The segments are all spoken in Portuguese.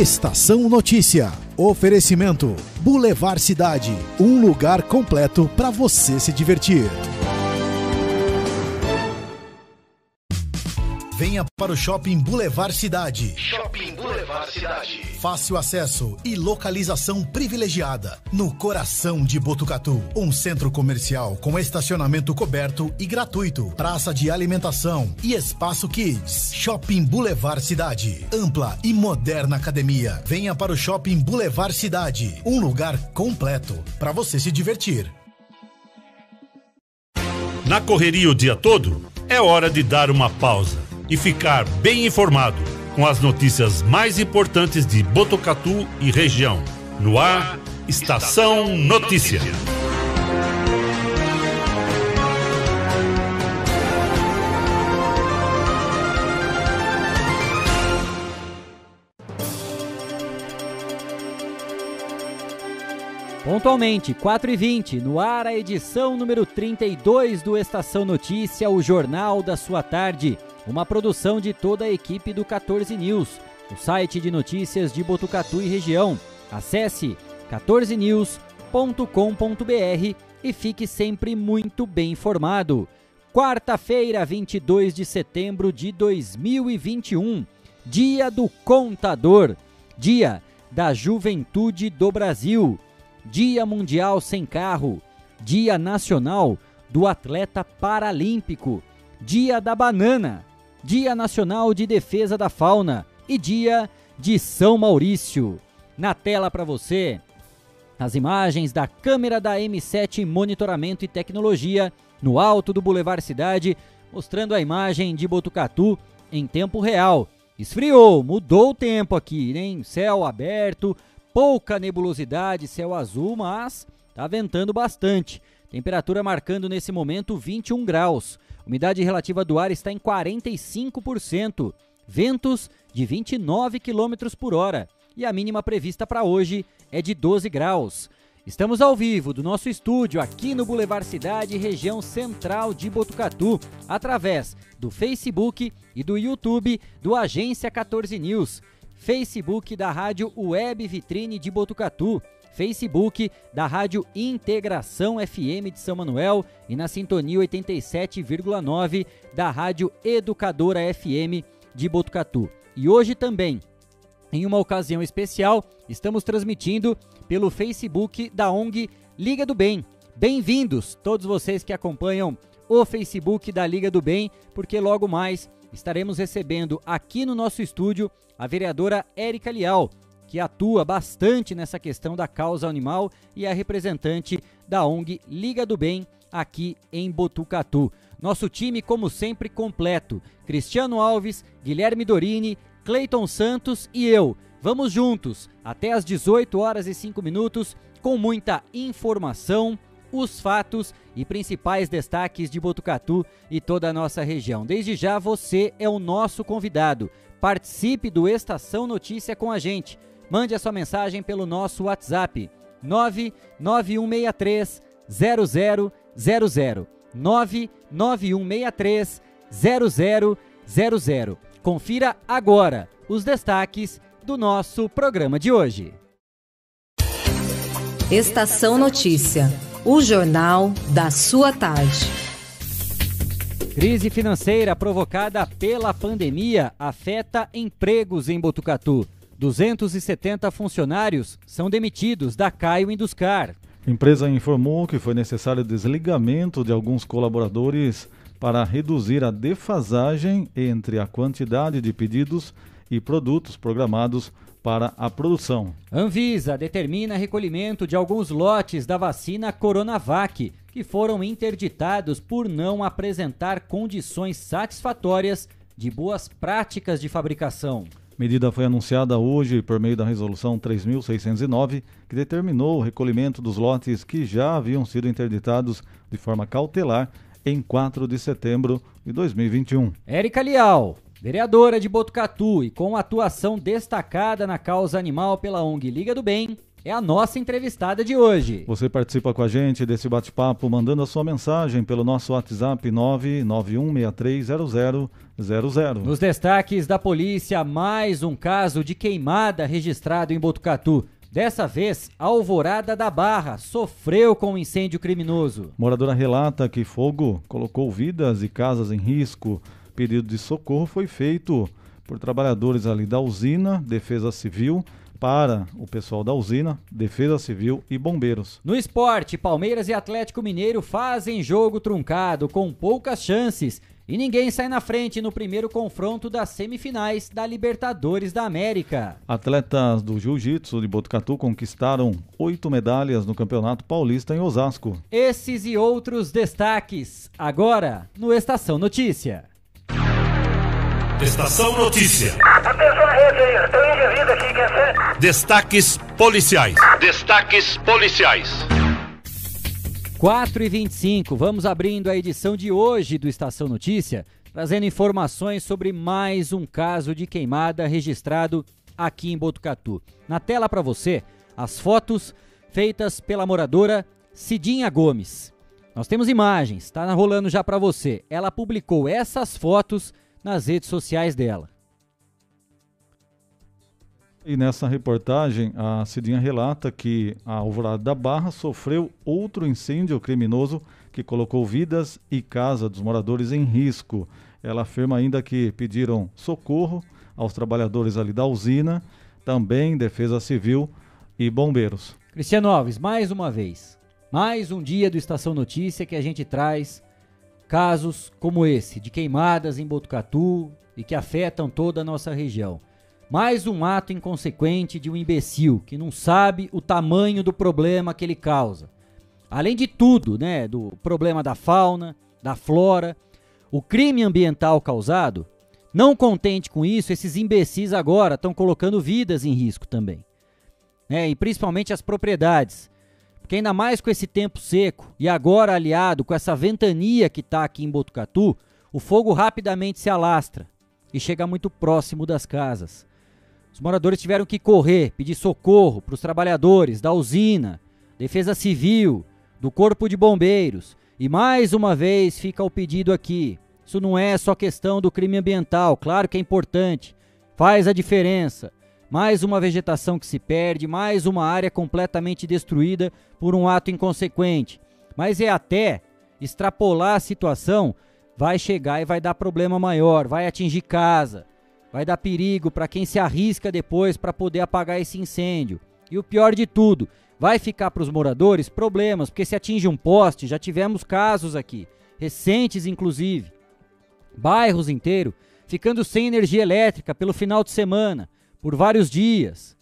Estação Notícia. Oferecimento: Boulevard Cidade. Um lugar completo para você se divertir. Venha para o Shopping Boulevard Cidade. Shopping Boulevard Cidade. Fácil acesso e localização privilegiada. No coração de Botucatu. Um centro comercial com estacionamento coberto e gratuito. Praça de alimentação e espaço kids. Shopping Boulevard Cidade. Ampla e moderna academia. Venha para o Shopping Boulevard Cidade. Um lugar completo para você se divertir. Na correria o dia todo, é hora de dar uma pausa e ficar bem informado com as notícias mais importantes de Botucatu e região. No ar, Estação Notícia. Pontualmente, 4h20, no ar a edição número 32 do Estação Notícia, o jornal da sua tarde. Uma produção de toda a equipe do 14 News, o site de notícias de Botucatu e região. Acesse 14news.com.br e fique sempre muito bem informado. Quarta-feira, 22 de setembro de 2021, Dia do Contador, Dia da Juventude do Brasil. Dia Mundial Sem Carro, Dia Nacional do Atleta Paralímpico, Dia da Banana, Dia Nacional de Defesa da Fauna e Dia de São Maurício. Na tela para você, as imagens da câmera da M7 Monitoramento e Tecnologia no alto do Boulevard Cidade, mostrando a imagem de Botucatu em tempo real. Esfriou, mudou o tempo aqui, hein? Céu aberto, pouca nebulosidade, céu azul, mas tá ventando bastante. Temperatura marcando nesse momento 21 graus. Umidade relativa do ar está em 45%. Ventos de 29 km por hora. E a mínima prevista para hoje é de 12 graus. Estamos ao vivo do nosso estúdio aqui no Boulevard Cidade, região central de Botucatu, através do Facebook e do YouTube do Agência 14 News. Facebook da Rádio Web Vitrine de Botucatu, Facebook da Rádio Integração FM de São Manuel e na sintonia 87,9 da Rádio Educadora FM de Botucatu. E hoje também, em uma ocasião especial, estamos transmitindo pelo Facebook da ONG Liga do Bem. Bem-vindos todos vocês que acompanham o Facebook da Liga do Bem, porque logo mais estaremos recebendo aqui no nosso estúdio a vereadora Érica Lial, que atua bastante nessa questão da causa animal e é representante da ONG Liga do Bem aqui em Botucatu. Nosso time, como sempre, completo: Cristiano Alves, Guilherme Dorini, Cleiton Santos e eu. Vamos juntos até às 18 horas e 5 minutos com muita informação, os fatos e principais destaques de Botucatu e toda a nossa região. Desde já você é o nosso convidado. Participe do Estação Notícia com a gente. Mande a sua mensagem pelo nosso WhatsApp 99163 0000 99163 0000. Confira agora os destaques do nosso programa de hoje. Estação Notícia, o jornal da sua tarde. Crise financeira provocada pela pandemia afeta empregos em Botucatu. 270 funcionários são demitidos da Caio Induscar. A empresa informou que foi necessário desligamento de alguns colaboradores para reduzir a defasagem entre a quantidade de pedidos e produtos programados para a produção. Anvisa determina recolhimento de alguns lotes da vacina Coronavac que foram interditados por não apresentar condições satisfatórias de boas práticas de fabricação. Medida foi anunciada hoje por meio da Resolução 3.609, que determinou o recolhimento dos lotes que já haviam sido interditados de forma cautelar em 4 de setembro de 2021. Érica Lial, vereadora de Botucatu e com atuação destacada na causa animal pela ONG Liga do Bem, é a nossa entrevistada de hoje. Você participa com a gente desse bate-papo mandando a sua mensagem pelo nosso WhatsApp 991630000. Nos destaques da polícia, mais um caso de queimada registrado em Botucatu. Dessa vez, a Alvorada da Barra sofreu com um incêndio criminoso. Moradora relata que fogo colocou vidas e casas em risco. Pedido de socorro foi feito por trabalhadores ali da usina, Defesa Civil, para o pessoal da usina, Defesa Civil e bombeiros. No esporte, Palmeiras e Atlético Mineiro fazem jogo truncado com poucas chances e ninguém sai na frente no primeiro confronto das semifinais da Libertadores da América. Atletas do Jiu-Jitsu de Botucatu conquistaram oito medalhas no Campeonato Paulista em Osasco. Esses e outros destaques agora no Estação Notícia. Estação Notícia. Atenção à rede aí, tem um indivíduo aqui, quer ser? Destaques policiais. Destaques policiais. 4 e 25 vamos abrindo a edição de hoje do Estação Notícia, trazendo informações sobre mais um caso de queimada registrado aqui em Botucatu. Na tela para você, as fotos feitas pela moradora Cidinha Gomes. Nós temos imagens, está rolando já para você. Ela publicou essas fotos nas redes sociais dela. E nessa reportagem, a Cidinha relata que a Alvorada da Barra sofreu outro incêndio criminoso que colocou vidas e casa dos moradores em risco. Ela afirma ainda que pediram socorro aos trabalhadores ali da usina, também Defesa Civil e bombeiros. Cristiano Alves, mais uma vez, mais um dia do Estação Notícia que a gente traz casos como esse, de queimadas em Botucatu e que afetam toda a nossa região. Mais um ato inconsequente de um imbecil que não sabe o tamanho do problema que ele causa. Além de tudo, né, do problema da fauna, da flora, o crime ambiental causado, não contente com isso, esses imbecis agora estão colocando vidas em risco também. Né, e principalmente as propriedades. Porque ainda mais com esse tempo seco e agora aliado com essa ventania que está aqui em Botucatu, o fogo rapidamente se alastra e chega muito próximo das casas. Os moradores tiveram que correr, pedir socorro para os trabalhadores da usina, Defesa Civil, do Corpo de Bombeiros. E mais uma vez fica o pedido aqui. Isso não é só questão do crime ambiental, claro que é importante, faz a diferença mais uma vegetação que se perde, mais uma área completamente destruída por um ato inconsequente. Mas é até extrapolar a situação, vai chegar e vai dar problema maior, vai atingir casa, vai dar perigo para quem se arrisca depois para poder apagar esse incêndio. E o pior de tudo, vai ficar para os moradores problemas, porque se atinge um poste, já tivemos casos aqui, recentes inclusive, bairros inteiros ficando sem energia elétrica pelo final de semana por vários dias.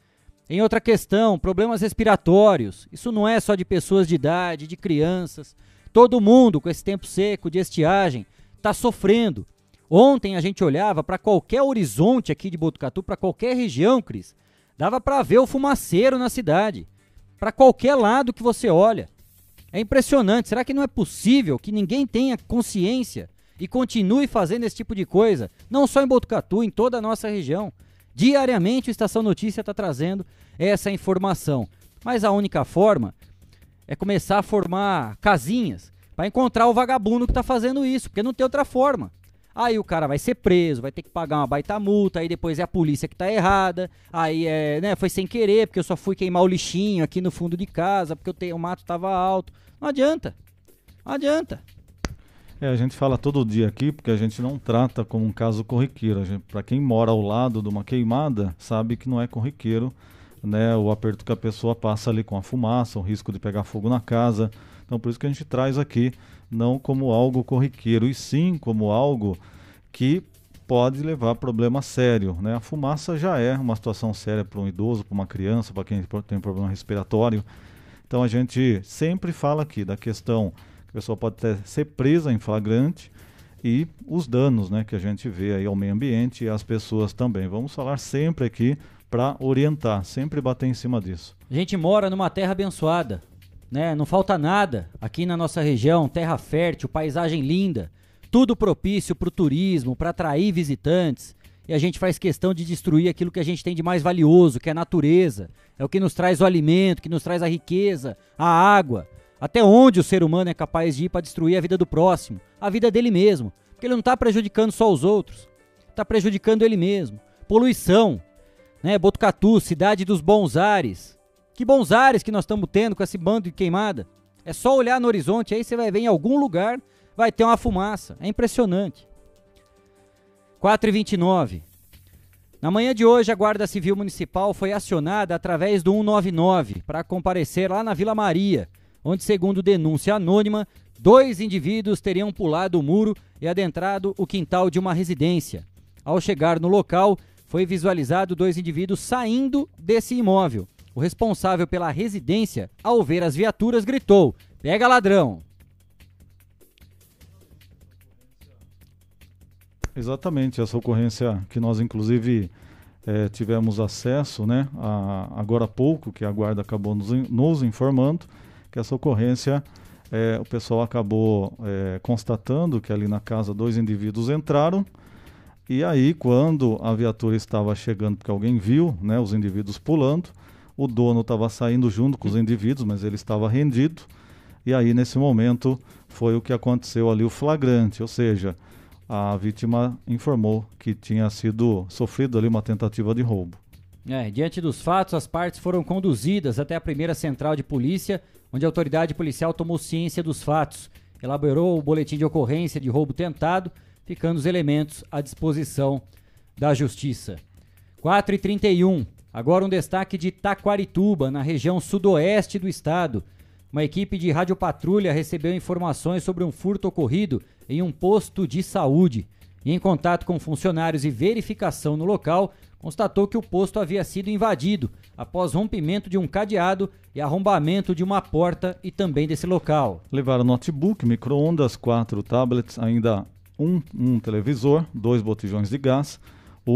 Em outra questão, problemas respiratórios. Isso não é só de pessoas de idade, de crianças. Todo mundo com esse tempo seco de estiagem está sofrendo. Ontem a gente olhava para qualquer horizonte aqui de Botucatu, para qualquer região, Cris. Dava para ver o fumaceiro na cidade. Para qualquer lado que você olha. É impressionante. Será que não é possível que ninguém tenha consciência e continue fazendo esse tipo de coisa? Não só em Botucatu, em toda a nossa região. Diariamente o Estação Notícia está trazendo essa informação. Mas a única forma é começar a formar casinhas para encontrar o vagabundo que está fazendo isso, porque não tem outra forma. Aí o cara vai ser preso, vai ter que pagar uma baita multa, aí depois é a polícia que está errada, aí é, né, foi sem querer, porque eu só fui queimar o lixinho aqui no fundo de casa, porque eu tenho, o mato estava alto. Não adianta. Não adianta. É, a gente fala todo dia aqui porque a gente não trata como um caso corriqueiro. Para quem mora ao lado de uma queimada, sabe que não é corriqueiro né, o aperto que a pessoa passa ali com a fumaça, o risco de pegar fogo na casa. Então, por isso que a gente traz aqui não como algo corriqueiro, e sim como algo que pode levar a problema sério. Né? A fumaça já é uma situação séria para um idoso, para uma criança, para quem tem problema respiratório. Então, a gente sempre fala aqui da questão pessoa pode até ser presa em flagrante e os danos né, que a gente vê aí ao meio ambiente e às pessoas também. Vamos falar sempre aqui para orientar, sempre bater em cima disso. A gente mora numa terra abençoada, né? Não falta nada aqui na nossa região, terra fértil, paisagem linda, tudo propício para o turismo, para atrair visitantes. e a gente faz questão de destruir aquilo que a gente tem de mais valioso, que é a natureza. É o que nos traz o alimento, que nos traz a riqueza, a água. Até onde o ser humano é capaz de ir para destruir a vida do próximo, a vida dele mesmo. Porque ele não está prejudicando só os outros, está prejudicando ele mesmo. Poluição, né? Botucatu, cidade dos bons ares. Que bons ares que nós estamos tendo com esse bando de queimada. É só olhar no horizonte, aí você vai ver em algum lugar, vai ter uma fumaça. É impressionante. 4 e 29 Na manhã de hoje, a Guarda Civil Municipal foi acionada através do 199 para comparecer lá na Vila Maria, onde, segundo denúncia anônima, dois indivíduos teriam pulado o muro e adentrado o quintal de uma residência. Ao chegar no local, foi visualizado dois indivíduos saindo desse imóvel. O responsável pela residência, ao ver as viaturas, gritou: Pega ladrão! Exatamente, essa ocorrência que nós, inclusive, eh, tivemos acesso, né, a, agora há pouco, que a guarda acabou nos, nos informando, que essa ocorrência, eh, o pessoal acabou eh, constatando que ali na casa dois indivíduos entraram, e aí, quando a viatura estava chegando, porque alguém viu né, os indivíduos pulando, o dono estava saindo junto com os indivíduos, mas ele estava rendido. E aí, nesse momento, foi o que aconteceu ali, o flagrante, ou seja, a vítima informou que tinha sido sofrido ali uma tentativa de roubo. É, diante dos fatos, as partes foram conduzidas até a primeira central de polícia, onde a autoridade policial tomou ciência dos fatos, elaborou o boletim de ocorrência de roubo tentado, ficando os elementos à disposição da justiça. 4 e 31 Agora um destaque de Taquarituba, na região sudoeste do estado. Uma equipe de radiopatrulha recebeu informações sobre um furto ocorrido em um posto de saúde. E em contato com funcionários e verificação no local, constatou que o posto havia sido invadido após rompimento de um cadeado e arrombamento de uma porta e também desse local. Levaram notebook, micro-ondas, quatro tablets, ainda um, um televisor, dois botijões de gás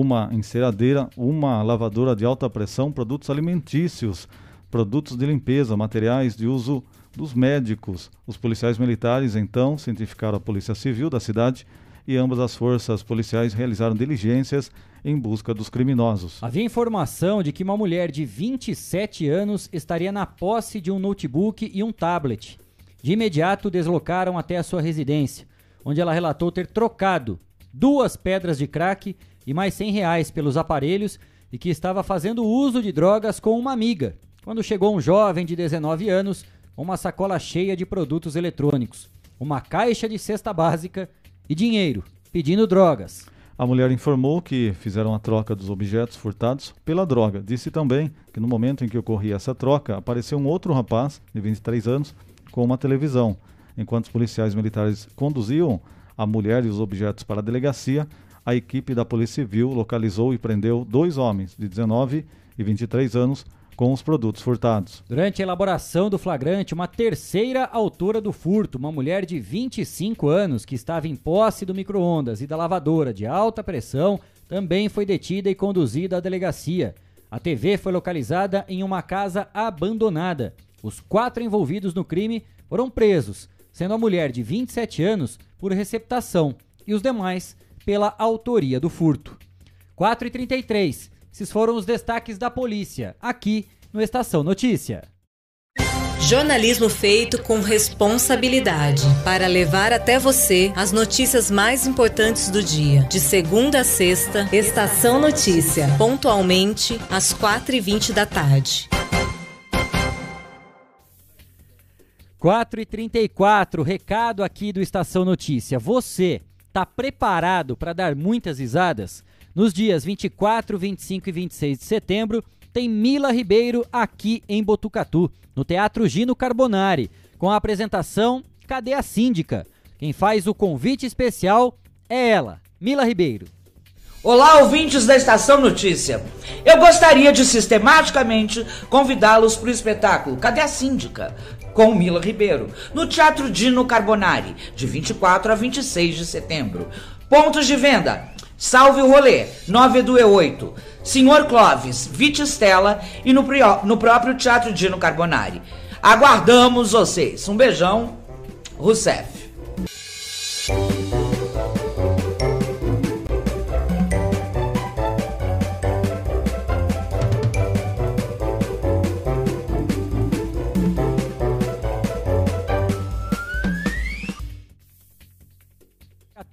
uma enceradeira, uma lavadora de alta pressão, produtos alimentícios, produtos de limpeza, materiais de uso dos médicos. Os policiais militares então cientificaram a Polícia Civil da cidade e ambas as forças policiais realizaram diligências em busca dos criminosos. Havia informação de que uma mulher de 27 anos estaria na posse de um notebook e um tablet. De imediato deslocaram até a sua residência, onde ela relatou ter trocado duas pedras de crack e mais 100 reais pelos aparelhos e que estava fazendo uso de drogas com uma amiga, quando chegou um jovem de 19 anos com uma sacola cheia de produtos eletrônicos, uma caixa de cesta básica e dinheiro, pedindo drogas. A mulher informou que fizeram a troca dos objetos furtados pela droga. Disse também que no momento em que ocorria essa troca, apareceu um outro rapaz de 23 anos com uma televisão. Enquanto os policiais militares conduziam a mulher e os objetos para a delegacia, a equipe da Polícia Civil localizou e prendeu dois homens de 19 e 23 anos com os produtos furtados. Durante a elaboração do flagrante, uma terceira autora do furto, uma mulher de 25 anos que estava em posse do micro-ondas e da lavadora de alta pressão, também foi detida e conduzida à delegacia. A TV foi localizada em uma casa abandonada. Os quatro envolvidos no crime foram presos, sendo a mulher de 27 anos por receptação e os demais pela autoria do furto. 4 e 33 esses foram os destaques da polícia, aqui no Estação Notícia. Jornalismo feito com responsabilidade para levar até você as notícias mais importantes do dia. De segunda a sexta, Estação Notícia, pontualmente às 4h20 da tarde. 4 e 34 recado aqui do Estação Notícia. Você Tá preparado para dar muitas risadas? Nos dias 24, 25 e 26 de setembro, tem Mila Ribeiro aqui em Botucatu, no Teatro Gino Carbonari, com a apresentação Cadê a Síndica? Quem faz o convite especial é ela, Mila Ribeiro. Olá, ouvintes da Estação Notícia. Eu gostaria de sistematicamente convidá-los para o espetáculo Cadê a Síndica? com Mila Ribeiro, no Teatro Dino Carbonari, de 24 a 26 de setembro. Pontos de venda: Salve o Rolê, 9 do E8, Senhor Clóvis, Vite Stella e no, no próprio Teatro Dino Carbonari. Aguardamos vocês. Um beijão, Rousseff.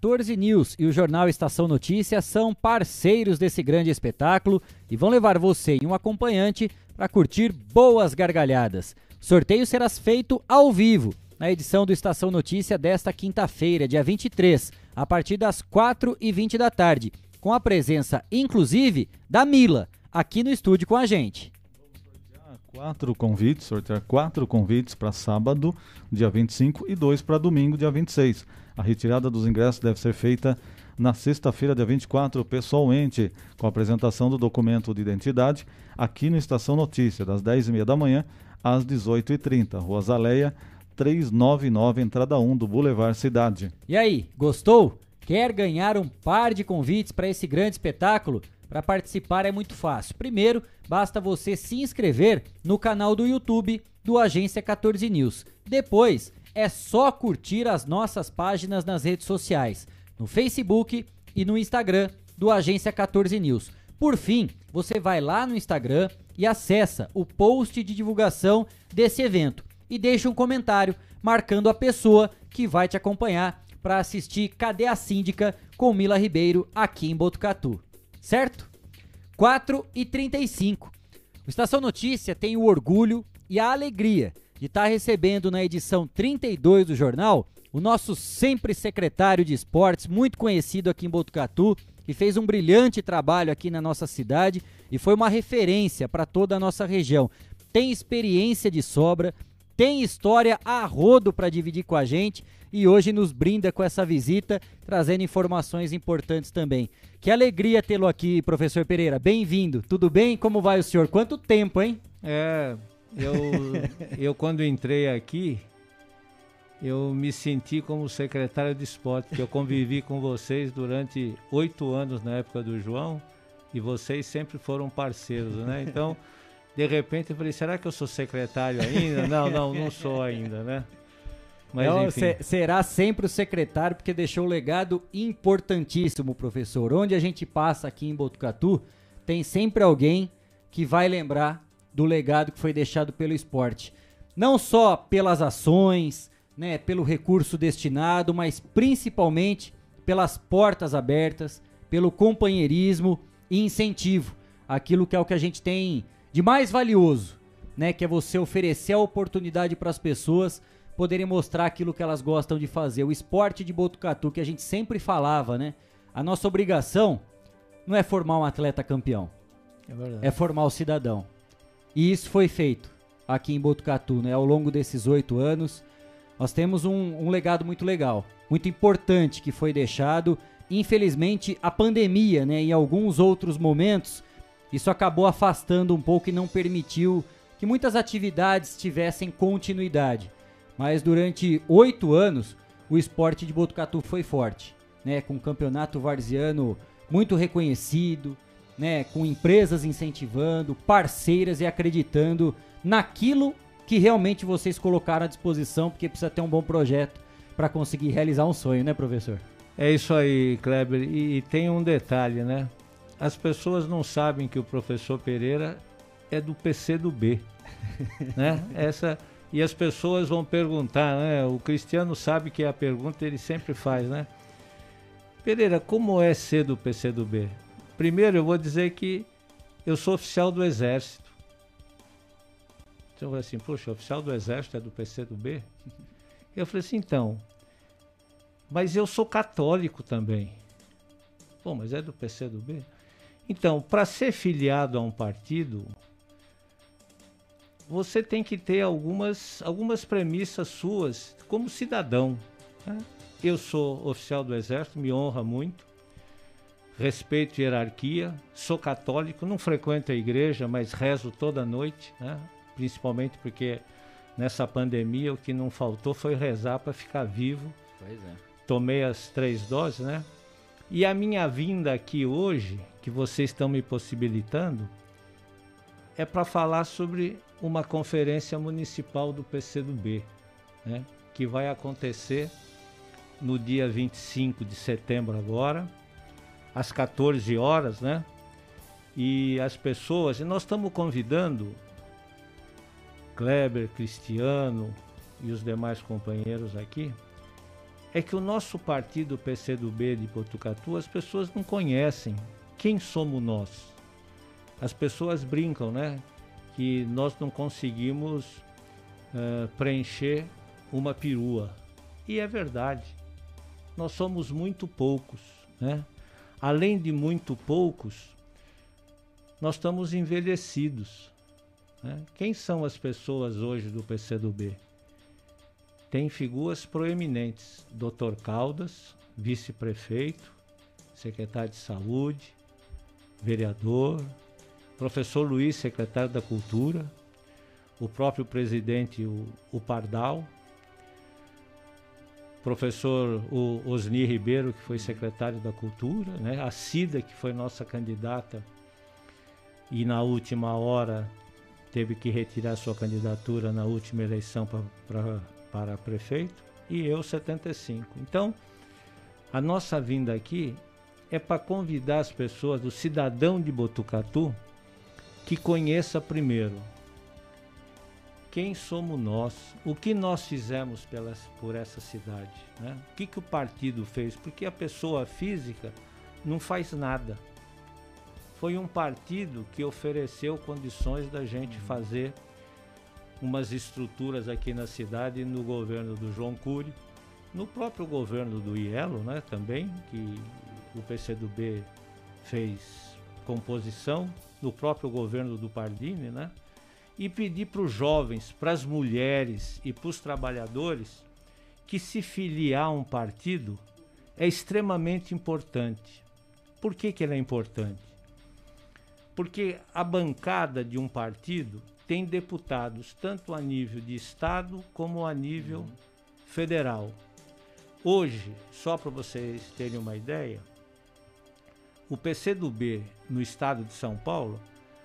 14 News e o jornal Estação Notícias são parceiros desse grande espetáculo e vão levar você e um acompanhante para curtir boas gargalhadas. O sorteio será feito ao vivo na edição do Estação Notícia desta quinta-feira, dia 23, a partir das 4h20 da tarde, com a presença, inclusive, da Mila, aqui no estúdio com a gente quatro convites, sortear quatro convites para sábado, dia 25, e dois para domingo, dia 26. A retirada dos ingressos deve ser feita na sexta-feira, dia 24, pessoalmente, com a apresentação do documento de identidade, aqui no Estação Notícia, das 10h30 da manhã às 18h30, Rua Zaleia, 399, entrada 1 do Boulevard Cidade. E aí, gostou? Quer ganhar um par de convites para esse grande espetáculo? Para participar é muito fácil. Primeiro, basta você se inscrever no canal do YouTube do Agência 14 News. Depois, é só curtir as nossas páginas nas redes sociais, no Facebook e no Instagram do Agência 14 News. Por fim, você vai lá no Instagram e acessa o post de divulgação desse evento e deixa um comentário marcando a pessoa que vai te acompanhar para assistir Cadê a Síndica com Mila Ribeiro aqui em Botucatu certo? 4 e 35. O Estação Notícia tem o orgulho e a alegria de estar tá recebendo na edição 32 do jornal o nosso sempre secretário de esportes, muito conhecido aqui em Botucatu, que fez um brilhante trabalho aqui na nossa cidade e foi uma referência para toda a nossa região. Tem experiência de sobra, tem história a rodo para dividir com a gente e hoje nos brinda com essa visita, trazendo informações importantes também. Que alegria tê-lo aqui, professor Pereira. Bem-vindo. Tudo bem? Como vai o senhor? Quanto tempo, hein? É, eu, eu quando entrei aqui, eu me senti como secretário de esporte, que eu convivi com vocês durante oito anos na época do João e vocês sempre foram parceiros, né? Então de repente eu falei, será que eu sou secretário ainda? não, não, não sou ainda, né? Mas não, enfim. será sempre o secretário, porque deixou um legado importantíssimo, professor. Onde a gente passa aqui em Botucatu, tem sempre alguém que vai lembrar do legado que foi deixado pelo esporte. Não só pelas ações, né, pelo recurso destinado, mas principalmente pelas portas abertas, pelo companheirismo e incentivo. Aquilo que é o que a gente tem de mais valioso, né? Que é você oferecer a oportunidade para as pessoas poderem mostrar aquilo que elas gostam de fazer. O esporte de Botucatu que a gente sempre falava, né? A nossa obrigação não é formar um atleta campeão, é, é formar o cidadão. E isso foi feito aqui em Botucatu, né? Ao longo desses oito anos, nós temos um, um legado muito legal, muito importante que foi deixado. Infelizmente, a pandemia, né? Em alguns outros momentos isso acabou afastando um pouco e não permitiu que muitas atividades tivessem continuidade. Mas durante oito anos, o esporte de Botucatu foi forte, né? com o campeonato varziano muito reconhecido, né? com empresas incentivando, parceiras e acreditando naquilo que realmente vocês colocaram à disposição, porque precisa ter um bom projeto para conseguir realizar um sonho, né, professor? É isso aí, Kleber. E, e tem um detalhe, né? as pessoas não sabem que o professor Pereira é do PC do B, né? Essa e as pessoas vão perguntar, né? O Cristiano sabe que é a pergunta ele sempre faz, né? Pereira, como é ser do PC do B? Primeiro eu vou dizer que eu sou oficial do Exército. Então eu assim, poxa, oficial do Exército é do PC do B? Eu falei assim, então, mas eu sou católico também. Pô, mas é do PC do B? Então, para ser filiado a um partido, você tem que ter algumas, algumas premissas suas como cidadão. Né? Eu sou oficial do Exército, me honra muito, respeito hierarquia, sou católico, não frequento a igreja, mas rezo toda noite, né? principalmente porque nessa pandemia o que não faltou foi rezar para ficar vivo. Pois é. Tomei as três doses, né? E a minha vinda aqui hoje, que vocês estão me possibilitando, é para falar sobre uma conferência municipal do PCdoB, né, que vai acontecer no dia 25 de setembro agora, às 14 horas, né? E as pessoas, e nós estamos convidando Kleber, Cristiano e os demais companheiros aqui é que o nosso partido PCdoB de Botucatu, as pessoas não conhecem quem somos nós. As pessoas brincam, né? Que nós não conseguimos uh, preencher uma perua. E é verdade. Nós somos muito poucos, né? Além de muito poucos, nós estamos envelhecidos. Né? Quem são as pessoas hoje do PCdoB? Tem figuras proeminentes: Dr. Caldas, vice-prefeito, secretário de saúde, vereador, professor Luiz, secretário da Cultura, o próprio presidente, o, o Pardal, professor Osni Ribeiro, que foi secretário da Cultura, né? a Cida, que foi nossa candidata e na última hora teve que retirar sua candidatura na última eleição para prefeito e eu 75. Então, a nossa vinda aqui é para convidar as pessoas, o cidadão de Botucatu, que conheça primeiro quem somos nós, o que nós fizemos pelas, por essa cidade, né? o que, que o partido fez, porque a pessoa física não faz nada. Foi um partido que ofereceu condições da gente fazer umas estruturas aqui na cidade no governo do João Cury, no próprio governo do Ielo, né, também, que o PCdoB fez composição, no próprio governo do Pardini, né? E pedir para os jovens, para as mulheres e para os trabalhadores que se filiar a um partido é extremamente importante. Por que, que ele é importante? Porque a bancada de um partido tem deputados tanto a nível de estado como a nível uhum. federal. Hoje, só para vocês terem uma ideia, o PCdoB no estado de São Paulo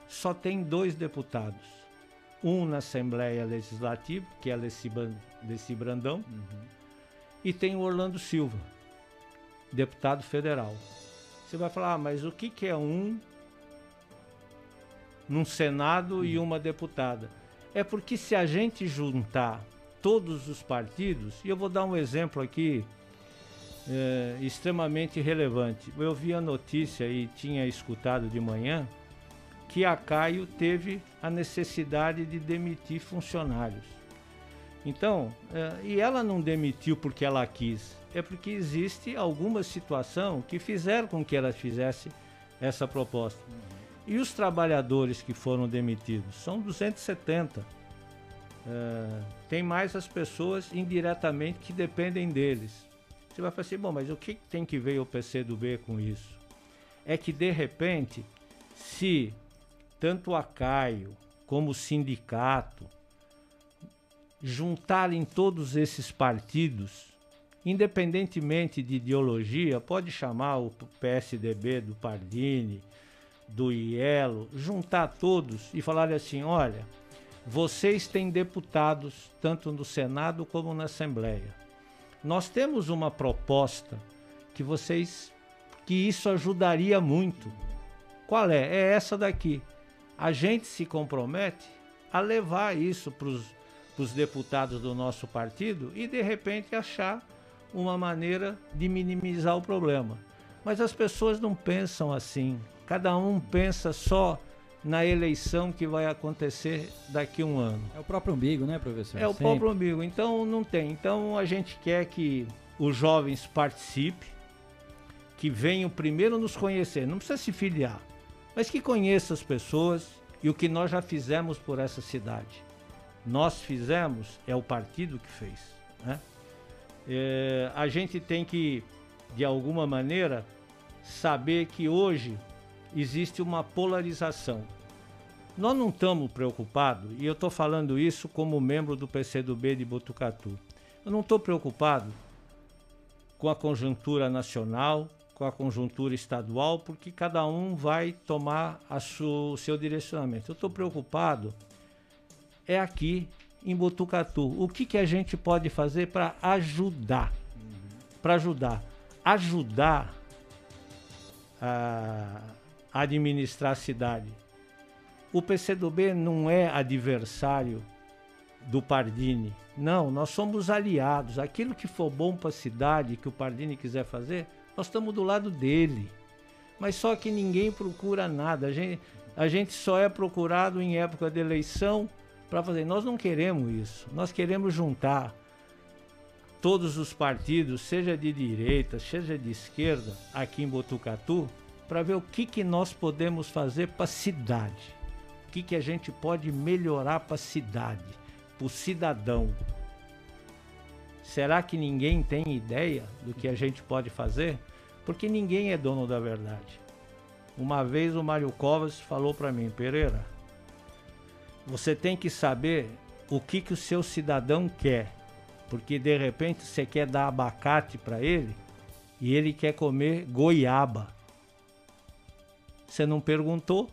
só tem dois deputados. Um na Assembleia Legislativa, que é Leci Brandão, uhum. e tem o Orlando Silva, deputado federal. Você vai falar, ah, mas o que, que é um num Senado e uma deputada. É porque se a gente juntar todos os partidos, e eu vou dar um exemplo aqui é, extremamente relevante. Eu vi a notícia e tinha escutado de manhã que a Caio teve a necessidade de demitir funcionários. Então, é, e ela não demitiu porque ela quis, é porque existe alguma situação que fizeram com que ela fizesse essa proposta. E os trabalhadores que foram demitidos? São 270. É, tem mais as pessoas indiretamente que dependem deles. Você vai falar assim, bom, mas o que tem que ver o PCdoB com isso? É que de repente, se tanto a Caio como o sindicato juntarem todos esses partidos, independentemente de ideologia, pode chamar o PSDB do Pardini, do IELO, juntar todos e falar assim: olha, vocês têm deputados tanto no Senado como na Assembleia. Nós temos uma proposta que vocês que isso ajudaria muito. Qual é? É essa daqui. A gente se compromete a levar isso para os deputados do nosso partido e de repente achar uma maneira de minimizar o problema. Mas as pessoas não pensam assim. Cada um pensa só na eleição que vai acontecer daqui a um ano. É o próprio umbigo, né, professor? É o Sempre. próprio umbigo. Então não tem. Então a gente quer que os jovens participem, que venham primeiro nos conhecer. Não precisa se filiar, mas que conheça as pessoas e o que nós já fizemos por essa cidade. Nós fizemos, é o partido que fez. Né? É, a gente tem que, de alguma maneira, saber que hoje existe uma polarização. Nós não estamos preocupados, e eu estou falando isso como membro do PCdoB de Botucatu. Eu não estou preocupado com a conjuntura nacional, com a conjuntura estadual, porque cada um vai tomar o seu direcionamento. Eu estou preocupado é aqui em Botucatu. O que, que a gente pode fazer para ajudar? Uhum. Para ajudar. Ajudar a administrar a cidade. O PCdoB não é adversário do Pardini, Não, nós somos aliados. Aquilo que for bom para a cidade, que o Pardini quiser fazer, nós estamos do lado dele. Mas só que ninguém procura nada. A gente, a gente só é procurado em época de eleição para fazer. Nós não queremos isso. Nós queremos juntar todos os partidos, seja de direita, seja de esquerda, aqui em Botucatu, para ver o que, que nós podemos fazer para a cidade. O que, que a gente pode melhorar para a cidade, para o cidadão. Será que ninguém tem ideia do que a gente pode fazer? Porque ninguém é dono da verdade. Uma vez o Mário Covas falou para mim, Pereira, você tem que saber o que, que o seu cidadão quer porque de repente você quer dar abacate para ele e ele quer comer goiaba. Você não perguntou,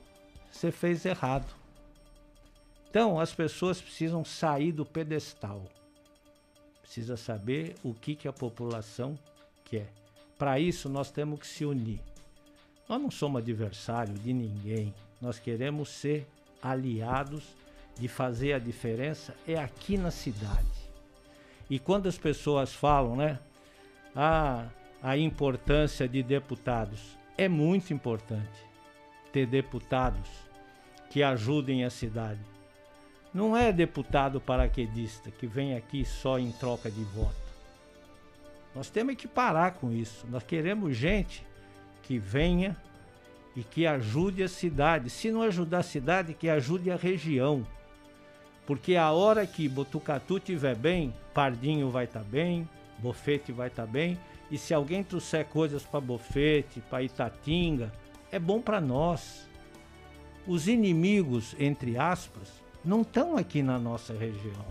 você fez errado. Então as pessoas precisam sair do pedestal. Precisa saber o que, que a população quer. Para isso nós temos que se unir. Nós não somos adversário de ninguém. Nós queremos ser aliados de fazer a diferença é aqui na cidade. E quando as pessoas falam, né, a, a importância de deputados, é muito importante ter deputados que ajudem a cidade. Não é deputado paraquedista que vem aqui só em troca de voto. Nós temos que parar com isso. Nós queremos gente que venha e que ajude a cidade. Se não ajudar a cidade, que ajude a região. Porque a hora que Botucatu estiver bem, Pardinho vai estar tá bem, Bofete vai estar tá bem. E se alguém trouxer coisas para Bofete, para Itatinga, é bom para nós. Os inimigos, entre aspas, não estão aqui na nossa região.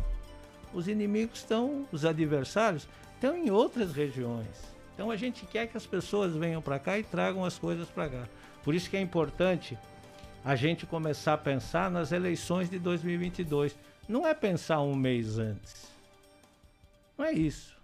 Os inimigos estão, os adversários, estão em outras regiões. Então a gente quer que as pessoas venham para cá e tragam as coisas para cá. Por isso que é importante a gente começar a pensar nas eleições de 2022. Não é pensar um mês antes. Não é isso.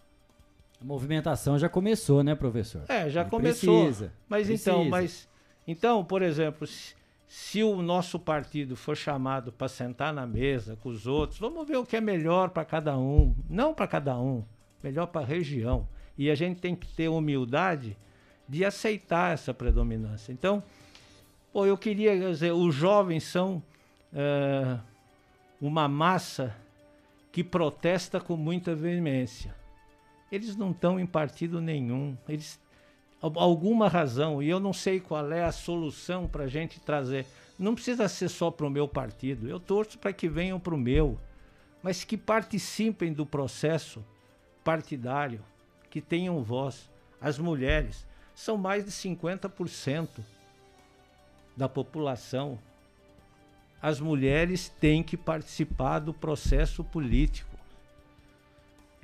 A movimentação já começou, né, professor? É, já começou. Precisa, mas então, precisa. então, mas então, por exemplo, se, se o nosso partido for chamado para sentar na mesa com os outros, vamos ver o que é melhor para cada um, não para cada um, melhor para a região. E a gente tem que ter humildade de aceitar essa predominância. Então, Pô, eu queria dizer, os jovens são é, uma massa que protesta com muita veemência. Eles não estão em partido nenhum. Eles alguma razão e eu não sei qual é a solução para a gente trazer. Não precisa ser só para o meu partido. Eu torço para que venham para o meu, mas que participem do processo partidário, que tenham voz. As mulheres são mais de 50% da população. As mulheres têm que participar do processo político.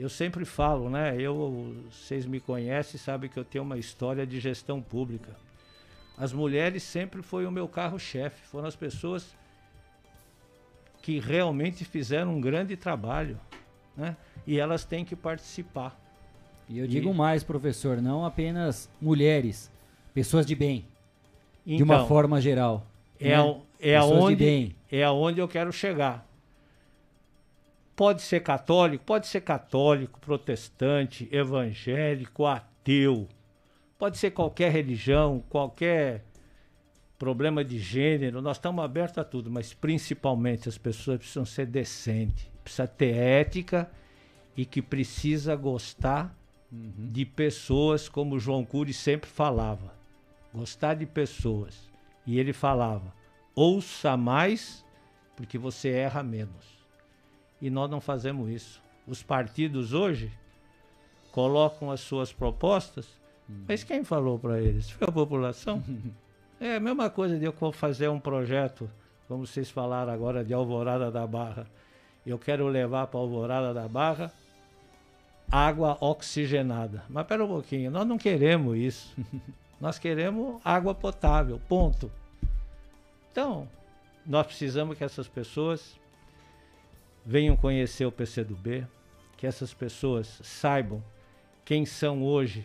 Eu sempre falo, né? Eu, vocês me conhecem, sabem que eu tenho uma história de gestão pública. As mulheres sempre foi o meu carro-chefe, foram as pessoas que realmente fizeram um grande trabalho, né? E elas têm que participar. E eu digo mais, professor, não apenas mulheres, pessoas de bem. Então, de uma então, forma geral. É, né? é, aonde, é aonde eu quero chegar. Pode ser católico, pode ser católico, protestante, evangélico, ateu. Pode ser qualquer religião, qualquer problema de gênero. Nós estamos abertos a tudo, mas principalmente as pessoas precisam ser decentes, precisa ter ética e que precisa gostar uhum. de pessoas como João Cury sempre falava gostar de pessoas. E ele falava: ouça mais, porque você erra menos. E nós não fazemos isso. Os partidos hoje colocam as suas propostas, hum. mas quem falou para eles? Foi a população. é a mesma coisa de eu fazer um projeto, como vocês falaram agora, de Alvorada da Barra. Eu quero levar para Alvorada da Barra água oxigenada. Mas pera um pouquinho, nós não queremos isso. Nós queremos água potável, ponto. Então, nós precisamos que essas pessoas venham conhecer o PCdoB, que essas pessoas saibam quem são hoje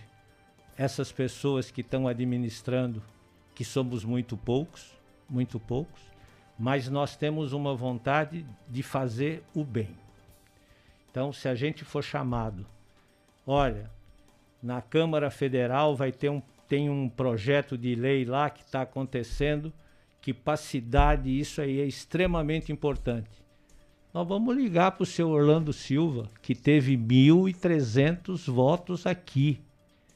essas pessoas que estão administrando, que somos muito poucos, muito poucos, mas nós temos uma vontade de fazer o bem. Então, se a gente for chamado, olha, na Câmara Federal vai ter um, tem um projeto de lei lá que está acontecendo, que para cidade isso aí é extremamente importante. Nós vamos ligar para o seu Orlando Silva, que teve 1.300 votos aqui.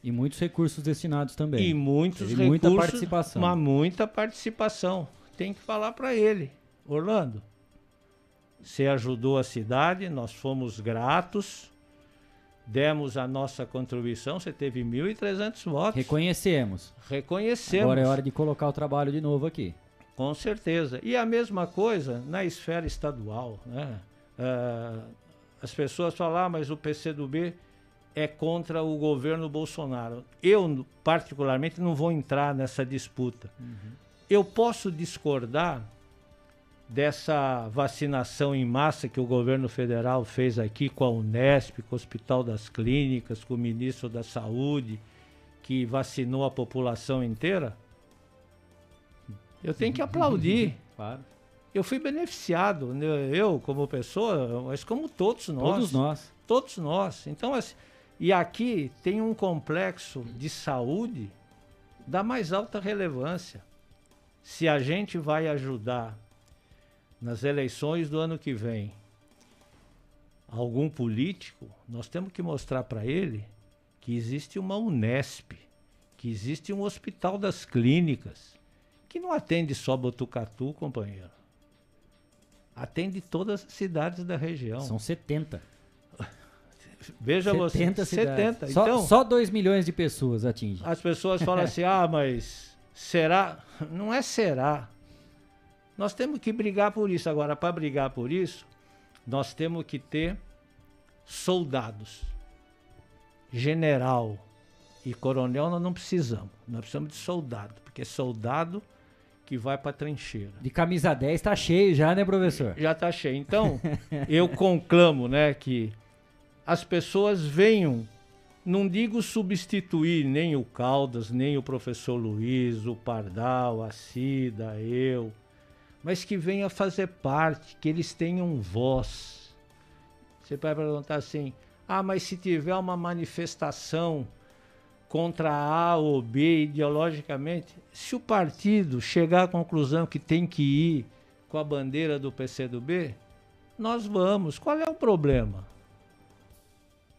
E muitos recursos destinados também. E muitos Teve recursos. muita participação. Mas muita participação. Tem que falar para ele. Orlando, você ajudou a cidade, nós fomos gratos, demos a nossa contribuição, você teve 1.300 votos. Reconhecemos. Reconhecemos. Agora é hora de colocar o trabalho de novo aqui. Com certeza. E a mesma coisa na esfera estadual. Né? Ah, as pessoas falam, ah, mas o PCdoB é contra o governo Bolsonaro. Eu, particularmente, não vou entrar nessa disputa. Eu posso discordar dessa vacinação em massa que o governo federal fez aqui com a Unesp, com o Hospital das Clínicas, com o ministro da Saúde, que vacinou a população inteira. Eu tenho que aplaudir. Claro. Eu fui beneficiado, né? eu como pessoa, mas como todos nós. Todos nós. Todos nós. Então, assim, e aqui tem um complexo de saúde da mais alta relevância. Se a gente vai ajudar nas eleições do ano que vem algum político, nós temos que mostrar para ele que existe uma Unesp, que existe um Hospital das Clínicas, que não atende só Botucatu, companheiro. Atende todas as cidades da região. São 70. Veja você, 70 cidades. 70. Só, Então, só 2 milhões de pessoas atinge. as pessoas falam assim: ah, mas será? Não é será. Nós temos que brigar por isso. Agora, para brigar por isso, nós temos que ter soldados. General e coronel nós não precisamos. Nós precisamos de soldado, porque soldado que vai para a trincheira. De camisa 10 tá cheio já, né, professor? Já está cheio. Então, eu conclamo, né, que as pessoas venham, não digo substituir nem o Caldas, nem o professor Luiz, o Pardal, a Cida, eu, mas que venha fazer parte, que eles tenham voz. Você vai perguntar assim: ah, mas se tiver uma manifestação contra A ou B ideologicamente, se o partido chegar à conclusão que tem que ir com a bandeira do PCdoB, nós vamos. Qual é o problema?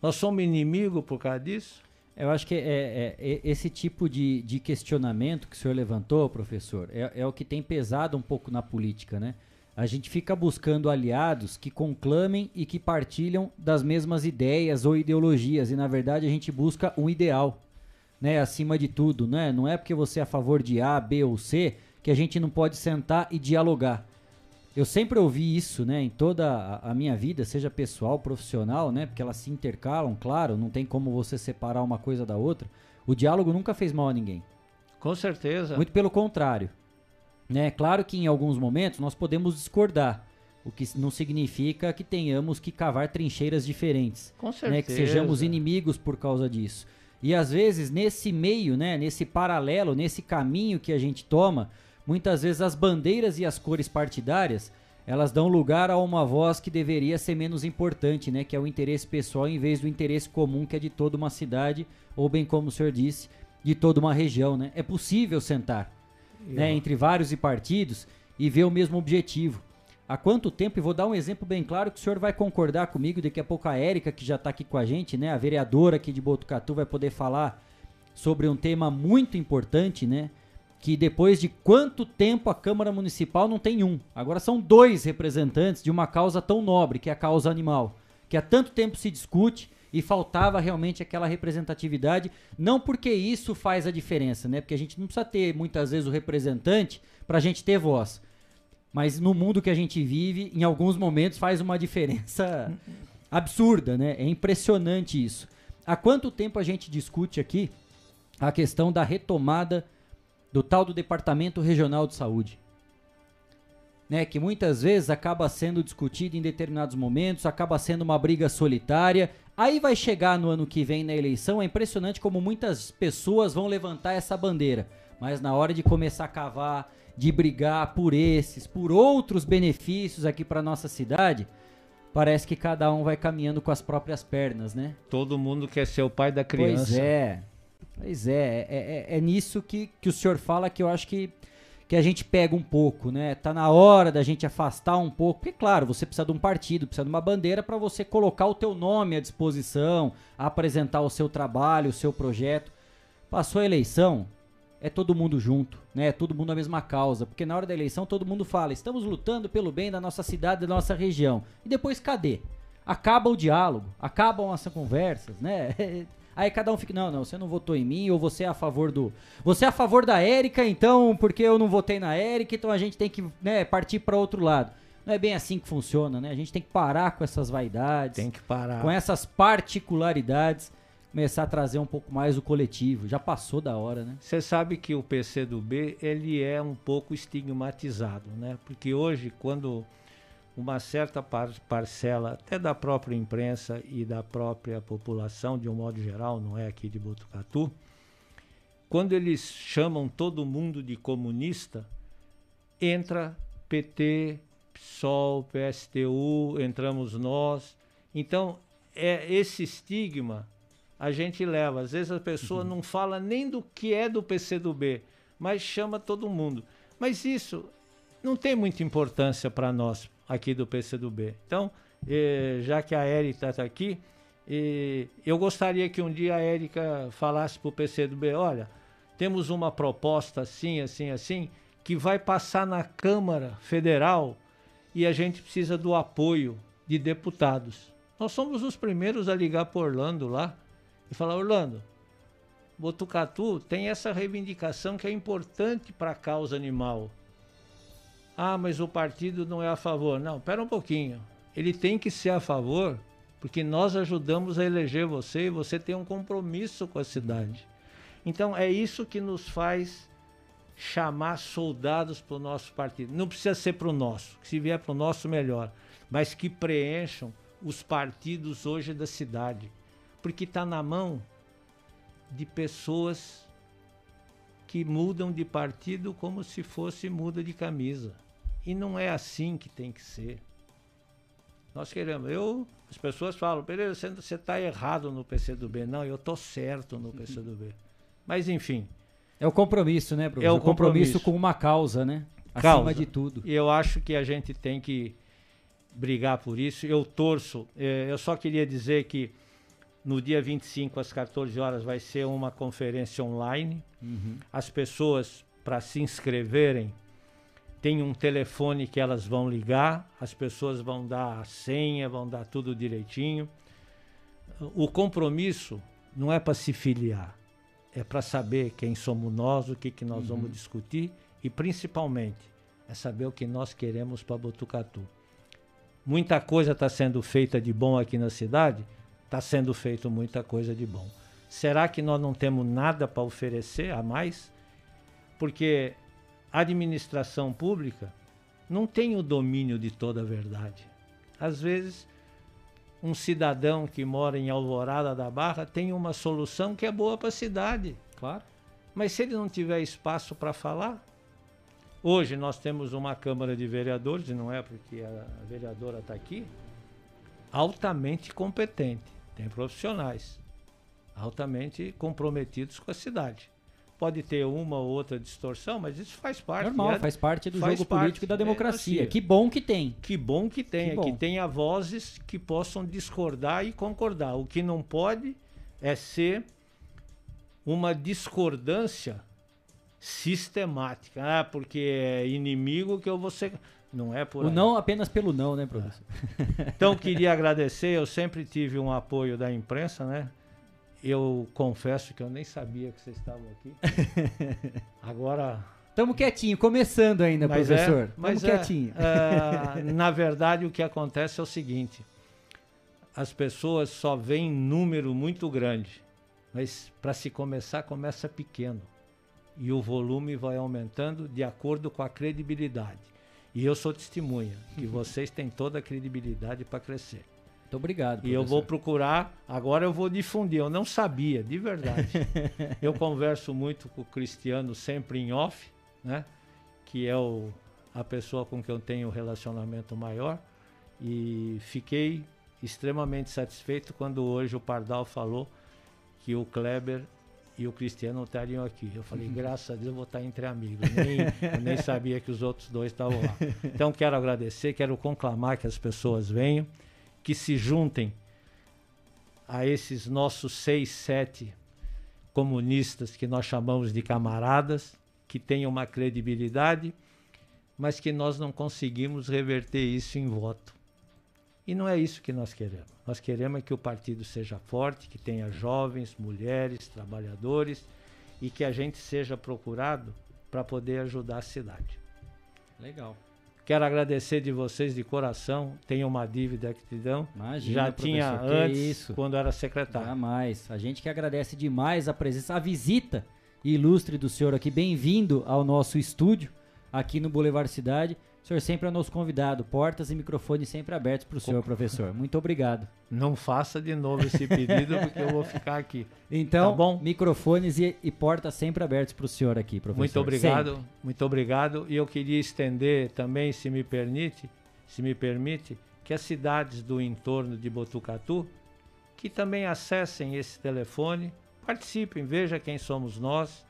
Nós somos inimigos por causa disso? Eu acho que é, é- é esse tipo de, de questionamento que o senhor levantou, professor, é, é o que tem pesado um pouco na política, né? A gente fica buscando aliados que conclamem e que partilham das mesmas ideias ou ideologias, e na verdade a gente busca um ideal, né? Acima de tudo, né? Não é porque você é a favor de A, B ou C que a gente não pode sentar e dialogar. Eu sempre ouvi isso, né, em toda a, minha vida, seja pessoal, profissional, né, porque elas se intercalam, claro, não tem como você separar uma coisa da outra. O diálogo nunca fez mal a ninguém. Com certeza. Muito pelo contrário. Né? Claro que em alguns momentos nós podemos discordar, o que não significa que tenhamos que cavar trincheiras diferentes. Com Né? Que certeza. sejamos inimigos por causa disso. E às vezes nesse meio, né, nesse paralelo, nesse caminho que a gente toma, muitas vezes as bandeiras e as cores partidárias, elas dão lugar a uma voz que deveria ser menos importante, né, que é o interesse pessoal em vez do interesse comum que é de toda uma cidade, ou bem como o senhor disse, de toda uma região, né? É possível sentar né, entre vários e partidos e ver o mesmo objetivo. Há quanto tempo, e vou dar um exemplo bem claro que o senhor vai concordar comigo, daqui a pouco a Érica, que já está aqui com a gente, né, a vereadora aqui de Botucatu, vai poder falar sobre um tema muito importante, né, que depois de quanto tempo a Câmara Municipal não tem um, agora são dois representantes de uma causa tão nobre, que é a causa animal, que há tanto tempo se discute e faltava realmente aquela representatividade, não porque isso faz a diferença, né? Porque a gente não precisa ter muitas vezes o representante para a gente ter voz. Mas no mundo que a gente vive, em alguns momentos faz uma diferença absurda, né? É impressionante isso. Há quanto tempo a gente discute aqui a questão da retomada do tal do Departamento Regional de Saúde? Né, que muitas vezes acaba sendo discutido em determinados momentos, acaba sendo uma briga solitária. Aí vai chegar no ano que vem na eleição, é impressionante como muitas pessoas vão levantar essa bandeira. Mas na hora de começar a cavar, de brigar por esses, por outros benefícios aqui para nossa cidade, parece que cada um vai caminhando com as próprias pernas, né? Todo mundo quer ser o pai da criança. Pois é. Pois é, é, é, é nisso que, que o senhor fala que eu acho que, que a gente pega um pouco, né? Tá na hora da gente afastar um pouco, porque claro, você precisa de um partido, precisa de uma bandeira para você colocar o teu nome à disposição, apresentar o seu trabalho, o seu projeto. Passou a eleição, é todo mundo junto, né? É todo mundo a mesma causa, porque na hora da eleição todo mundo fala: "Estamos lutando pelo bem da nossa cidade, da nossa região". E depois cadê? Acaba o diálogo, acabam as conversas, né? Aí cada um fica, não, não, você não votou em mim, ou você é a favor do. Você é a favor da Érica, então, porque eu não votei na Érica, então a gente tem que né, partir para outro lado. Não é bem assim que funciona, né? A gente tem que parar com essas vaidades. Tem que parar. Com essas particularidades, começar a trazer um pouco mais o coletivo. Já passou da hora, né? Você sabe que o PCdoB, ele é um pouco estigmatizado, né? Porque hoje, quando uma certa par parcela, até da própria imprensa e da própria população, de um modo geral, não é aqui de Botucatu, quando eles chamam todo mundo de comunista, entra PT, PSOL, PSTU, entramos nós. Então, é esse estigma a gente leva. Às vezes a pessoa uhum. não fala nem do que é do PCdoB, mas chama todo mundo. Mas isso não tem muita importância para nós, aqui do PCdoB. Então, eh, já que a Érica está aqui, eh, eu gostaria que um dia a Érica falasse para o PCdoB, olha, temos uma proposta assim, assim, assim, que vai passar na Câmara Federal e a gente precisa do apoio de deputados. Nós somos os primeiros a ligar para Orlando lá e falar, Orlando, Botucatu tem essa reivindicação que é importante para a causa animal. Ah, mas o partido não é a favor. Não, pera um pouquinho. Ele tem que ser a favor porque nós ajudamos a eleger você e você tem um compromisso com a cidade. Então é isso que nos faz chamar soldados para o nosso partido. Não precisa ser para o nosso, se vier para o nosso, melhor, mas que preencham os partidos hoje da cidade, porque está na mão de pessoas que mudam de partido como se fosse muda de camisa. E não é assim que tem que ser. Nós queremos. Eu, as pessoas falam, Pereira, você está errado no PCdoB. Não, eu estou certo no PCdoB. Mas enfim. É o compromisso, né, professor? É o compromisso, compromisso com uma causa, né? Causa. Acima de tudo. E eu acho que a gente tem que brigar por isso. Eu torço. Eh, eu só queria dizer que no dia 25, às 14 horas, vai ser uma conferência online. Uhum. As pessoas, para se inscreverem, tem um telefone que elas vão ligar, as pessoas vão dar a senha, vão dar tudo direitinho. O compromisso não é para se filiar, é para saber quem somos nós, o que, que nós uhum. vamos discutir e principalmente é saber o que nós queremos para Botucatu. Muita coisa está sendo feita de bom aqui na cidade, está sendo feito muita coisa de bom. Será que nós não temos nada para oferecer a mais? Porque administração pública não tem o domínio de toda a verdade. Às vezes, um cidadão que mora em Alvorada da Barra tem uma solução que é boa para a cidade. Claro. Mas se ele não tiver espaço para falar, hoje nós temos uma Câmara de Vereadores, e não é porque a vereadora está aqui, altamente competente. Tem profissionais altamente comprometidos com a cidade. Pode ter uma ou outra distorção, mas isso faz parte. Normal, é, faz parte do faz jogo parte, político e da democracia. É, que bom que tem. Que bom que tenha, que, que tenha vozes que possam discordar e concordar. O que não pode é ser uma discordância sistemática. Ah, porque é inimigo que eu vou ser. Não é por o aí. não apenas pelo não, né, professor? Então, queria agradecer. Eu sempre tive um apoio da imprensa, né? Eu confesso que eu nem sabia que vocês estavam aqui. Agora. Estamos quietinho, começando ainda, mas professor. É, mas é, quietinho. É, na verdade, o que acontece é o seguinte: as pessoas só veem número muito grande, mas para se começar, começa pequeno. E o volume vai aumentando de acordo com a credibilidade. E eu sou testemunha que vocês têm toda a credibilidade para crescer. Muito obrigado. Professor. E eu vou procurar, agora eu vou difundir. Eu não sabia, de verdade. eu converso muito com o Cristiano sempre em off, né? Que é o, a pessoa com quem eu tenho um relacionamento maior. E fiquei extremamente satisfeito quando hoje o Pardal falou que o Kleber e o Cristiano estariam aqui. Eu falei, graças a Deus eu vou estar entre amigos. Nem, eu nem sabia que os outros dois estavam lá. Então quero agradecer, quero conclamar que as pessoas venham, que se juntem a esses nossos seis, sete comunistas que nós chamamos de camaradas, que tenham uma credibilidade, mas que nós não conseguimos reverter isso em voto. E não é isso que nós queremos. Nós queremos que o partido seja forte, que tenha jovens, mulheres, trabalhadores e que a gente seja procurado para poder ajudar a cidade. Legal. Quero agradecer de vocês de coração. Tenho uma dívida que te dão. Imagina, Já tinha antes, isso. quando era secretário. Jamais. A gente que agradece demais a presença, a visita ilustre do senhor aqui. Bem-vindo ao nosso estúdio aqui no Boulevard Cidade. O senhor sempre é nosso convidado. Portas e microfones sempre abertos para o senhor, professor. Muito obrigado. Não faça de novo esse pedido, porque eu vou ficar aqui. Então, Tá bom? microfones e, e portas sempre abertos para o senhor aqui, professor. Muito obrigado, Sempre. muito obrigado. E eu queria estender também, se me permite, se me permite, que as cidades do entorno de Botucatu, que também acessem esse telefone, participem, veja quem somos nós,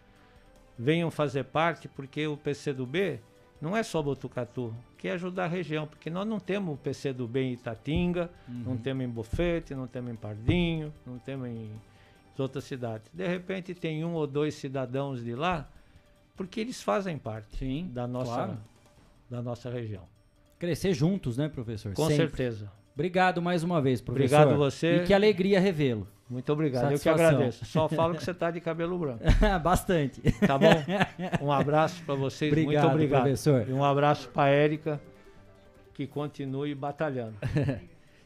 venham fazer parte, porque o PCdoB não é só Botucatu, quer ajudar a região, porque nós não temos o PCdoB em Itatinga, não temos em Bofete, não temos em Pardinho, não temos em outras cidades. De repente tem um ou dois cidadãos de lá, porque eles fazem parte Sim, da nossa, claro. da nossa região. Crescer juntos, né, professor? Com Sempre. certeza. Obrigado mais uma vez, professor. Obrigado você. E que alegria revê-lo. Muito obrigado. Eu que Satisfação. agradeço. Só falo que você está de cabelo branco. Bastante. Tá bom? Um abraço para vocês. Obrigado, Muito obrigado. professor. E um abraço para Érica, que continue batalhando.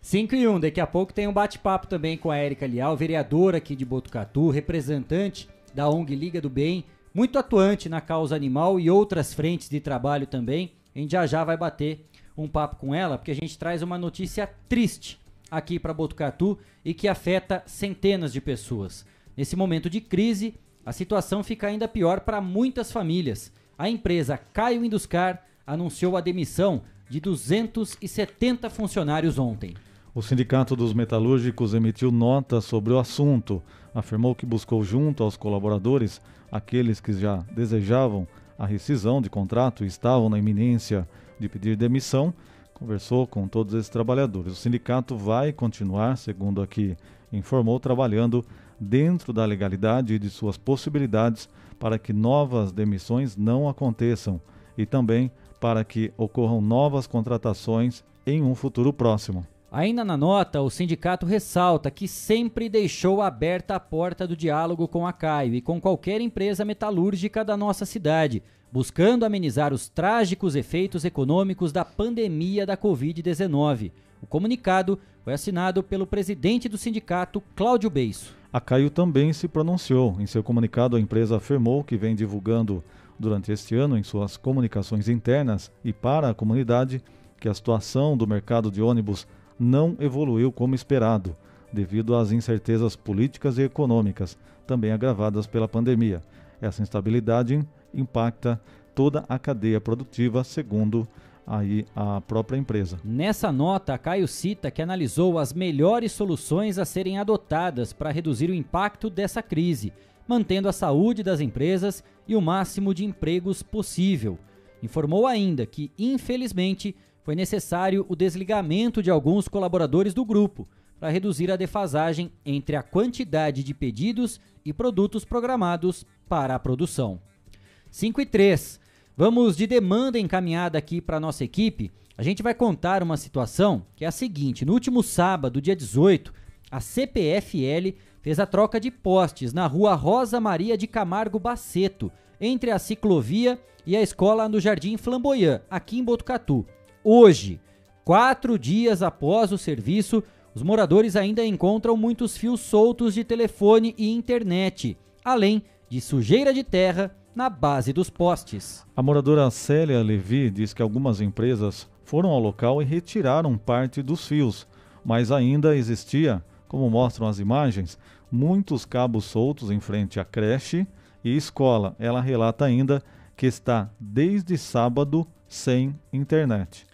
5 e 1, um, daqui a pouco tem um bate-papo também com a Érica Lial, vereadora aqui de Botucatu, representante da ONG Liga do Bem, muito atuante na causa animal e outras frentes de trabalho também. A gente já já vai bater um papo com ela, porque a gente traz uma notícia triste aqui para Botucatu e que afeta centenas de pessoas. Nesse momento de crise, a situação fica ainda pior para muitas famílias. A empresa Caio Induscar anunciou a demissão de 270 funcionários ontem. O Sindicato dos Metalúrgicos emitiu nota sobre o assunto. Afirmou que buscou junto aos colaboradores, aqueles que já desejavam a rescisão de contrato e estavam na iminência de pedir demissão, conversou com todos esses trabalhadores. O sindicato vai continuar, segundo aqui informou, trabalhando dentro da legalidade e de suas possibilidades para que novas demissões não aconteçam e também para que ocorram novas contratações em um futuro próximo. Ainda na nota, o sindicato ressalta que sempre deixou aberta a porta do diálogo com a Caio e com qualquer empresa metalúrgica da nossa cidade, buscando amenizar os trágicos efeitos econômicos da pandemia da Covid-19. O comunicado foi assinado pelo presidente do sindicato, Cláudio Beiço. A Caio também se pronunciou. Em seu comunicado, a empresa afirmou que vem divulgando durante este ano em suas comunicações internas e para a comunidade que a situação do mercado de ônibus não evoluiu como esperado, devido às incertezas políticas e econômicas, também agravadas pela pandemia. Essa instabilidade impacta toda a cadeia produtiva, segundo aí a própria empresa. Nessa nota, Caio cita que analisou as melhores soluções a serem adotadas para reduzir o impacto dessa crise, mantendo a saúde das empresas e o máximo de empregos possível. Informou ainda que, infelizmente, foi necessário o desligamento de alguns colaboradores do grupo para reduzir a defasagem entre a quantidade de pedidos e produtos programados para a produção. 5 e 3. Vamos de demanda encaminhada aqui para nossa equipe. A gente vai contar uma situação que é a seguinte: no último sábado, dia 18, a CPFL fez a troca de postes na rua Rosa Maria de Camargo Baceto, entre a ciclovia e a escola no Jardim Flamboyant, aqui em Botucatu. Hoje, quatro dias após o serviço, os moradores ainda encontram muitos fios soltos de telefone e internet, além de sujeira de terra na base dos postes. A moradora Célia Levi diz que algumas empresas foram ao local e retiraram parte dos fios, mas ainda existia, como mostram as imagens, muitos cabos soltos em frente à creche e escola. Ela relata ainda que está desde sábado sem internet.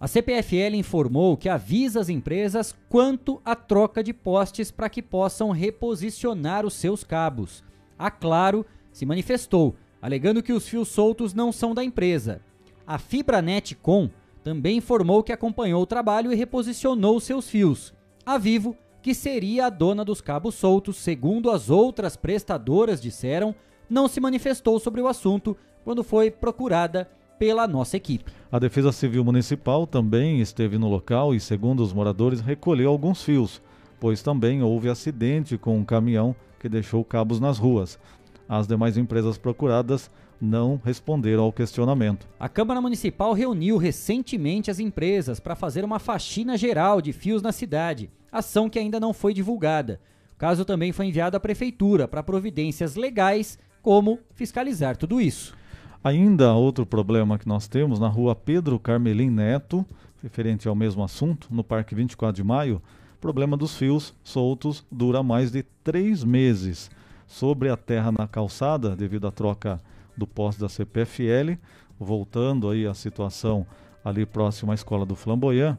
A CPFL informou que avisa as empresas quanto à troca de postes para que possam reposicionar os seus cabos. A Claro se manifestou, alegando que os fios soltos não são da empresa. A Fibranet Com também informou que acompanhou o trabalho e reposicionou seus fios. A Vivo, que seria a dona dos cabos soltos, segundo as outras prestadoras disseram, não se manifestou sobre o assunto quando foi procurada pela nossa equipe. A Defesa Civil Municipal também esteve no local e, segundo os moradores, recolheu alguns fios, pois também houve acidente com um caminhão que deixou cabos nas ruas. As demais empresas procuradas não responderam ao questionamento. A Câmara Municipal reuniu recentemente as empresas para fazer uma faxina geral de fios na cidade, ação que ainda não foi divulgada. O caso também foi enviado à Prefeitura para providências legais, como fiscalizar tudo isso. Ainda outro problema que nós temos na rua Pedro Carmelim Neto, referente ao mesmo assunto, no Parque 24 de Maio, problema dos fios soltos dura mais de três meses. Sobre a terra na calçada, devido à troca do poste da CPFL, voltando aí à situação ali próximo à escola do Flamboyant,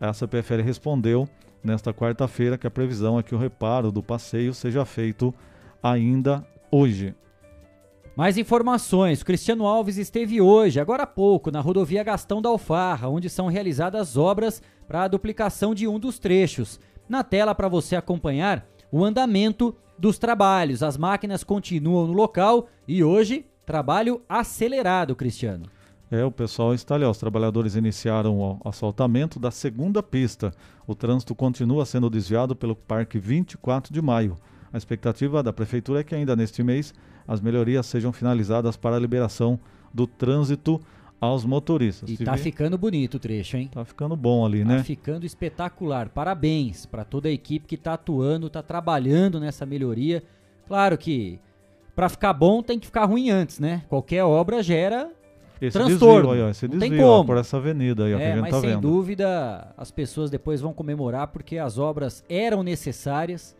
a CPFL respondeu nesta quarta-feira que a previsão é que o reparo do passeio seja feito ainda hoje. Mais informações. Cristiano Alves esteve hoje, agora há pouco, na rodovia Gastão da Alfarra, onde são realizadas obras para a duplicação de um dos trechos. Na tela para você acompanhar o andamento dos trabalhos. As máquinas continuam no local e hoje Trabalho acelerado, Cristiano. É, o pessoal está ali. Os trabalhadores iniciaram o assaltamento da segunda pista. O trânsito continua sendo desviado pelo Parque 24 de Maio. A expectativa da Prefeitura é que ainda neste mês as melhorias sejam finalizadas para a liberação do trânsito aos motoristas. E tá ficando bonito o trecho, hein? Tá ficando bom ali, tá né? Tá ficando espetacular. Parabéns para toda a equipe que tá atuando, tá trabalhando nessa melhoria. Claro que para ficar bom tem que ficar ruim antes, né? Qualquer obra gera esse transtorno. Desvio, aí, esse desvio, tem como. Ó, por essa avenida aí, é, a mas tá sem vendo. dúvida as pessoas depois vão comemorar porque as obras eram necessárias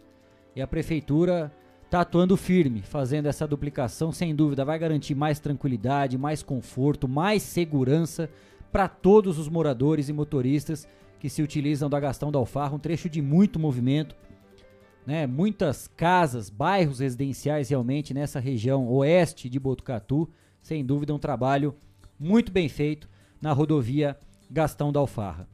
e a prefeitura está atuando firme, fazendo essa duplicação, sem dúvida vai garantir mais tranquilidade, mais conforto, mais segurança para todos os moradores e motoristas que se utilizam da Gastão da Alfarra, um trecho de muito movimento, né, muitas casas, bairros residenciais realmente nessa região oeste de Botucatu. Sem dúvida, um trabalho muito bem feito na rodovia Gastão da Alfarra.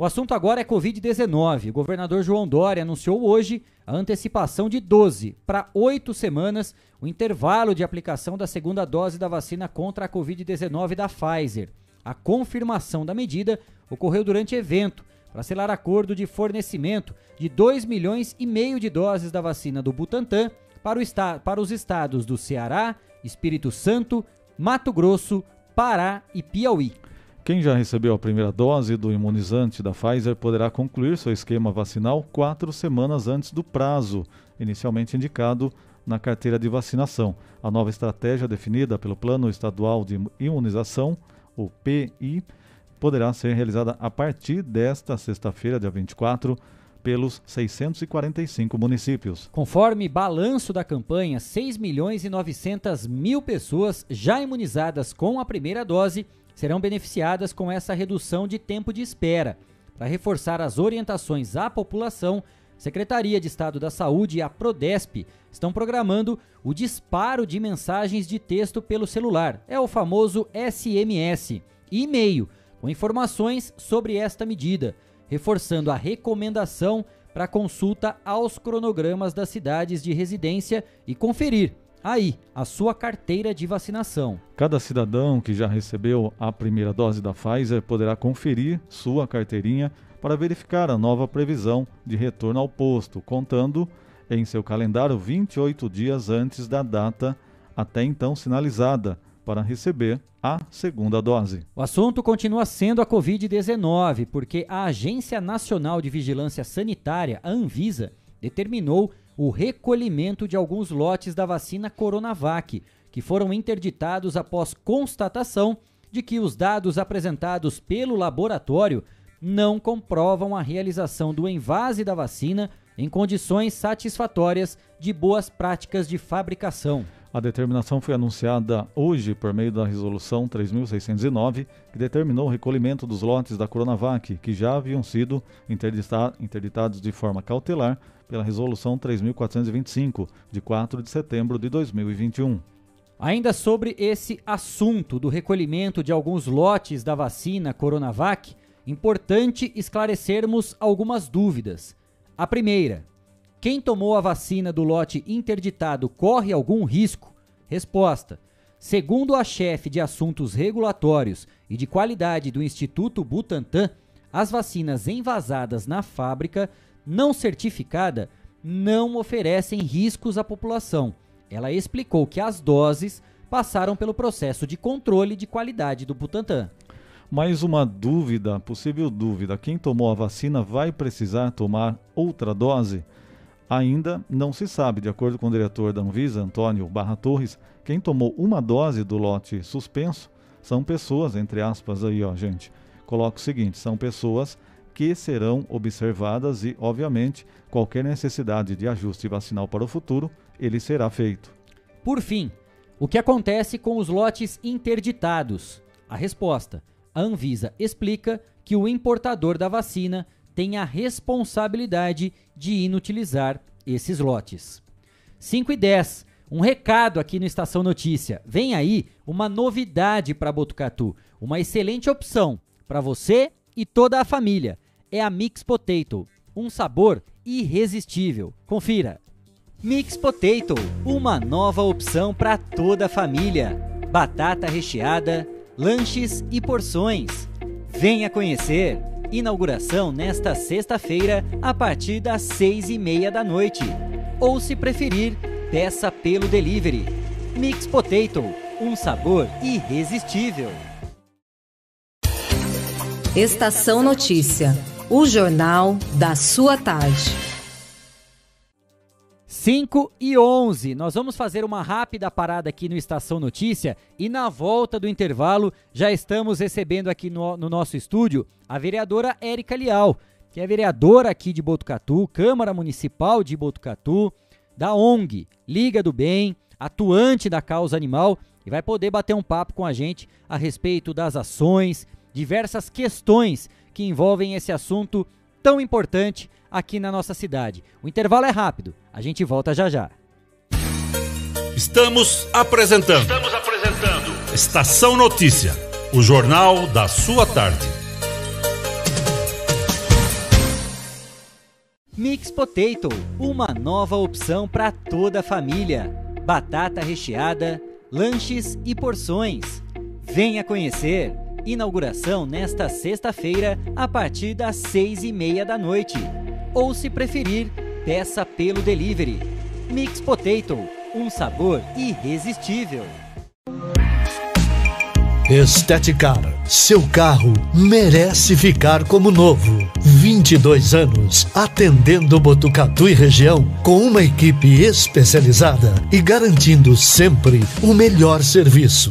O assunto agora é Covid-19. O governador João Dória anunciou hoje a antecipação de 12 para 8 semanas o intervalo de aplicação da segunda dose da vacina contra a Covid-19 da Pfizer. A confirmação da medida ocorreu durante evento para selar acordo de fornecimento de 2 milhões e meio de doses da vacina do Butantan para, o para os estados do Ceará, Espírito Santo, Mato Grosso, Pará e Piauí. Quem já recebeu a primeira dose do imunizante da Pfizer poderá concluir seu esquema vacinal quatro semanas antes do prazo inicialmente indicado na carteira de vacinação. A nova estratégia definida pelo Plano Estadual de Imunização, o PI, poderá ser realizada a partir desta sexta-feira, dia 24, pelos 645 municípios. Conforme balanço da campanha, 6 milhões e 900 mil pessoas já imunizadas com a primeira dose serão beneficiadas com essa redução de tempo de espera. Para reforçar as orientações à população, Secretaria de Estado da Saúde e a Prodesp estão programando o disparo de mensagens de texto pelo celular. É o famoso SMS. E e-mail com informações sobre esta medida, reforçando a recomendação para consulta aos cronogramas das cidades de residência e conferir aí a sua carteira de vacinação. Cada cidadão que já recebeu a primeira dose da Pfizer poderá conferir sua carteirinha para verificar a nova previsão de retorno ao posto, contando em seu calendário 28 dias antes da data até então sinalizada para receber a segunda dose. O assunto continua sendo a Covid-19, porque a Agência Nacional de Vigilância Sanitária, a Anvisa, determinou o recolhimento de alguns lotes da vacina Coronavac, que foram interditados após constatação de que os dados apresentados pelo laboratório não comprovam a realização do envase da vacina em condições satisfatórias de boas práticas de fabricação. A determinação foi anunciada hoje por meio da Resolução 3.609, que determinou o recolhimento dos lotes da Coronavac, que já haviam sido interdita interditados de forma cautelar pela Resolução 3.425, de 4 de setembro de 2021. Ainda sobre esse assunto do recolhimento de alguns lotes da vacina Coronavac, importante esclarecermos algumas dúvidas. A primeira: quem tomou a vacina do lote interditado corre algum risco? Resposta: Segundo a chefe de assuntos regulatórios e de qualidade do Instituto Butantan, as vacinas envasadas na fábrica não certificada não oferecem riscos à população. Ela explicou que as doses passaram pelo processo de controle de qualidade do Butantan. Mais uma dúvida, possível dúvida: quem tomou a vacina vai precisar tomar outra dose? Ainda não se sabe, de acordo com o diretor da Anvisa, Antônio Barra Torres, quem tomou uma dose do lote suspenso são pessoas, entre aspas aí, ó, gente. Coloca o seguinte, são pessoas que serão observadas e, obviamente, qualquer necessidade de ajuste vacinal para o futuro, ele será feito. Por fim, o que acontece com os lotes interditados? A resposta: a Anvisa explica que o importador da vacina tem a responsabilidade de inutilizar esses lotes. 5 e 10. Um recado aqui no Estação Notícia. Vem aí uma novidade para Botucatu, uma excelente opção para você e toda a família. É a Mix Potato, um sabor irresistível. Confira. Mix Potato, uma nova opção para toda a família. Batata recheada, lanches e porções. Venha conhecer. Inauguração nesta sexta-feira, a partir das seis e meia da noite. Ou, se preferir, peça pelo delivery. Mix Potato, um sabor irresistível. Estação Notícia, o jornal da sua tarde. 5 e 11. Nós vamos fazer uma rápida parada aqui no Estação Notícia e na volta do intervalo já estamos recebendo aqui no, no nosso estúdio a vereadora Érica Lial, que é vereadora aqui de Botucatu, Câmara Municipal de Botucatu, da ONG Liga do Bem, atuante da causa animal e vai poder bater um papo com a gente a respeito das ações, diversas questões que envolvem esse assunto tão importante aqui na nossa cidade. O intervalo é rápido, a gente volta já já. Estamos apresentando. Estamos apresentando. Estação Notícia, o jornal da sua tarde. Mix Potato, uma nova opção para toda a família. Batata recheada, lanches e porções. Venha conhecer. Inauguração nesta sexta-feira, a partir das seis e meia da noite. Ou, se preferir, peça pelo delivery. Mix Potato, um sabor irresistível. Esteticar. Seu carro merece ficar como novo. 22 anos atendendo Botucatu e região com uma equipe especializada e garantindo sempre o melhor serviço.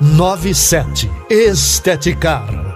3497. Esteticar.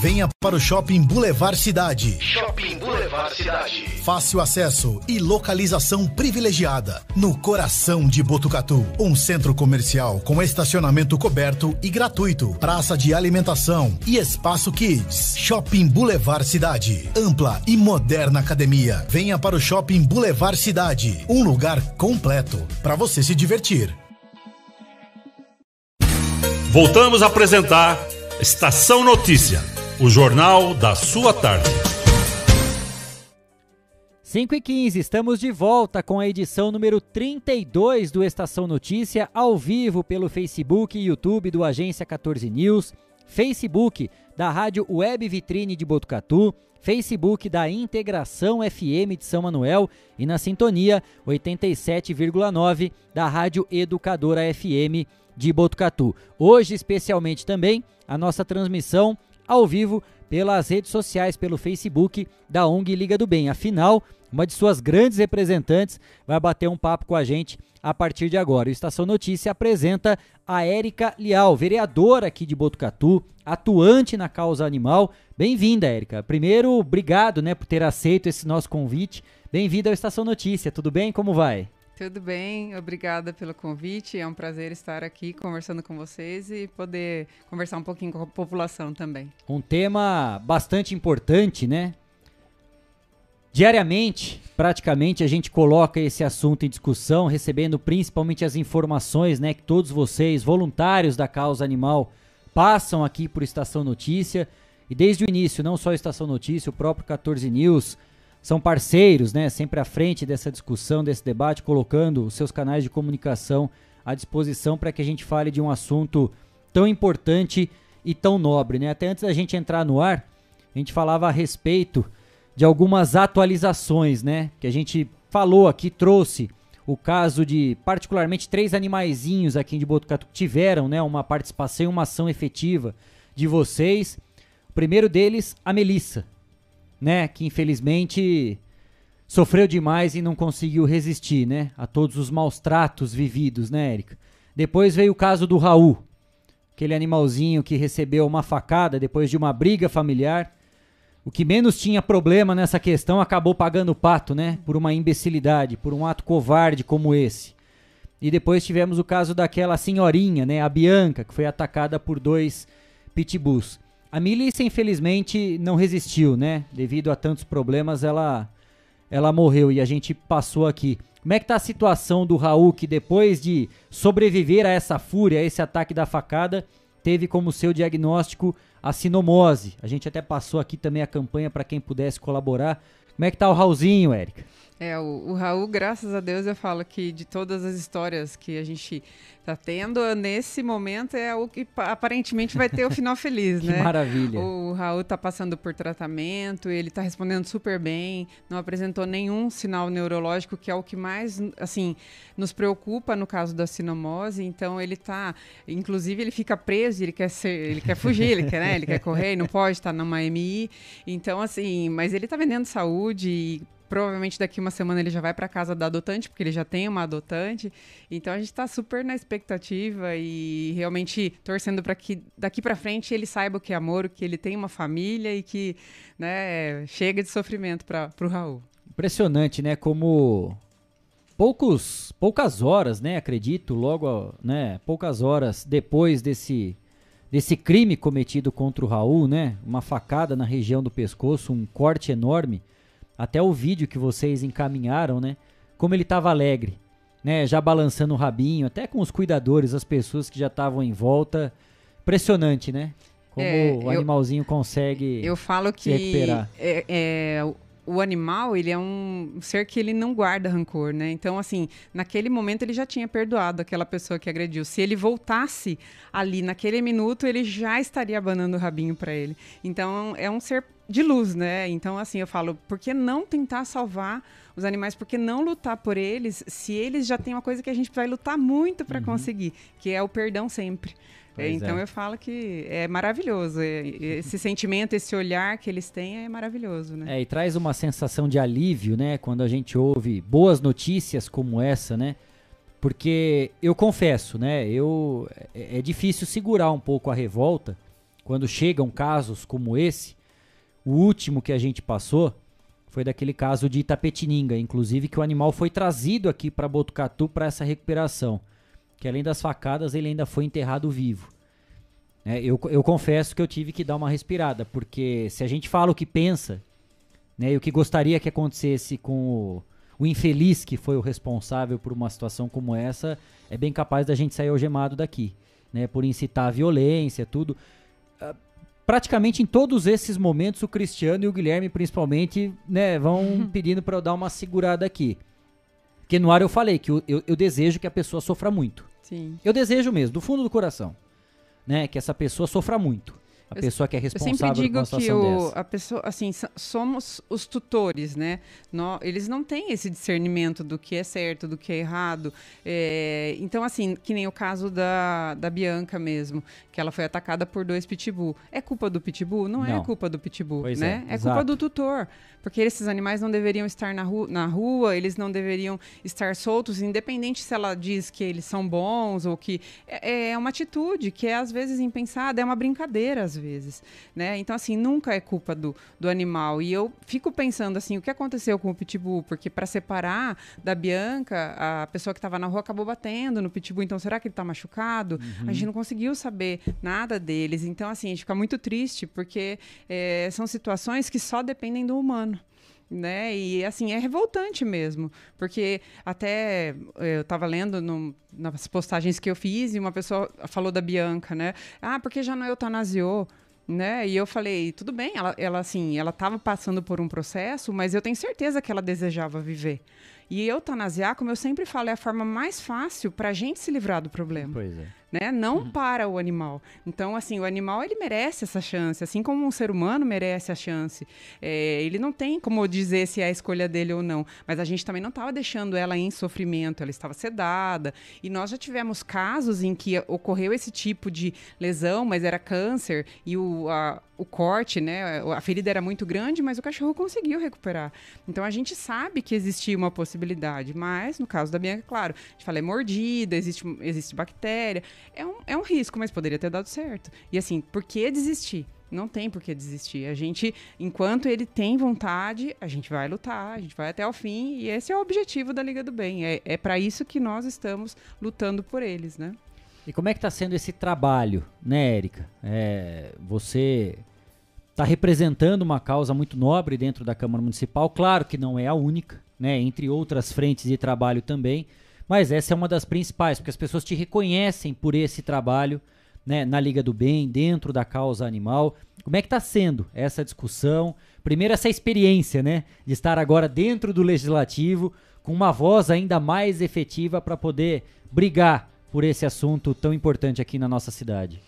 Venha para o Shopping Boulevard Cidade. Shopping Boulevard Cidade. Fácil acesso e localização privilegiada. No coração de Botucatu. Um centro comercial com estacionamento coberto e gratuito. Praça de alimentação e espaço kids. Shopping Boulevard Cidade. Ampla e moderna academia. Venha para o Shopping Boulevard Cidade. Um lugar completo para você se divertir. Voltamos a apresentar Estação Notícia, o jornal da sua tarde. 5 e 15, estamos de volta com a edição número 32 do Estação Notícia, ao vivo pelo Facebook e YouTube do Agência 14 News, Facebook da Rádio Web Vitrine de Botucatu, Facebook da Integração FM de São Manuel e na sintonia 87,9 da Rádio Educadora FM de Botucatu. Hoje, especialmente também, a nossa transmissão ao vivo pelas redes sociais, pelo Facebook da ONG Liga do Bem. Afinal, uma de suas grandes representantes vai bater um papo com a gente a partir de agora. O Estação Notícia apresenta a Érica Lial, vereadora aqui de Botucatu, atuante na causa animal. Bem-vinda, Érica. Primeiro, obrigado né, por ter aceito esse nosso convite. Bem-vinda ao Estação Notícia. Tudo bem? Como vai? Tudo bem, obrigada pelo convite. É um prazer estar aqui conversando com vocês e poder conversar um pouquinho com a população também. Um tema bastante importante, né? Diariamente, praticamente, a gente coloca esse assunto em discussão, recebendo principalmente as informações né, que todos vocês, voluntários da causa animal, passam aqui por Estação Notícia. E desde o início, não só Estação Notícia, o próprio 14 News, são parceiros, né, sempre à frente dessa discussão, desse debate, colocando os seus canais de comunicação à disposição para que a gente fale de um assunto tão importante e tão nobre, né? Até antes da gente entrar no ar, a gente falava a respeito de algumas atualizações, né, que a gente falou aqui, trouxe o caso de particularmente três animaizinhos aqui de Botucatu que tiveram, né, uma participação e uma ação efetiva de vocês. O primeiro deles, a Melissa, né, que infelizmente sofreu demais e não conseguiu resistir, né, a todos os maus tratos vividos, né, Érica? Depois veio o caso do Raul, aquele animalzinho que recebeu uma facada depois de uma briga familiar. O que menos tinha problema nessa questão acabou pagando o pato, né, por uma imbecilidade, por um ato covarde como esse. E depois tivemos o caso daquela senhorinha, né, a Bianca, que foi atacada por dois pitbulls. A Milícia, infelizmente, não resistiu, né? Devido a tantos problemas, ela, ela morreu e a gente passou aqui. Como é que tá a situação do Raul, que depois de sobreviver a essa fúria, a esse ataque da facada, teve como seu diagnóstico a sinomose? A gente até passou aqui também a campanha para quem pudesse colaborar. Como é que tá o Raulzinho, Érica? É, o, o, Raul, graças a Deus, eu falo que de todas as histórias que a gente tá tendo, nesse momento é o que aparentemente vai ter o final feliz, né? Que maravilha. O Raul tá passando por tratamento, ele tá respondendo super bem, não apresentou nenhum sinal neurológico, que é o que mais, assim, nos preocupa no caso da sinomose, então ele tá, inclusive ele fica preso, ele quer ser, ele quer fugir, ele quer, né? Ele quer correr, não pode estar tá numa MI. Então, assim, mas ele tá vendendo saúde e provavelmente daqui uma semana ele já vai para casa da adotante, porque ele já tem uma adotante. Então a gente está super na expectativa e realmente torcendo para que daqui para frente ele saiba o que é amor, que ele tem uma família e que né, chega de sofrimento para o Raul. Impressionante, né? Como poucos, poucas horas, né? Acredito, logo, né? Poucas horas depois desse desse crime cometido contra o Raul, né? Uma facada na região do pescoço, um corte enorme até o vídeo que vocês encaminharam, né? Como ele estava alegre. né, já balançando o rabinho, até com os cuidadores, as pessoas que já estavam em volta. Impressionante, né? Como É, o eu- animalzinho consegue Eu falo se que recuperar. é, é, o- animal, ele é um ser que ele não guarda rancor, né? Então, assim, naquele momento ele já tinha perdoado aquela pessoa que agrediu. Se ele voltasse ali naquele minuto, ele já estaria abanando o rabinho para ele. Então, é um ser de luz, né? Então, assim, eu falo, por que não tentar salvar os animais? Por que não lutar por eles se eles já têm uma coisa que a gente vai lutar muito para conseguir, que é o perdão sempre. É, Pois então é. eu falo que é maravilhoso. é- esse sentimento, esse olhar que eles têm é maravilhoso, né? É, e traz uma sensação de alívio, né? Quando a gente ouve boas notícias como essa, né? Porque eu confesso, né? Eu, é, é difícil segurar um pouco a revolta quando chegam casos como esse. O último que a gente passou foi daquele caso de Itapetininga, inclusive que o animal foi trazido aqui para Botucatu para essa recuperação. Que além das facadas, ele ainda foi enterrado vivo. É, eu, eu confesso que eu tive que dar uma respirada, porque se a gente fala o que pensa, né, e o que gostaria que acontecesse com o, o infeliz que foi o responsável por uma situação como essa, é bem capaz da gente sair algemado daqui, né, por incitar a violência, tudo. Ah, Praticamente em todos esses momentos, o Cristiano e o Guilherme, principalmente, né, vão pedindo para eu dar uma segurada aqui. Porque no ar eu falei que eu, eu- eu desejo que a pessoa sofra muito. Sim. Eu desejo mesmo, do fundo do coração, né, que essa pessoa sofra muito. A Eu- pessoa que é Eu responsável sempre por digo uma que o, dessa. a pessoa, assim, so- somos os tutores, né? Eles não têm esse discernimento do que é certo, do que é errado. É, então, assim, que nem o caso da, da Bianca mesmo, que ela foi atacada por dois pitbull. É culpa do pitbull? Não, é Não. culpa do pitbull, Pois né? é, É, culpa do tutor. Porque esses animais não deveriam estar na, ru na rua, eles não deveriam estar soltos, independente se ela diz que eles são bons ou que. É, é uma atitude que é, às vezes, impensada, é uma brincadeira, às vezes. Né? Então, assim, nunca é culpa do, do animal. E eu fico pensando, assim, o que aconteceu com o Pitbull? Porque para separar da Bianca, a pessoa que estava na rua acabou batendo no Pitbull. Então, será que ele está machucado? A gente não conseguiu saber nada deles. Então, assim, a gente fica muito triste porque é, são situações que só dependem do humano né? E assim, é revoltante mesmo, porque até eh, eu estava lendo no- nas postagens que eu fiz e uma pessoa falou da Bianca, né? Ah, porque já não eutanasiou. Né? E eu falei, tudo bem, ela, ela assim, ela estava passando por um processo, mas eu tenho certeza que ela desejava viver. E eutanasiar, como eu sempre falo, é a forma mais fácil para a gente se livrar do problema Pois é. Né? Não para o animal. Então, assim, o animal ele merece essa chance, assim como um ser humano merece a chance. É, ele não tem como dizer se é a escolha dele ou não, mas a gente também não estava deixando ela em sofrimento, ela estava sedada. E nós já tivemos casos em que ocorreu esse tipo de lesão, mas era câncer e o, a- o corte, né? A ferida era muito grande, mas o cachorro conseguiu recuperar. Então a gente sabe que existia uma possibilidade, mas no caso da Bianca, claro, a gente fala, é mordida, existe, existe bactéria. É um, é um risco, mas poderia ter dado certo. E assim, por que desistir? Não tem por que desistir. A gente, enquanto ele tem vontade, a gente vai lutar, a gente vai até o fim. E esse é o objetivo da Liga do Bem. É, é para isso que nós estamos lutando por eles, né? E como é que está sendo esse trabalho, né, Érica? É, você está representando uma causa muito nobre dentro da Câmara Municipal, claro que não é a única, né, entre outras frentes de trabalho também, mas essa é uma das principais, porque as pessoas te reconhecem por esse trabalho, né, na Liga do Bem, dentro da causa animal. Como é que está sendo essa discussão? Primeiro essa experiência, né, de estar agora dentro do legislativo com uma voz ainda mais efetiva para poder brigar por esse assunto tão importante aqui na nossa cidade.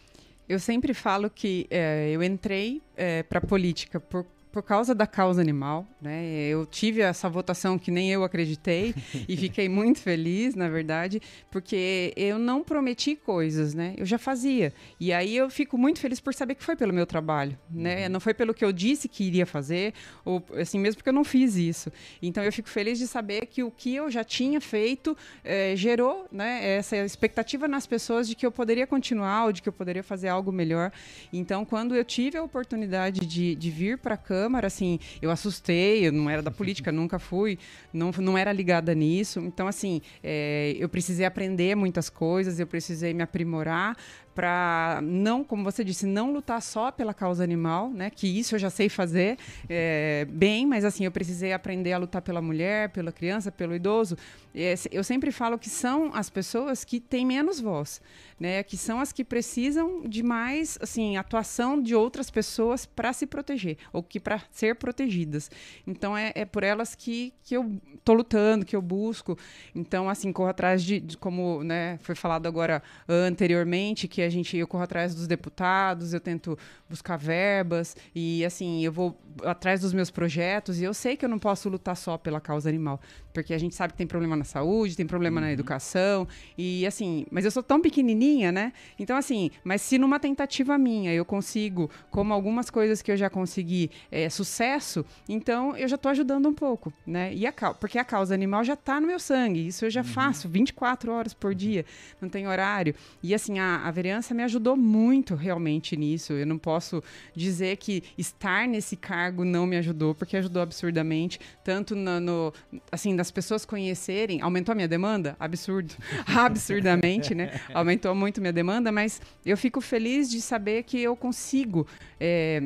Eu sempre falo que eh, eu entrei para a política por, por causa da causa animal, né? Eu tive essa votação que nem eu acreditei e fiquei muito feliz, na verdade, porque eu não prometi coisas, né? Eu já fazia. E aí eu fico muito feliz por saber que foi pelo meu trabalho, né? Não foi pelo que eu disse que iria fazer, ou assim mesmo porque eu não fiz isso. Então eu fico feliz de saber que o que eu já tinha feito eh, gerou, né? Essa expectativa nas pessoas de que eu poderia continuar ou de que eu poderia fazer algo melhor. Então quando eu tive a oportunidade de, de vir para a Câmara, assim, eu assustei, eu não era da política, nunca fui, não, não era ligada nisso. Então, assim, eh, eu precisei aprender muitas coisas, eu precisei me aprimorar para não, como você disse, não lutar só pela causa animal, né? Que isso eu já sei fazer é, bem, mas assim eu precisei aprender a lutar pela mulher, pela criança, pelo idoso. É, eu sempre falo que são as pessoas que têm menos voz, né? Que são as que precisam de mais, assim, atuação de outras pessoas para se proteger ou que para ser protegidas. Então é, é, por elas que, que eu tô lutando, que eu busco. Então assim corro atrás de, de como, né? Foi falado agora anteriormente que a gente eu corro atrás dos deputados, eu tento buscar verbas e assim eu vou atrás dos meus projetos e eu sei que eu não posso lutar só pela causa animal, porque a gente sabe que tem problema na saúde, tem problema uhum. na educação e assim, mas eu sou tão pequenininha, né? Então assim, mas se numa tentativa minha eu consigo, como algumas coisas que eu já consegui, é, sucesso, então eu já estou ajudando um pouco, né? E a porque a causa animal já está no meu sangue, isso eu já uhum. faço 24 horas por dia, não tem horário. E assim, a, a vereança me ajudou muito realmente nisso. Eu não posso dizer que estar nesse cargo não me ajudou, porque ajudou absurdamente, tanto no, no assim, das pessoas conhecerem, aumentou a minha demanda? Absurdo. Absurdamente, né? Aumentou muito minha demanda, mas eu fico feliz de saber que eu consigo. É,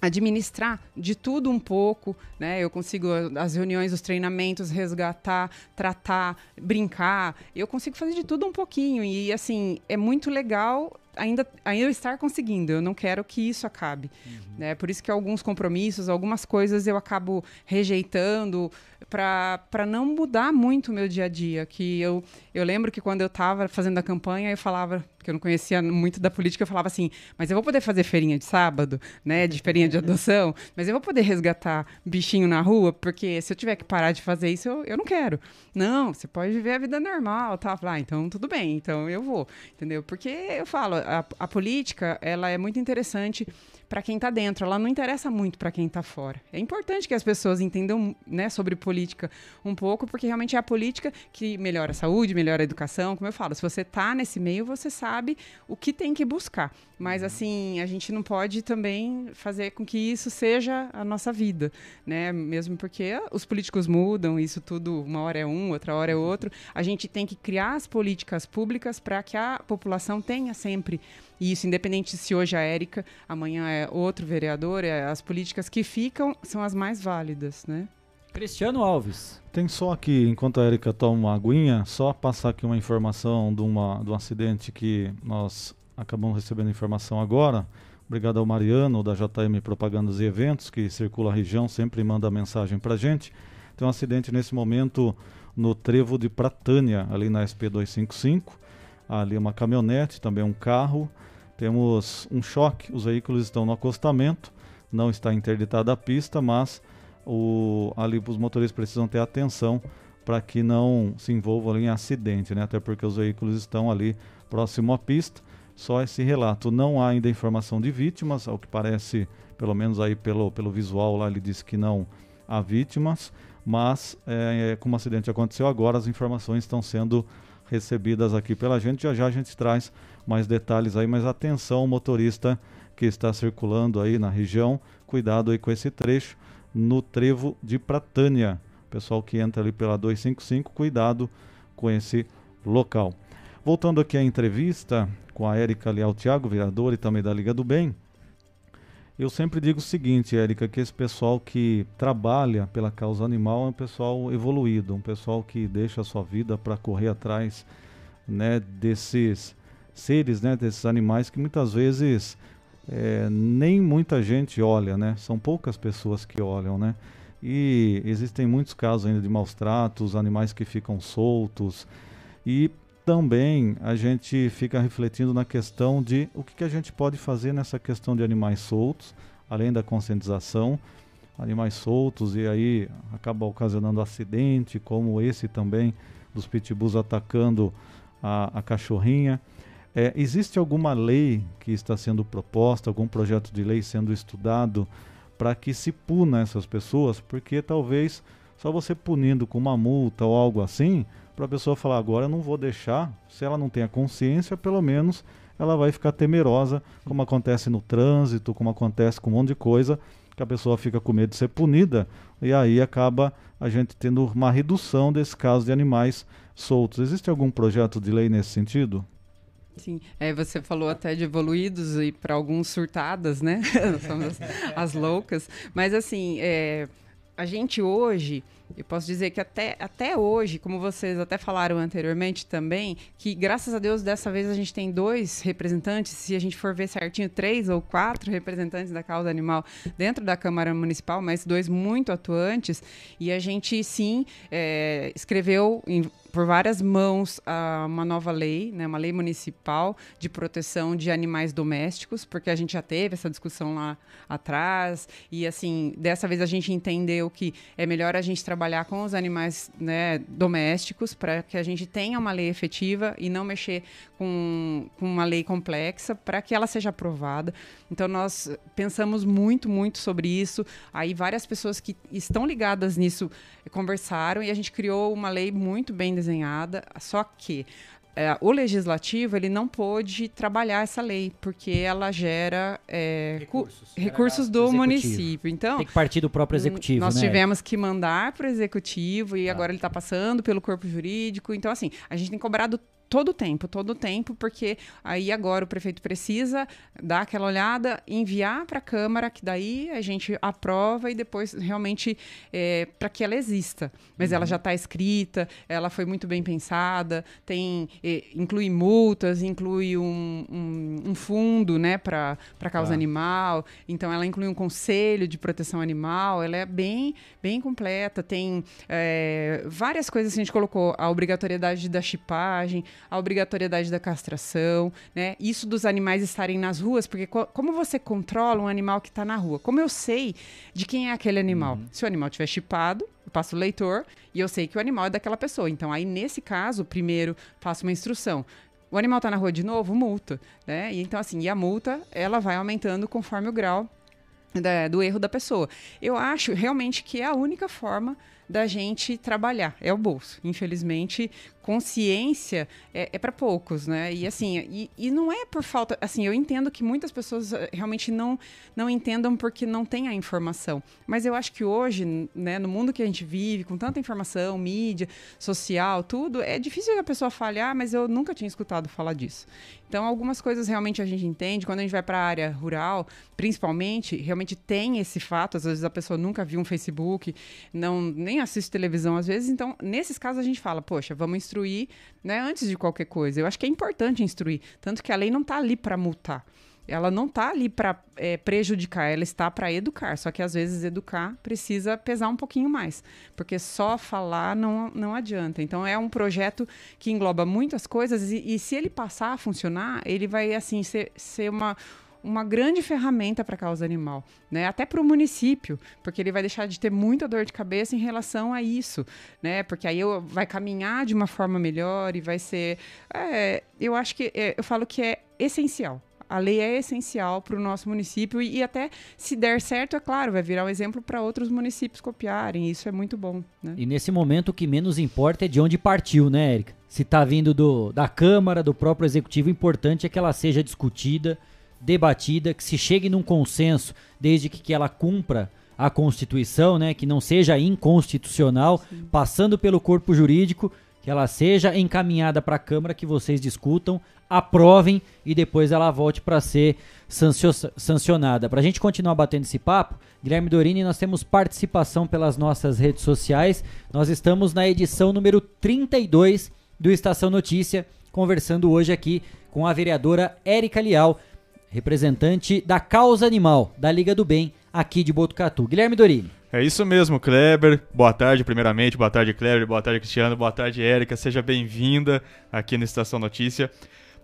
administrar de tudo um pouco, né? Eu consigo as reuniões, os treinamentos, resgatar, tratar, brincar. Eu consigo fazer de tudo um pouquinho e assim é muito legal ainda, ainda estar conseguindo. Eu não quero que isso acabe. Uhum. Né? Por isso que alguns compromissos, algumas coisas eu acabo rejeitando para não mudar muito o meu dia a dia. Que eu, eu lembro que quando eu estava fazendo a campanha, eu falava, que eu não conhecia muito da política, eu falava assim, mas eu vou poder fazer feirinha de sábado, né? De feirinha de adoção, mas eu vou poder resgatar bichinho na rua, porque se eu tiver que parar de fazer isso, eu, eu não quero. Não, você pode viver a vida normal, tá? Ah, então tudo bem, então eu vou, entendeu? Porque eu falo, a, a política, ela é muito interessante para quem está dentro, ela não interessa muito para quem está fora. É importante que as pessoas entendam né, sobre política um pouco, porque realmente é a política que melhora a saúde, melhora a educação. Como eu falo, se você está nesse meio, você sabe o que tem que buscar. Mas, assim, a gente não pode também fazer com que isso seja a nossa vida, né? Mesmo porque os políticos mudam, isso tudo, uma hora é um, outra hora é outro. A gente tem que criar as políticas públicas para que a população tenha sempre isso, independente se hoje a Érica, amanhã é outro vereador, é, as políticas que ficam são as mais válidas, né? Cristiano Alves. Tem só aqui, enquanto a Erika toma uma aguinha, só passar aqui uma informação de, uma, de um acidente que nós acabamos recebendo informação agora. Obrigado ao Mariano, da JM Propagandas e Eventos, que circula a região, sempre manda mensagem para gente. Tem um acidente nesse momento no trevo de Pratânia, ali na SP 255. Ali uma caminhonete, também um carro. Temos um choque, os veículos estão no acostamento, não está interditada a pista, mas o, ali os motoristas precisam ter atenção para que não se envolvam em acidente, né? até porque os veículos estão ali próximo à pista só esse relato. Não há ainda informação de vítimas, ao que parece, pelo menos aí pelo, pelo visual lá, ele disse que não há vítimas, mas é, como o acidente aconteceu agora, as informações estão sendo recebidas aqui pela gente. Já já a gente traz mais detalhes aí, mas atenção, motorista que está circulando aí na região, cuidado aí com esse trecho no trevo de Pratânia. Pessoal que entra ali pela 255, cuidado com esse local. Voltando aqui à entrevista com a Érica Leal Thiago, vereadora e também da Liga do Bem, eu sempre digo o seguinte, Érica, que esse pessoal que trabalha pela causa animal é um pessoal evoluído, um pessoal que deixa a sua vida para correr atrás né, desses seres, né, desses animais que muitas vezes é, nem muita gente olha, né? São poucas pessoas que olham, né? E existem muitos casos ainda de maus tratos, animais que ficam soltos. E também a gente fica refletindo na questão de o que, que a gente pode fazer nessa questão de animais soltos, além da conscientização, animais soltos e aí acaba ocasionando acidente, como esse também dos pitbulls atacando a, a cachorrinha. É, existe alguma lei que está sendo proposta, algum projeto de lei sendo estudado para que se puna essas pessoas? Porque talvez só você punindo com uma multa ou algo assim, para a pessoa falar agora eu não vou deixar, se ela não tem a consciência, pelo menos ela vai ficar temerosa, como acontece no trânsito, como acontece com um monte de coisa, que a pessoa fica com medo de ser punida, e aí acaba a gente tendo uma redução desse caso de animais soltos. Existe algum projeto de lei nesse sentido? Sim, é, você falou até de evoluídos e para alguns surtadas, né? Somos as loucas. Mas assim, é, a gente hoje, eu posso dizer que até, até hoje, como vocês até falaram anteriormente também, que graças a Deus dessa vez a gente tem dois representantes, se a gente for ver certinho, três ou quatro representantes da causa animal dentro da Câmara Municipal, mas dois muito atuantes, e a gente sim é, escreveu em por várias mãos uma nova lei, né, uma lei municipal de proteção de animais domésticos, porque a gente já teve essa discussão lá atrás e assim dessa vez a gente entendeu que é melhor a gente trabalhar com os animais né, domésticos para que a gente tenha uma lei efetiva e não mexer com, com uma lei complexa para que ela seja aprovada. Então nós pensamos muito, muito sobre isso. Aí várias pessoas que estão ligadas nisso conversaram e a gente criou uma lei muito bem desenhada. Só que é, o legislativo ele não pôde trabalhar essa lei porque ela gera é, recursos, recursos do executivo. município. Então tem que partir do próprio executivo. Nós né? tivemos que mandar para o executivo e ah. agora ele está passando pelo corpo jurídico. Então assim a gente tem cobrado todo o tempo, todo o tempo, porque aí agora o prefeito precisa dar aquela olhada, enviar para a Câmara, que daí a gente aprova e depois realmente é, para que ela exista. Mas uhum. ela já está escrita, ela foi muito bem pensada, tem é, inclui multas, inclui um, um, um fundo né, para causa ah. animal, então ela inclui um conselho de proteção animal, ela é bem, bem completa, tem é, várias coisas que a gente colocou, a obrigatoriedade da chipagem, a obrigatoriedade da castração, né? Isso dos animais estarem nas ruas, porque co como você controla um animal que está na rua? Como eu sei de quem é aquele animal? Uhum. Se o animal tiver chipado, eu passo o leitor e eu sei que o animal é daquela pessoa. Então, aí, nesse caso, primeiro faço uma instrução. O animal está na rua de novo, multa, né? E, então, assim, e a multa, ela vai aumentando conforme o grau da, do erro da pessoa. Eu acho realmente que é a única forma da gente trabalhar, é o bolso. Infelizmente, consciência é, é para poucos, né? E assim, e, e, não é por falta. Assim, eu entendo que muitas pessoas eh, realmente não, não entendam porque não tem a informação. Mas eu acho que hoje, né, no mundo que a gente vive, com tanta informação, mídia, social, tudo, é difícil que a pessoa fale, ah, mas eu nunca tinha escutado falar disso. Então, algumas coisas realmente a gente entende. Quando a gente vai para a área rural, principalmente, realmente tem esse fato. Às vezes a pessoa nunca viu um Facebook, não nem assiste televisão às vezes. Então, nesses casos a gente fala, poxa, vamos instruir instruir né, antes de qualquer coisa. Eu acho que é importante instruir. Tanto que a lei não está ali para multar. Ela não está ali para é, prejudicar, ela está para educar. Só que às vezes educar precisa pesar um pouquinho mais, porque só falar não, não adianta. Então é um projeto que engloba muitas coisas e, e se ele passar a funcionar, ele vai assim ser, ser uma uma grande ferramenta para a causa animal, né? Até para o município, porque ele vai deixar de ter muita dor de cabeça em relação a isso, né? Porque aí eu, vai caminhar de uma forma melhor e vai ser, é, eu acho que é, eu falo que é essencial. A lei é essencial para o nosso município e, e, até se der certo, é claro, vai virar um exemplo para outros municípios copiarem. Isso é muito bom. Né? E nesse momento o que menos importa é de onde partiu, né, Érica? Se está vindo do, da Câmara, do próprio Executivo, o importante é que ela seja discutida debatida, que se chegue num consenso, desde que, que ela cumpra a Constituição, né, que não seja inconstitucional, Sim. passando pelo corpo jurídico, que ela seja encaminhada para a Câmara, que vocês discutam, aprovem e depois ela volte para ser sancionada. Para a gente continuar batendo esse papo, Guilherme Dorini, nós temos participação pelas nossas redes sociais. Nós estamos na edição número 32 do Estação Notícia, conversando hoje aqui com a vereadora Érica Lial representante da causa animal da Liga do Bem aqui de Botucatu. Guilherme Dorini. É isso mesmo, Kleber. Boa tarde, primeiramente. Boa tarde, Kleber. Boa tarde, Cristiano. Boa tarde, Érica. Seja bem-vinda aqui no Estação Notícia.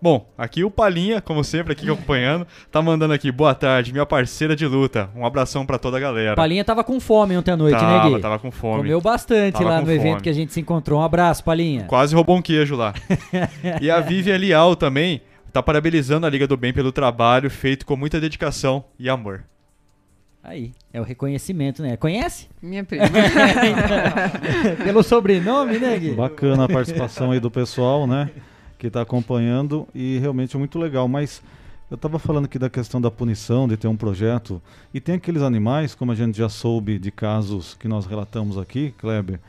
Bom, aqui o Palinha, como sempre, aqui acompanhando, tá mandando aqui, boa tarde, minha parceira de luta. Um abração para toda a galera. Palinha tava com fome ontem à noite, tava, né, Gui? Tava com fome. Comeu bastante tava lá no fome. evento que a gente se encontrou. Um abraço, Palinha. Quase roubou um queijo lá. e a Vivian Lial também, tá parabenizando a Liga do Bem pelo trabalho feito com muita dedicação e amor. Aí, é o reconhecimento, né? Conhece? Minha prima. Pelo sobrenome, né, Gui? Bacana a participação aí do pessoal, né? Que está acompanhando e realmente é muito legal. Mas eu estava falando aqui da questão da punição, de ter um projeto. E tem aqueles animais, como a gente já soube de casos que nós relatamos aqui, Kleber,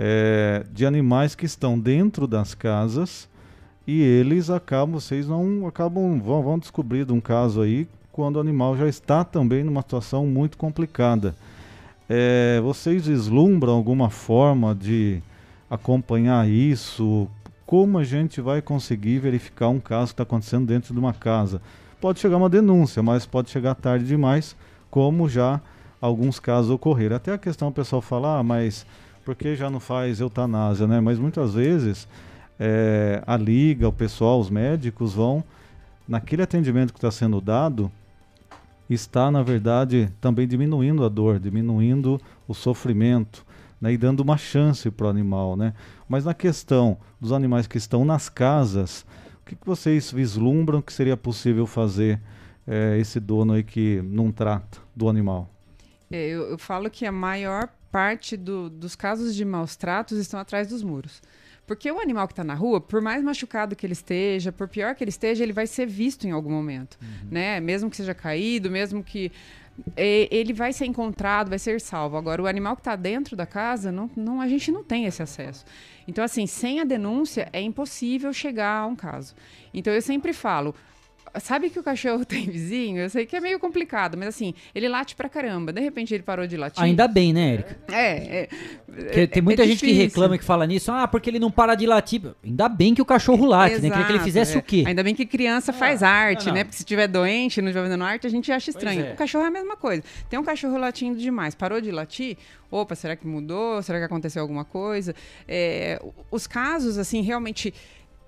é, de animais que estão dentro das casas e eles acabam, vocês não acabam, vão, vão descobrir de um caso aí quando o animal já está também numa situação muito complicada. É, vocês vislumbram alguma forma de acompanhar isso? Como a gente vai conseguir verificar um caso que está acontecendo dentro de uma casa? Pode chegar uma denúncia, mas pode chegar tarde demais, como já alguns casos ocorreram. Até a questão o pessoal falar, ah, mas por que já não faz eutanásia, né? Mas muitas vezes é, a liga, o pessoal, os médicos vão naquele atendimento que está sendo dado está na verdade também diminuindo a dor, diminuindo o sofrimento, né, e dando uma chance para o animal, né? Mas na questão dos animais que estão nas casas, o que, que vocês vislumbram que seria possível fazer é, esse dono aí que não trata do animal? É, eu, eu, falo que a maior parte do, dos casos de maus tratos estão atrás dos muros. Porque o animal que está na rua, por mais machucado que ele esteja, por pior que ele esteja, ele vai ser visto em algum momento, uhum. né? Mesmo que seja caído, mesmo que ele vai ser encontrado, vai ser salvo. Agora, o animal que está dentro da casa, não, não, a gente não tem esse acesso. Então, assim, sem a denúncia, é impossível chegar a um caso. Então, eu sempre falo, sabe que o cachorro tem vizinho? Eu sei que é meio complicado, mas assim, ele late pra caramba. De repente ele parou de latir. Ainda bem, né, Erika? É. é, é tem muita é gente que reclama que fala nisso. Ah, porque ele não para de latir. Ainda bem que o cachorro late, Exato, né? Queria que ele fizesse é. o quê? Ainda bem que criança ah, faz arte, né? Porque se tiver doente, não estiver fazendo arte, a gente acha estranho. É. O cachorro é a mesma coisa. Tem um cachorro latindo demais, parou de latir. Opa, será que mudou? Será que aconteceu alguma coisa? Os casos, assim, realmente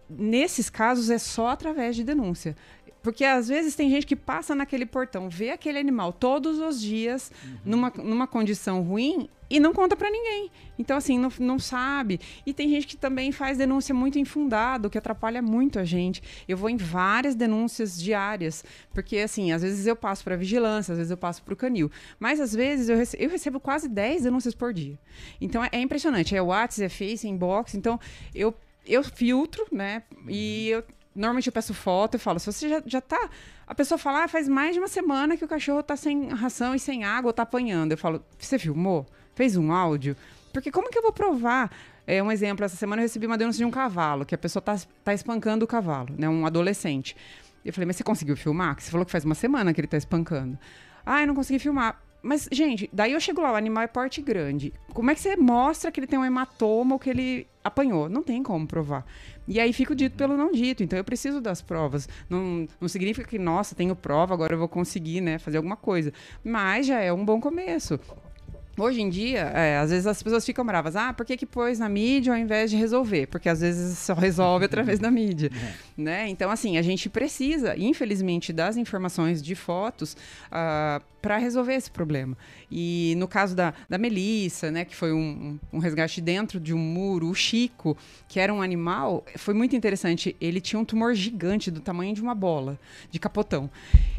nesses casos é só através de denúncia. Porque às vezes tem gente que passa naquele portão, vê aquele animal todos os dias uhum. numa, numa condição ruim e não conta para ninguém. Então, assim, não, não sabe. E tem gente que também faz denúncia muito infundada, que atrapalha muito a gente. Eu vou em várias denúncias diárias, porque, assim, às vezes eu passo para vigilância, às vezes eu passo para o canil. Mas, às vezes, eu, recebo, eu recebo quase 10 denúncias por dia. Então, é, é impressionante. É WhatsApp, é Face, é Inbox. Então, eu eu filtro, né? E eu Normalmente eu peço foto e falo, se você já, já tá. A pessoa fala, ah, faz mais de uma semana que o cachorro tá sem ração e sem água, ou tá apanhando. Eu falo, você filmou? Fez um áudio? Porque como que eu vou provar? É um exemplo, essa semana eu recebi uma denúncia de um cavalo, que a pessoa tá, tá espancando o cavalo, né? Um adolescente. Eu falei, mas você conseguiu filmar? Você falou que faz uma semana que ele tá espancando. Ah, eu não consegui filmar. Mas, gente, daí eu chego lá, o animal é porte grande. Como é que você mostra que ele tem um hematoma ou que ele apanhou? Não tem como provar. E aí fica o dito pelo não dito. Então eu preciso das provas. Não, não significa que, nossa, tenho prova, agora eu vou conseguir, né, fazer alguma coisa. Mas já é um bom começo. Hoje em dia, é, às vezes as pessoas ficam bravas. Ah, por que, que pôs na mídia ao invés de resolver? Porque às vezes só resolve através da mídia. É. Né? Então, assim, a gente precisa, infelizmente, das informações de fotos uh, ah, para resolver esse problema. E no caso da, da Melissa, né, que foi um, um, resgate dentro de um muro, o Chico, que era um animal, foi muito interessante. Ele tinha um tumor gigante do tamanho de uma bola, de capotão.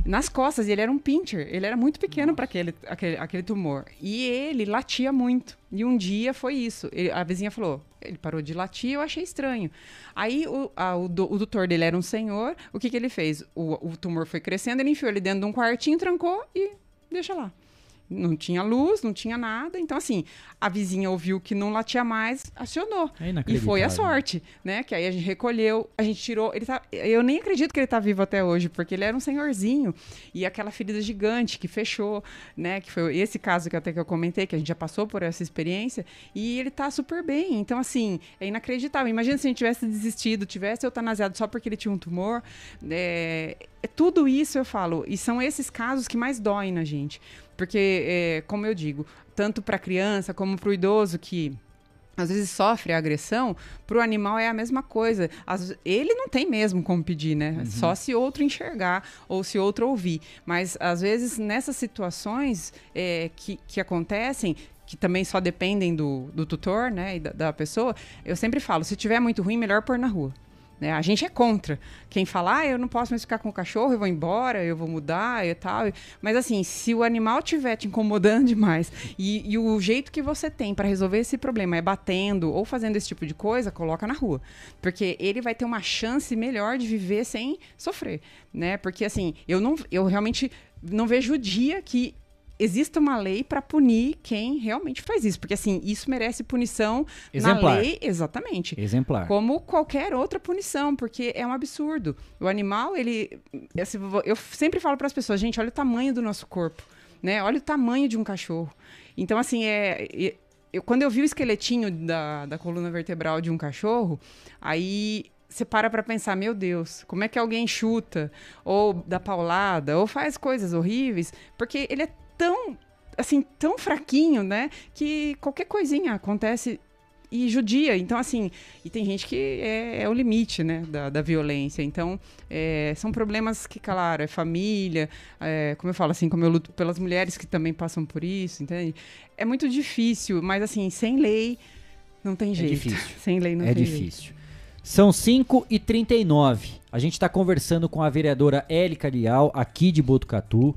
Nas costas, ele era um pincher, ele era muito pequeno para aquele, aquele, aquele tumor. E ele latia muito. E um dia foi isso. Ele, a vizinha falou: ele parou de latir, eu achei estranho. Aí o, a, o, do, o doutor dele era um senhor. O que, que ele fez? O, o tumor foi crescendo, ele enfiou ele dentro de um quartinho, trancou e deixa lá não tinha luz, não tinha nada. Então, assim, a vizinha ouviu que não latia mais, acionou. É e foi a sorte, né? Que aí a gente recolheu, a gente tirou. Ele tá, eu nem acredito que ele tá vivo até hoje, porque ele era um senhorzinho. E aquela ferida gigante que fechou, né? Que foi esse caso que até que eu comentei, que a gente já passou por essa experiência. E ele tá super bem. Então, assim, é inacreditável. Imagina se a gente tivesse desistido, tivesse eutanasiado só porque ele tinha um tumor. É, é tudo isso eu falo. E são esses casos que mais doem na gente. Porque, é, como eu digo, tanto para a criança como para o idoso que às vezes sofre a agressão, para o animal é a mesma coisa. As, ele não tem mesmo como pedir, né? Uhum. Só se outro enxergar ou se outro ouvir. Mas às vezes nessas situações é, que, que acontecem, que também só dependem do, do tutor, né, e da, da pessoa, eu sempre falo, se tiver muito ruim, melhor pôr na rua. Né? A gente é contra. Quem fala, ah, eu não posso mais ficar com o cachorro, eu vou embora, eu vou mudar e tal. Mas assim, se o animal estiver te incomodando demais e, e, o jeito que você tem para resolver esse problema é batendo ou fazendo esse tipo de coisa, coloca na rua. Porque ele vai ter uma chance melhor de viver sem sofrer. né? Porque assim, eu, não, eu realmente não vejo o dia que exista uma lei para punir quem realmente faz isso, porque assim, isso merece punição Exemplar. na lei, exatamente. Exemplar. Como qualquer outra punição, porque é um absurdo. O animal, ele assim, eu sempre falo para as pessoas, gente, olha o tamanho do nosso corpo, né? Olha o tamanho de um cachorro. Então assim, é eu, quando eu vi o esqueletinho da, da coluna vertebral de um cachorro, aí você para para pensar, meu Deus, como é que alguém chuta, ou dá paulada, ou faz coisas horríveis, porque ele é tão, assim, tão fraquinho, né, que qualquer coisinha acontece e judia. Então, assim, e tem gente que é, é o limite, né, da, da violência. Então, é, são problemas que, claro, é família, é, como eu falo, assim, como eu luto pelas mulheres que também passam por isso, entende? É muito difícil, mas, assim, sem lei, não tem jeito. É difícil. Sem lei não é tem difícil. jeito. São 5 e 39 A gente está conversando com a vereadora Érica Lial, aqui de Botucatu,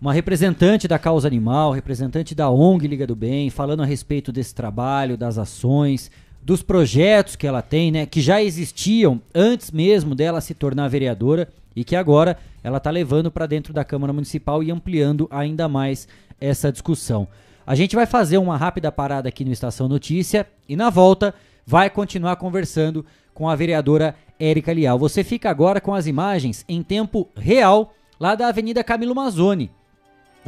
uma representante da causa animal, representante da ONG Liga do Bem, falando a respeito desse trabalho, das ações, dos projetos que ela tem, né, que já existiam antes mesmo dela se tornar vereadora e que agora ela está levando para dentro da Câmara Municipal e ampliando ainda mais essa discussão. A gente vai fazer uma rápida parada aqui no Estação Notícia e na volta vai continuar conversando com a vereadora Érica Lial. Você fica agora com as imagens em tempo real lá da Avenida Camilo Mazzoni.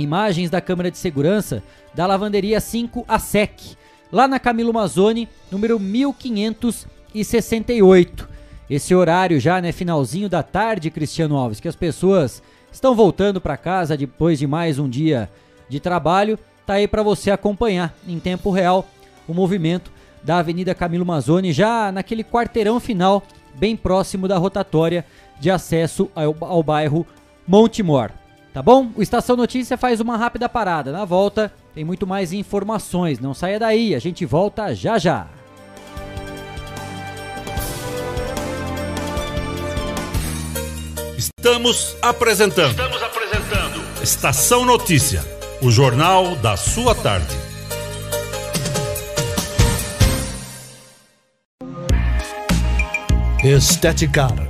Imagens da câmera de segurança da lavanderia 5 a SEC, lá na Camilo Mazzoni, número 1568. Esse horário já, né, finalzinho da tarde, Cristiano Alves, que as pessoas estão voltando para casa depois de mais um dia de trabalho, tá aí para você acompanhar em tempo real o movimento da Avenida Camilo Mazzoni, já naquele quarteirão final, bem próximo da rotatória de acesso ao, ao bairro Montemor. Tá bom? O Estação Notícia faz uma rápida parada. Na volta, tem muito mais informações. Não saia daí, a gente volta já já. Estamos apresentando. Estamos apresentando. Estação Notícia, o jornal da sua tarde. Esteticar.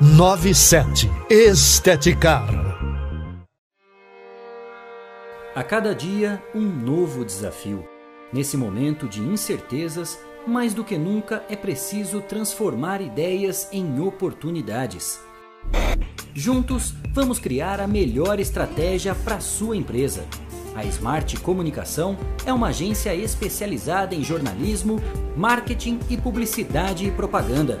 3497. Esteticar. A cada dia, um novo desafio. Nesse momento de incertezas, mais do que nunca é preciso transformar ideias em oportunidades. Juntos, vamos criar a melhor estratégia para sua empresa. A Smart Comunicação é uma agência especializada em jornalismo, marketing e publicidade e propaganda.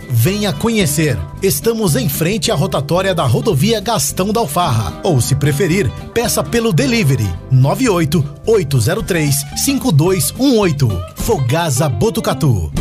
Venha conhecer. Estamos em frente à rotatória da rodovia Gastão da Alfarra. Ou, se preferir, peça pelo delivery 98 803 5218. Fogasa Botucatu.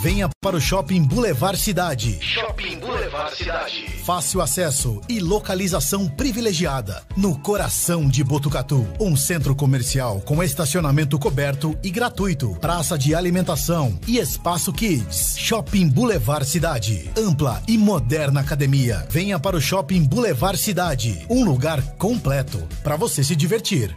Venha para o Shopping Boulevard Cidade. Shopping Boulevard Cidade. Fácil acesso e localização privilegiada. No coração de Botucatu. Um centro comercial com estacionamento coberto e gratuito. Praça de alimentação e espaço kids. Shopping Boulevard Cidade. Ampla e moderna academia. Venha para o Shopping Boulevard Cidade. Um lugar completo para você se divertir.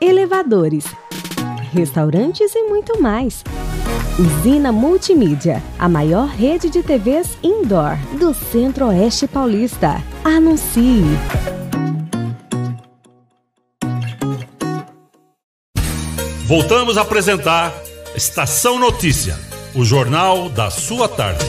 elevadores, restaurantes e muito mais. Usina Multimídia, a maior rede de TVs indoor do Centro-Oeste Paulista. Anuncie! Voltamos a apresentar Estação Notícia, o jornal da sua tarde.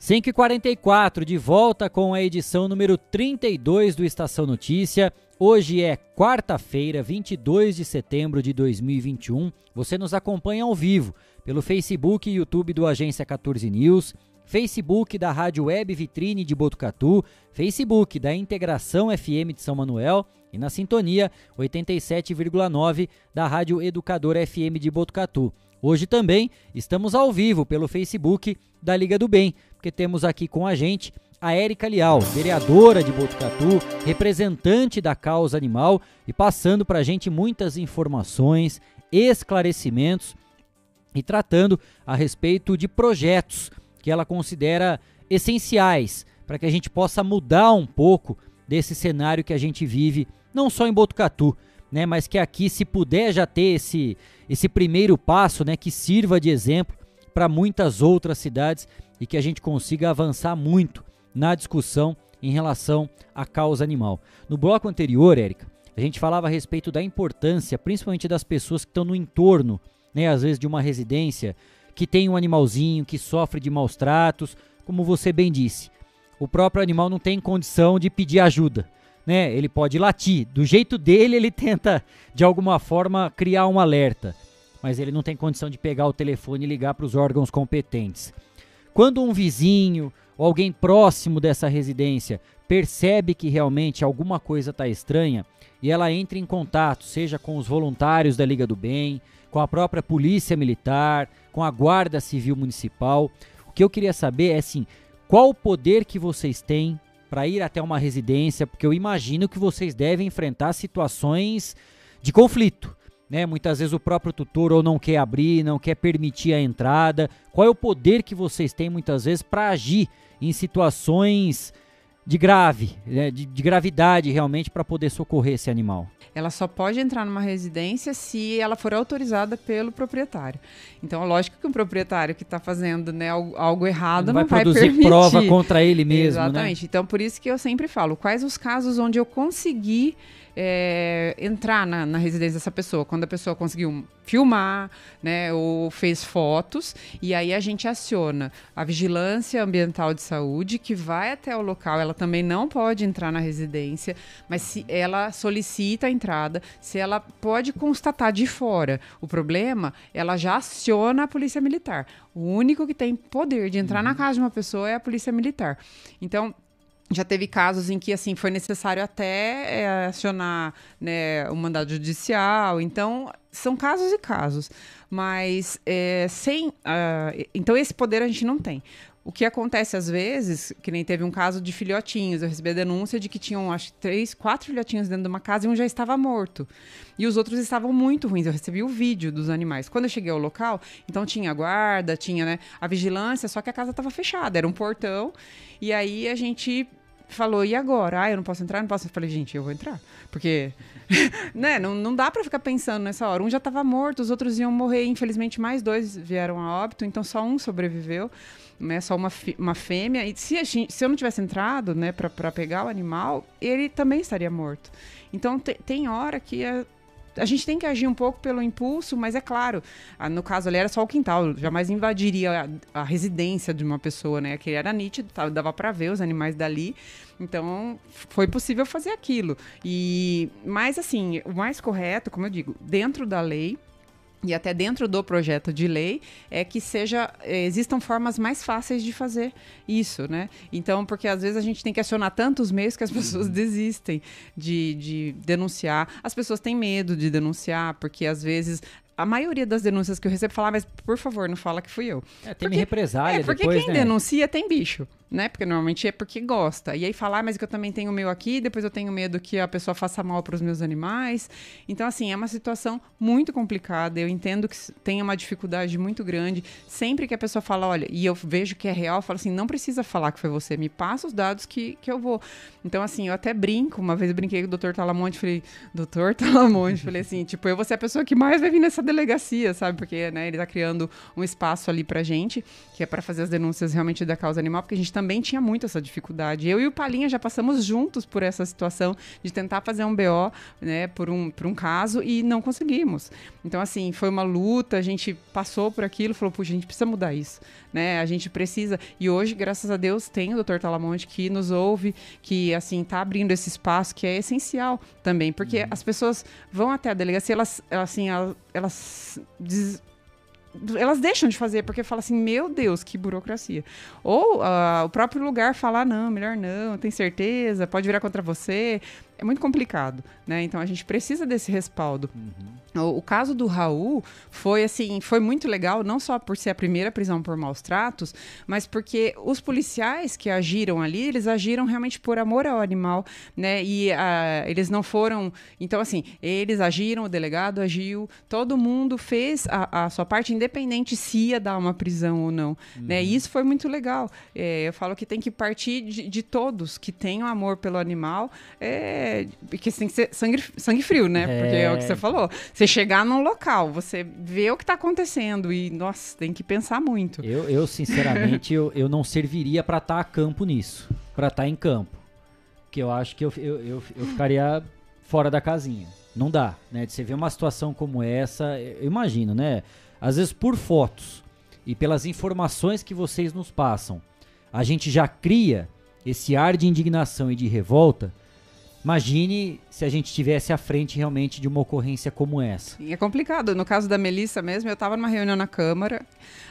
5h44, de volta com a edição número 32 do Estação Notícia. Hoje é quarta-feira, 22 de setembro de 2021. Você nos acompanha ao vivo pelo Facebook e YouTube do Agência 14 News, Facebook da Rádio Web Vitrine de Botucatu, Facebook da Integração FM de São Manuel e na sintonia 87,9 da Rádio Educador FM de Botucatu. Hoje também estamos ao vivo pelo Facebook da Liga do Bem, porque temos aqui com a gente a Érica Lial, vereadora de Botucatu, representante da causa animal e passando para a gente muitas informações, esclarecimentos e tratando a respeito de projetos que ela considera essenciais para que a gente possa mudar um pouco desse cenário que a gente vive, não só em Botucatu, né, mas que aqui se puder já ter esse esse primeiro passo, né, que sirva de exemplo para muitas outras cidades e que a gente consiga avançar muito na discussão em relação à causa animal. No bloco anterior, Érica, a gente falava a respeito da importância, principalmente das pessoas que estão no entorno, né, às vezes de uma residência, que tem um animalzinho que sofre de maus tratos, como você bem disse. O próprio animal não tem condição de pedir ajuda, né? Ele pode latir, do jeito dele ele tenta de alguma forma criar um alerta, mas ele não tem condição de pegar o telefone e ligar para os órgãos competentes. Quando um vizinho ou alguém próximo dessa residência percebe que realmente alguma coisa está estranha e ela entra em contato, seja com os voluntários da Liga do Bem, com a própria Polícia Militar, com a Guarda Civil Municipal, o que eu queria saber é assim, qual o poder que vocês têm para ir até uma residência, porque eu imagino que vocês devem enfrentar situações de conflito. Né? Muitas vezes o próprio tutor ou não quer abrir, não quer permitir a entrada. Qual é o poder que vocês têm muitas vezes para agir em situações de grave, né, de, de gravidade realmente para poder socorrer esse animal. Ela só pode entrar numa residência se ela for autorizada pelo proprietário. Então, lógico que um proprietário que está fazendo né, algo, algo errado não, não vai, vai produzir permitir. prova contra ele mesmo. Né? Exatamente. Né? Então, por isso que eu sempre falo: quais os casos onde eu consegui é, entrar na, na, residência dessa pessoa, quando a pessoa conseguiu filmar, né, ou fez fotos, e aí a gente aciona a vigilância ambiental de saúde que vai até o local. Ela também não pode entrar na residência, mas se ela solicita a entrada, se ela pode constatar de fora o problema, ela já aciona a polícia militar. O único que tem poder de entrar uhum. na casa de uma pessoa é a polícia militar. Então já teve casos em que assim foi necessário até é, acionar né, o mandado judicial. Então são casos e casos, mas é, sem uh, então esse poder a gente não tem. O que acontece às vezes, que nem teve um caso de filhotinhos, eu recebi a denúncia de que tinham, acho três, quatro filhotinhos dentro de uma casa e um já estava morto. E os outros estavam muito ruins. Eu recebi o vídeo dos animais. Quando eu cheguei ao local, então tinha guarda, tinha né, a vigilância, só que a casa estava fechada, era um portão. E aí a gente falou, e agora? Ah, eu não posso entrar, não posso. Eu falei, gente, eu vou entrar. Porque, né, não, não dá para ficar pensando nessa hora. Um já estava morto, os outros iam morrer. Infelizmente, mais dois vieram a óbito, então só um sobreviveu. Né, só uma, uma fêmea. E se, gente, se eu não tivesse entrado, né, para pegar o animal, ele também estaria morto. Então, te, tem hora que a, a gente tem que agir um pouco pelo impulso, mas é claro, no caso ali era só o quintal, jamais invadiria a, a residência de uma pessoa, né? Que era nítido, dava para ver os animais dali. Então, foi possível fazer aquilo. E mas assim, o mais correto, como eu digo, dentro da lei, e até dentro do projeto de lei é que seja eh, existam formas mais fáceis de fazer isso, né? Então, porque às vezes a gente tem que acionar tantos meios que as pessoas uhum. desistem de, de denunciar. As pessoas têm medo de denunciar, porque às vezes a maioria das denúncias que eu recebo fala, mas por favor, não fala que fui eu. É, tem porque, represália É, porque depois, quem né? denuncia tem bicho né? Porque normalmente é porque gosta. E aí falar, ah, mas que eu também tenho o meu aqui, depois eu tenho medo que a pessoa faça mal para os meus animais. Então, assim, é uma situação muito complicada. Eu entendo que tem uma dificuldade muito grande. Sempre que a pessoa fala, olha, e eu vejo que é real, eu falo assim, não precisa falar que foi você, me passa os dados que, que eu vou. Então, assim, eu até brinco. Uma vez eu brinquei com o doutor Talamonte, falei, doutor Talamonte, falei assim, tipo, eu vou ser a pessoa que mais vai vir nessa delegacia, sabe? Porque, né, ele tá criando um espaço ali pra gente, que é para fazer as denúncias realmente da causa animal, porque a gente também tinha muito essa dificuldade. Eu e o Palinha já passamos juntos por essa situação de tentar fazer um BO, né, por um, por um caso e não conseguimos. Então, assim, foi uma luta, a gente passou por aquilo, falou, puxa, a gente precisa mudar isso, né? A gente precisa. E hoje, graças a Deus, tem o Dr. Talamonte que nos ouve, que, assim, tá abrindo esse espaço que é essencial também, porque uhum. as pessoas vão até a delegacia, elas, assim, elas, elas des elas deixam de fazer porque fala assim, meu Deus, que burocracia. Ou uh, o próprio lugar falar, não, melhor não, tem certeza, pode virar contra você é muito complicado, né? Então a gente precisa desse respaldo. Uhum. O, o, caso do Raul foi assim, foi muito legal, não só por ser a primeira prisão por maus tratos, mas porque os policiais que agiram ali, eles agiram realmente por amor ao animal, né? E uh, eles não foram, então assim, eles agiram, o delegado agiu, todo mundo fez a, a sua parte, independente se ia dar uma prisão ou não, né? uhum. né? E isso foi muito legal. É, eu falo que tem que partir de, de todos que tenham amor pelo animal. É, porque tem que ser sangue, sangue frio, né? É. Porque é o que você falou. Você chegar num local, você vê o que está acontecendo e, nossa, tem que pensar muito. Eu, eu sinceramente, eu, eu não serviria para estar tá a campo nisso. Para estar tá em campo. Que eu acho que eu, eu, eu, eu ficaria fora da casinha. Não dá, né? De você ver uma situação como essa, eu imagino, né? Às vezes por fotos e pelas informações que vocês nos passam, a gente já cria esse ar de indignação e de revolta Imagine se a gente estivesse à frente realmente de uma ocorrência como essa. É complicado. No caso da Melissa mesmo, eu estava numa reunião na Câmara,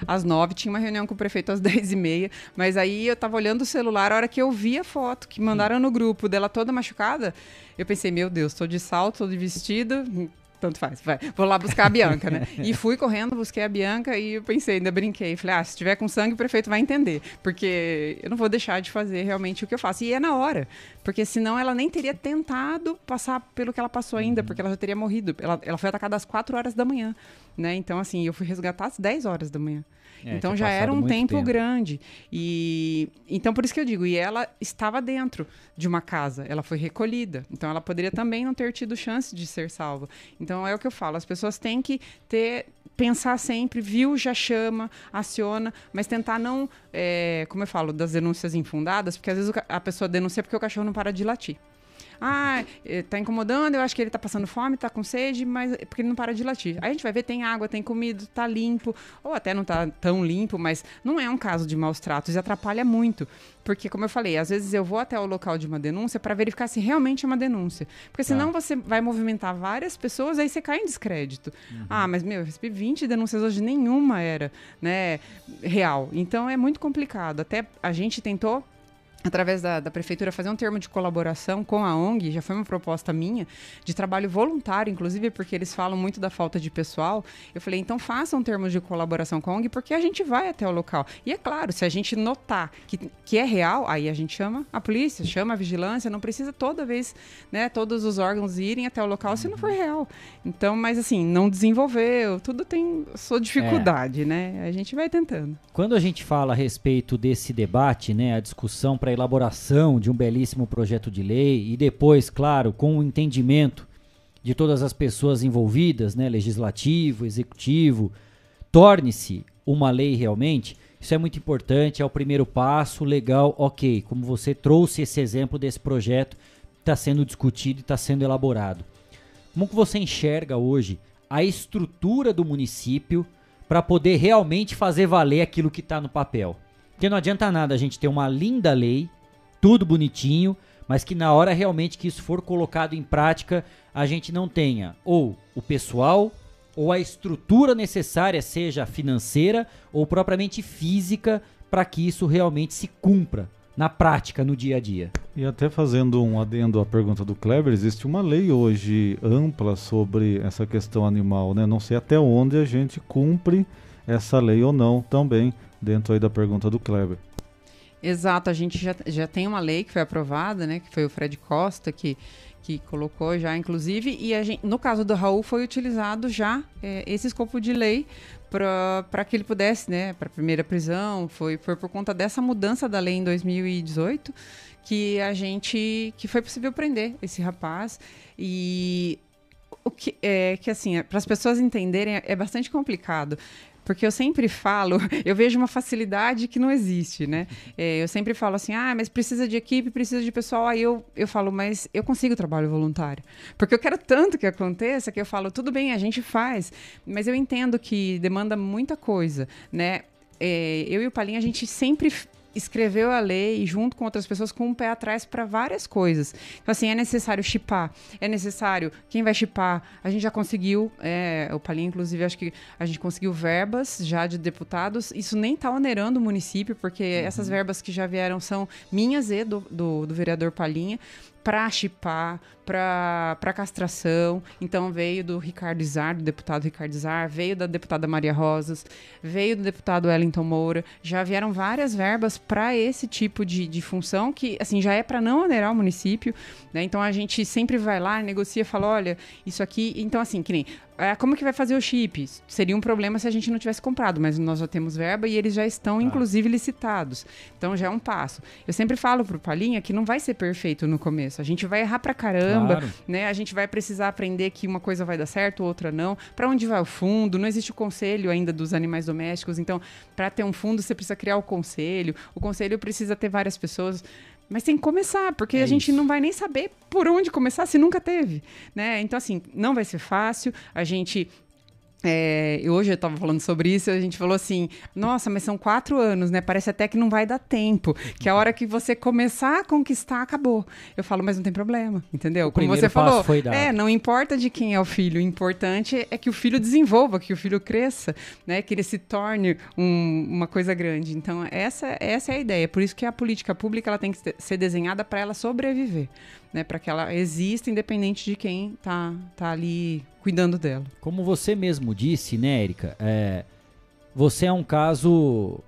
às nove, tinha uma reunião com o prefeito às dez e meia, mas aí eu estava olhando o celular, a hora que eu vi a foto que mandaram no grupo dela toda machucada, eu pensei, meu Deus, estou de salto, estou de vestido, tanto faz, vai. Vou lá buscar a Bianca, né? e fui correndo, busquei a Bianca e eu pensei, ainda brinquei. Falei, ah, se tiver com sangue, o prefeito vai entender. Porque eu não vou deixar de fazer realmente o que eu faço. E é na hora. Porque senão ela nem teria tentado passar pelo que ela passou ainda, uhum. porque ela já teria morrido. Ela, ela foi atacada às 4 horas da manhã, né? Então, assim, eu fui resgatar às 10 horas da manhã. É, então já era um tempo, tempo, grande. E então por isso que eu digo, e ela estava dentro de uma casa, ela foi recolhida. Então ela poderia também não ter tido chance de ser salva. Então é o que eu falo, as pessoas têm que ter pensar sempre, viu, já chama, aciona, mas tentar não, é, como eu falo, das denúncias infundadas, porque às vezes a pessoa denuncia porque o cachorro não para de latir. Ah, eh, tá incomodando, eu acho que ele tá passando fome, tá com sede, mas é porque ele não para de latir. Aí a gente vai ver, tem água, tem comida, tá limpo, ou até não tá tão limpo, mas não é um caso de maus tratos e atrapalha muito. Porque, como eu falei, às vezes eu vou até o local de uma denúncia para verificar se realmente é uma denúncia. Porque senão tá. você vai movimentar várias pessoas, aí você cai em descrédito. Uhum. Ah, mas meu, eu recebi 20 denúncias hoje, nenhuma era né, real. Então é muito complicado. Até a gente tentou através da, da, prefeitura, fazer um termo de colaboração com a ONG, já foi uma proposta minha, de trabalho voluntário, inclusive porque eles falam muito da falta de pessoal. Eu falei, então façam um termos de colaboração com a ONG, porque a gente vai até o local. E é claro, se a gente notar que, que é real, aí a gente chama a polícia, chama a vigilância, não precisa toda vez, né, todos os órgãos irem até o local se não for real. Então, mas assim, não desenvolveu, tudo tem sua dificuldade, é. né? A gente vai tentando. Quando a gente fala a respeito desse debate, né, a discussão para para a elaboração de um belíssimo projeto de lei e depois, claro, com o entendimento de todas as pessoas envolvidas, né, legislativo, executivo, torne-se uma lei realmente, isso é muito importante, é o primeiro passo, legal, ok. Como você trouxe esse exemplo desse projeto, está sendo discutido e está sendo elaborado. Como que você enxerga hoje a estrutura do município para poder realmente fazer valer aquilo que está no papel? Porque não adianta nada a gente ter uma linda lei, tudo bonitinho, mas que na hora realmente que isso for colocado em prática, a gente não tenha ou o pessoal ou a estrutura necessária, seja financeira ou propriamente física, para que isso realmente se cumpra na prática, no dia a dia. E até fazendo um adendo à pergunta do Kleber, existe uma lei hoje ampla sobre essa questão animal, né? Não sei até onde a gente cumpre essa lei ou não também, dentro aí da pergunta do Kleber. Exato, a gente já, já tem uma lei que foi aprovada, né? Que foi o Fred Costa que, que colocou já, inclusive, e gente, no caso do Raul foi utilizado já é, esse escopo de lei para que ele pudesse, né, para primeira prisão, foi, foi por conta dessa mudança da lei em 2018 que a gente, que foi possível prender esse rapaz e o que é que assim, para as pessoas entenderem é, é bastante complicado. Porque eu sempre falo, eu vejo uma facilidade que não existe, né? É, eu sempre falo assim, ah, mas precisa de equipe, precisa de pessoal. Aí eu, eu falo, mas eu consigo trabalho voluntário. Porque eu quero tanto que aconteça que eu falo, tudo bem, a gente faz. Mas eu entendo que demanda muita coisa, né? É, eu e o Palinha, a gente sempre escreveu a lei junto com outras pessoas com um pé atrás para várias coisas. Então, assim, é necessário chipar, é necessário. Quem vai chipar? A gente já conseguiu, é, o Palinha, inclusive, acho que a gente conseguiu verbas já de deputados. Isso nem está onerando o município, porque uhum. essas verbas que já vieram são minhas e do, do, do vereador Palinha para chipar, para castração. Então veio do Ricardo Izar, do deputado Ricardo Izar, veio da deputada Maria Rosas, veio do deputado Wellington Moura. Já vieram várias verbas para esse tipo de, de função que assim já é para não onerar o município. Né? Então a gente sempre vai lá, negocia, fala, olha, isso aqui. Então assim, que nem é, como que vai fazer o chip? Seria um problema se a gente não tivesse comprado, mas nós já temos verba e eles já estão, ah. inclusive, licitados. Então já é um passo. Eu sempre falo pro Palinha que não vai ser perfeito no começo. A gente vai errar pra caramba, claro. né? A gente vai precisar aprender que uma coisa vai dar certo, outra não. Para onde vai o fundo? Não existe o conselho ainda dos animais domésticos. Então, para ter um fundo, você precisa criar o conselho. O conselho precisa ter várias pessoas. Mas tem que começar, porque é a gente isso. não vai nem saber por onde começar se nunca teve, né? Então assim, não vai ser fácil. A gente é, hoje eu estava falando sobre isso, a gente falou assim: nossa, mas são quatro anos, né? Parece até que não vai dar tempo. Que a hora que você começar a conquistar, acabou. Eu falo, mas não tem problema, entendeu? O Como você falou, é, não importa de quem é o filho, o importante é que o filho desenvolva, que o filho cresça, né? Que ele se torne um, uma coisa grande. Então, essa, essa é a ideia. Por isso que a política pública ela tem que ser desenhada para ela sobreviver né, para que ela exista independente de quem tá, tá ali cuidando dela. Como você mesmo disse, né, Erika, é, você é um caso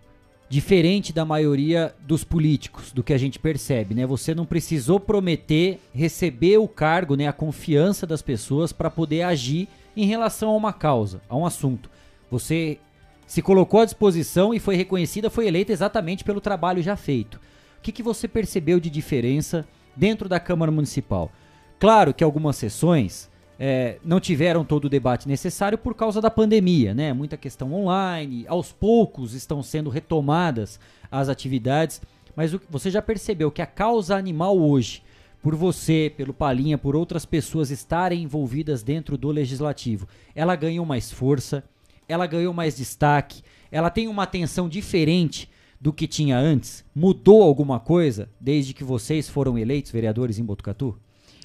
diferente da maioria dos políticos, do que a gente percebe, né? Você não precisou prometer receber o cargo, né, a confiança das pessoas para poder agir em relação a uma causa, a um assunto. Você se colocou à disposição e foi reconhecida, foi eleita exatamente pelo trabalho já feito. O que, que você percebeu de diferença dentro da Câmara Municipal. Claro que algumas sessões é, não tiveram todo o debate necessário por causa da pandemia, né? Muita questão online, aos poucos estão sendo retomadas as atividades, mas o, você já percebeu que a causa animal hoje, por você, pelo Palinha, por outras pessoas estarem envolvidas dentro do legislativo, ela ganhou mais força, ela ganhou mais destaque, ela tem uma atenção diferente do que tinha antes? Mudou alguma coisa desde que vocês foram eleitos vereadores em Botucatu?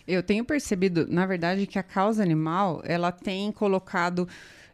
Eu tenho percebido, na verdade, que a causa animal ela tem colocado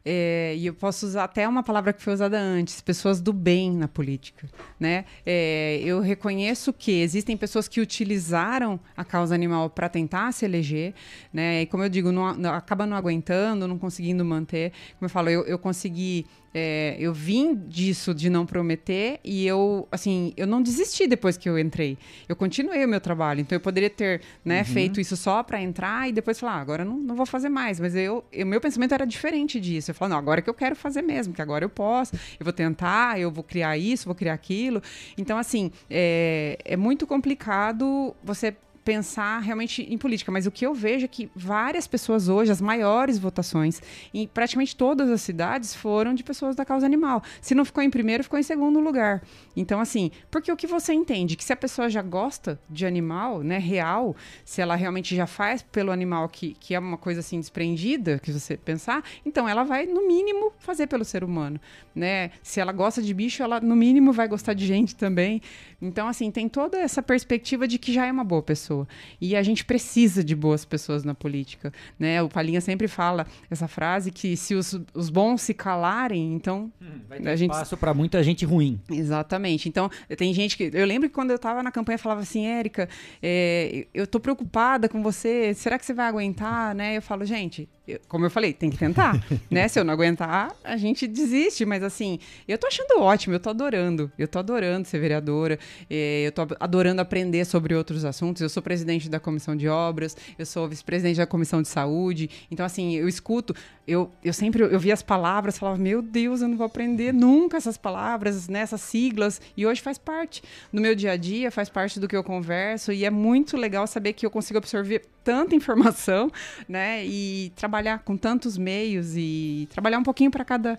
é, e eu posso usar até uma palavra que foi usada antes, pessoas do bem na política, né? É, eu reconheço que existem pessoas que utilizaram a causa animal para tentar se eleger, né? E como eu digo, não, não, acaba não aguentando, não conseguindo manter. Como eu falo, eu, eu consegui é, eu vim disso de não prometer e eu, assim, eu não desisti depois que eu entrei. Eu continuei o meu trabalho. Então eu poderia ter né, uhum. feito isso só para entrar e depois falar, ah, agora não, não vou fazer mais. Mas eu, o meu pensamento era diferente disso. Eu falo, não, agora que eu quero fazer mesmo, que agora eu posso, eu vou tentar, eu vou criar isso, vou criar aquilo. Então, assim, é, é muito complicado você pensar realmente em política, mas o que eu vejo é que várias pessoas hoje, as maiores votações, em praticamente todas as cidades, foram de pessoas da causa animal. Se não ficou em primeiro, ficou em segundo lugar. Então, assim, porque o que você entende? Que se a pessoa já gosta de animal, né, real, se ela realmente já faz pelo animal que, que é uma coisa assim desprendida, que você pensar, então ela vai, no mínimo, fazer pelo ser humano, né? Se ela gosta de bicho, ela, no mínimo, vai gostar de gente também. Então, assim, tem toda essa perspectiva de que já é uma boa pessoa. E a gente precisa de boas pessoas na política, né? O Palinha sempre fala essa frase que se os, os bons se calarem, então... Hum, vai ter a gente... espaço para muita gente ruim. Exatamente. Então, tem gente que... Eu lembro que quando eu estava na campanha, falava assim, Érica, é, eu tô preocupada com você, será que você vai aguentar, né? Eu falo, gente, como eu falei, tem que tentar, né? Se eu não aguentar, a gente desiste. Mas assim, eu tô achando ótimo, eu tô adorando. Eu tô adorando ser vereadora, eh, eu tô adorando aprender sobre outros assuntos. Eu sou presidente da comissão de obras, eu sou vice-presidente da comissão de saúde. Então, assim, eu escuto, eu, eu sempre eu via as palavras, falava, meu Deus, eu não vou aprender nunca essas palavras, né, essas siglas. E hoje faz parte do meu dia a dia, faz parte do que eu converso. E é muito legal saber que eu consigo absorver tanta informação, né? E trabalhar com tantos meios e trabalhar um pouquinho para cada,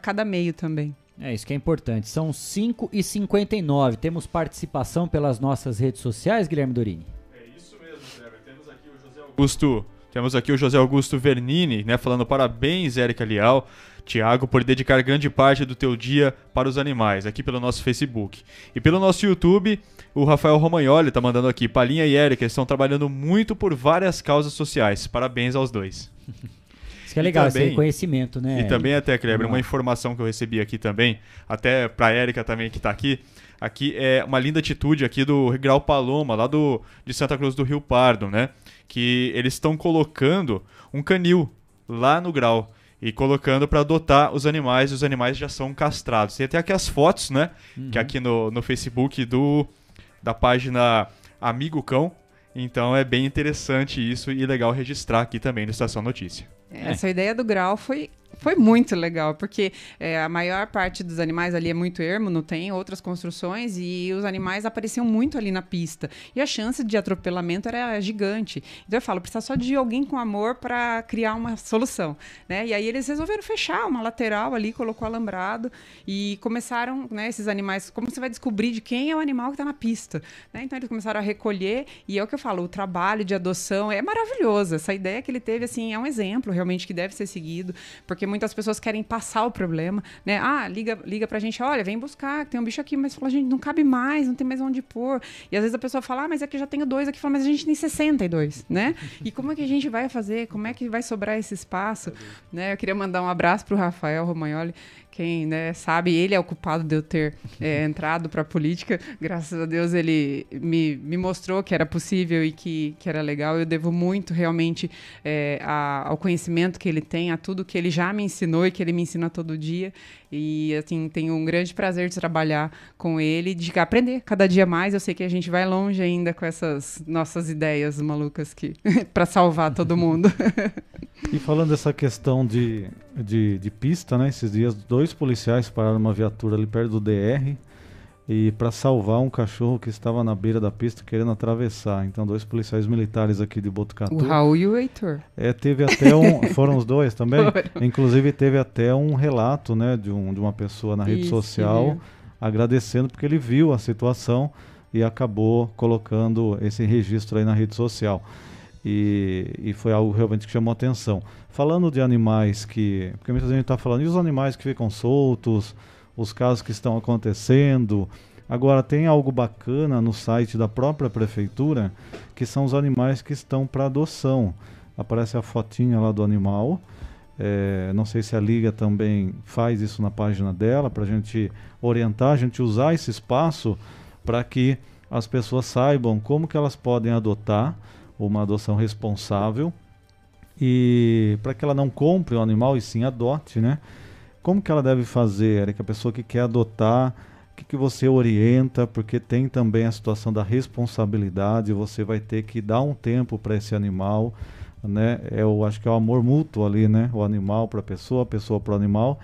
cada meio também. É isso que é importante. São 5 e 59 Temos participação pelas nossas redes sociais, Guilherme Dorini? É isso mesmo, Kleber. Temos aqui o José Augusto. Temos aqui o José Augusto Vernini, né, falando parabéns, Érica Lial. Tiago, por dedicar grande parte do teu dia para os animais, aqui pelo nosso Facebook. E pelo nosso YouTube, o Rafael Romagnoli está mandando aqui. Palinha e Érica estão trabalhando muito por várias causas sociais. Parabéns aos dois. Isso que é legal, também, esse reconhecimento, né? E também até, Kleber, uma informação que eu recebi aqui também, até para a Érica também que está aqui. Aqui é uma linda atitude aqui do Grau Paloma, lá do, de Santa Cruz do Rio Pardo, né? Que eles estão colocando um canil lá no Grau e colocando para adotar os animais, e os animais já são castrados. Tem até aqui as fotos, né? Uhum. Que é aqui no, no Facebook do da página Amigo Cão. Então é bem interessante isso e legal registrar aqui também no Estação Notícia. Essa ideia do grau foi foi muito legal, porque é, a maior parte dos animais ali é muito ermo, não tem outras construções, e os animais apareciam muito ali na pista. E a chance de atropelamento era gigante. Então eu falo, precisa só de alguém com amor para criar uma solução. Né? E aí eles resolveram fechar uma lateral ali, colocou alambrado, e começaram, né, esses animais, como você vai descobrir de quem é o animal que está na pista? Né? Então eles começaram a recolher, e é o que eu falo, o trabalho de adoção é maravilhoso. Essa ideia que ele teve, assim, é um exemplo realmente que deve ser seguido, porque porque muitas pessoas querem passar o problema, né? Ah, liga, liga pra gente, olha, vem buscar, tem um bicho aqui, mas fala, gente, não cabe mais, não tem mais onde pôr. E às vezes a pessoa fala, ah, mas aqui já tenho dois aqui, fala, mas a gente tem 62, né? E como é que a gente vai fazer? Como é que vai sobrar esse espaço? Né? Eu queria mandar um abraço pro Rafael Romagnoli, quem né, sabe, ele é o culpado de eu ter é, entrado para a política. Graças a Deus ele me, me mostrou que era possível e que, que era legal. Eu devo muito realmente é, a, ao conhecimento que ele tem, a tudo que ele já me ensinou e que ele me ensina todo dia. E assim, tenho um grande prazer de trabalhar com ele, de aprender cada dia mais. Eu sei que a gente vai longe ainda com essas nossas ideias malucas que para salvar todo mundo. e falando dessa questão de, de, de pista, né? Esses dias dois policiais pararam uma viatura ali perto do DR e para salvar um cachorro que estava na beira da pista querendo atravessar. Então, dois policiais militares aqui de Botucatu. O Raul e o Heitor. É, teve até um. foram os dois também? Inclusive, teve até um relato né, de, um, de uma pessoa na rede Isso, social agradecendo porque ele viu a situação e acabou colocando esse registro aí na rede social. E, e foi algo realmente que chamou atenção. Falando de animais que. Porque muita gente está falando, e os animais que ficam soltos, os casos que estão acontecendo. Agora, tem algo bacana no site da própria prefeitura, que são os animais que estão para adoção. Aparece a fotinha lá do animal. É, não sei se a Liga também faz isso na página dela, para a gente orientar, a gente usar esse espaço para que as pessoas saibam como que elas podem adotar uma adoção responsável e para que ela não compre o animal e sim adote, né? Como que ela deve fazer, Eric? A pessoa que quer adotar, o que, que você orienta? Porque tem também a situação da responsabilidade, você vai ter que dar um tempo para esse animal, né? Eu acho que é o amor mútuo ali, né? O animal para a pessoa, a pessoa para o animal.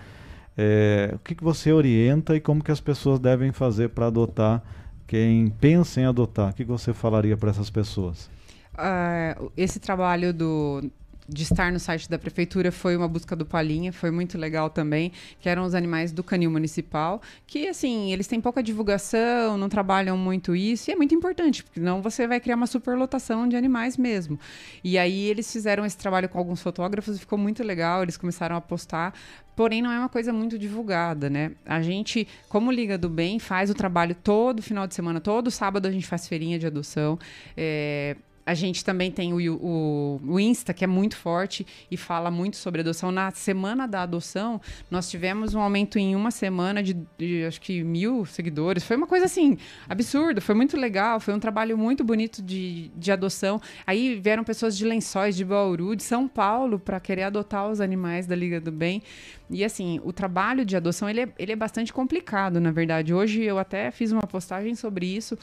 É, o que, que você orienta e como que as pessoas devem fazer para adotar? Quem pensa em adotar, o que, que você falaria para essas pessoas? Uh, esse trabalho do de estar no site da prefeitura foi uma busca do Palinha, foi muito legal também, que eram os animais do canil municipal, que assim, eles têm pouca divulgação, não trabalham muito isso, e é muito importante, porque não você vai criar uma superlotação de animais mesmo. E aí eles fizeram esse trabalho com alguns fotógrafos e ficou muito legal, eles começaram a postar, porém não é uma coisa muito divulgada, né? A gente, como Liga do Bem, faz o trabalho todo final de semana, todo sábado a gente faz feirinha de adoção. É, a gente também tem o, o, o, Insta, que é muito forte e fala muito sobre adoção. Na semana da adoção, nós tivemos um aumento em uma semana de, de, acho que mil seguidores. Foi uma coisa assim, absurda, foi muito legal, foi um trabalho muito bonito de, de adoção. Aí vieram pessoas de Lençóis, de Bauru, de São Paulo, para querer adotar os animais da Liga do Bem. E assim, o trabalho de adoção ele é, ele é bastante complicado, na verdade. Hoje eu até fiz uma postagem sobre isso,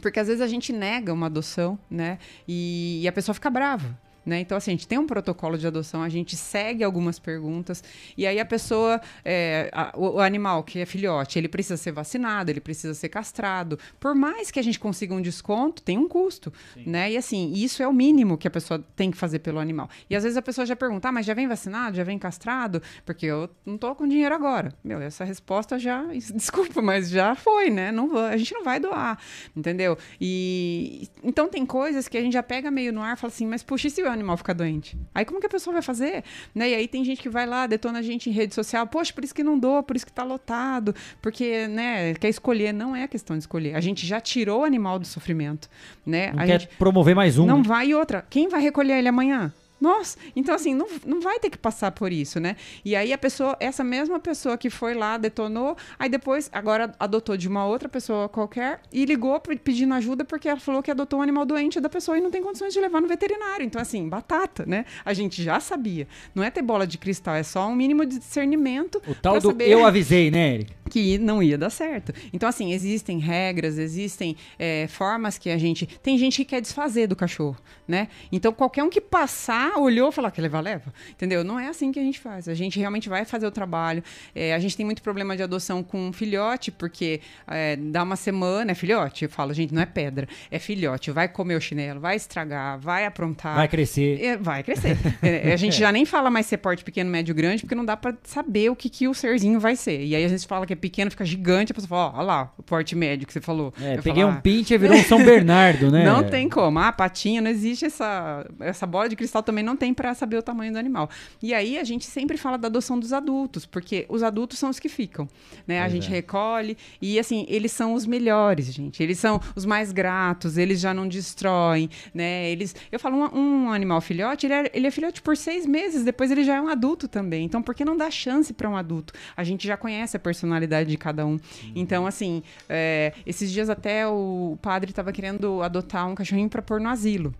porque às vezes a gente nega uma adoção, né? E, e a pessoa fica brava. Né? Então, assim, a gente tem um protocolo de adoção, a gente segue algumas perguntas, e aí a pessoa, é, a, o, animal que é filhote, ele precisa ser vacinado, ele precisa ser castrado. Por mais que a gente consiga um desconto, tem um custo, Sim. né? E assim, isso é o mínimo que a pessoa tem que fazer pelo animal. E às vezes a pessoa já pergunta, ah, mas já vem vacinado, já vem castrado? Porque eu não tô com dinheiro agora. Meu, essa resposta já, desculpa, mas já foi, né? Não, a gente não vai doar, entendeu? E então tem coisas que a gente já pega meio no ar e fala assim, mas puxa, e se o animal ficar doente. Aí como que a pessoa vai fazer? Né? E aí tem gente que vai lá, detona a gente em rede social, poxa, por isso que não dou, por isso que tá lotado, porque, né, quer escolher, não é questão de escolher. A gente já tirou o animal do sofrimento, né? Não a quer gente promover mais um. Não né? vai e outra. Quem vai recolher ele amanhã? Nossa, então assim, não, não vai ter que passar por isso, né? E aí a pessoa, essa mesma pessoa que foi lá, detonou, aí depois, agora adotou de uma outra pessoa qualquer e ligou pedindo ajuda porque ela falou que adotou um animal doente da pessoa e não tem condições de levar no veterinário. Então, assim, batata, né? A gente já sabia. Não é ter bola de cristal, é só um mínimo de discernimento. O tal do eu avisei, né, Eric? Que não ia dar certo. Então, assim, existem regras, existem é, formas que a gente. Tem gente que quer desfazer do cachorro, né? Então, qualquer um que passar olhou e falou, ah, quer levar, leva. Entendeu? Não é assim que a gente faz. A gente realmente vai fazer o trabalho. É, a gente tem muito problema de adoção com filhote, porque é, dá uma semana, é filhote. Eu falo, gente, não é pedra, é filhote. Vai comer o chinelo, vai estragar, vai aprontar. Vai crescer. É, vai crescer. É, a gente já nem fala mais ser porte pequeno, médio, grande, porque não dá para saber o que, que o serzinho vai ser. E aí a gente fala que é pequeno, fica gigante, a pessoa fala, ó, olha lá, o porte médio que você falou. É, peguei falo, um ah, pinche e virou um São Bernardo, né? Não tem como. Ah, patinha, não existe essa, essa bola de cristal também não tem para saber o tamanho do animal. E aí a gente sempre fala da adoção dos adultos, porque os adultos são os que ficam, né? A gente é. recolhe e assim, eles são os melhores, gente. Eles são os mais gratos, eles já não destroem, né? Eles, eu falo um, um animal filhote, ele é, ele é filhote por seis meses, depois ele já é um adulto também. Então, por que não dar chance para um adulto? A gente já conhece a personalidade de cada um. Uhum. Então, assim, é, esses dias até o padre estava querendo adotar um cachorrinho para pôr no asilo.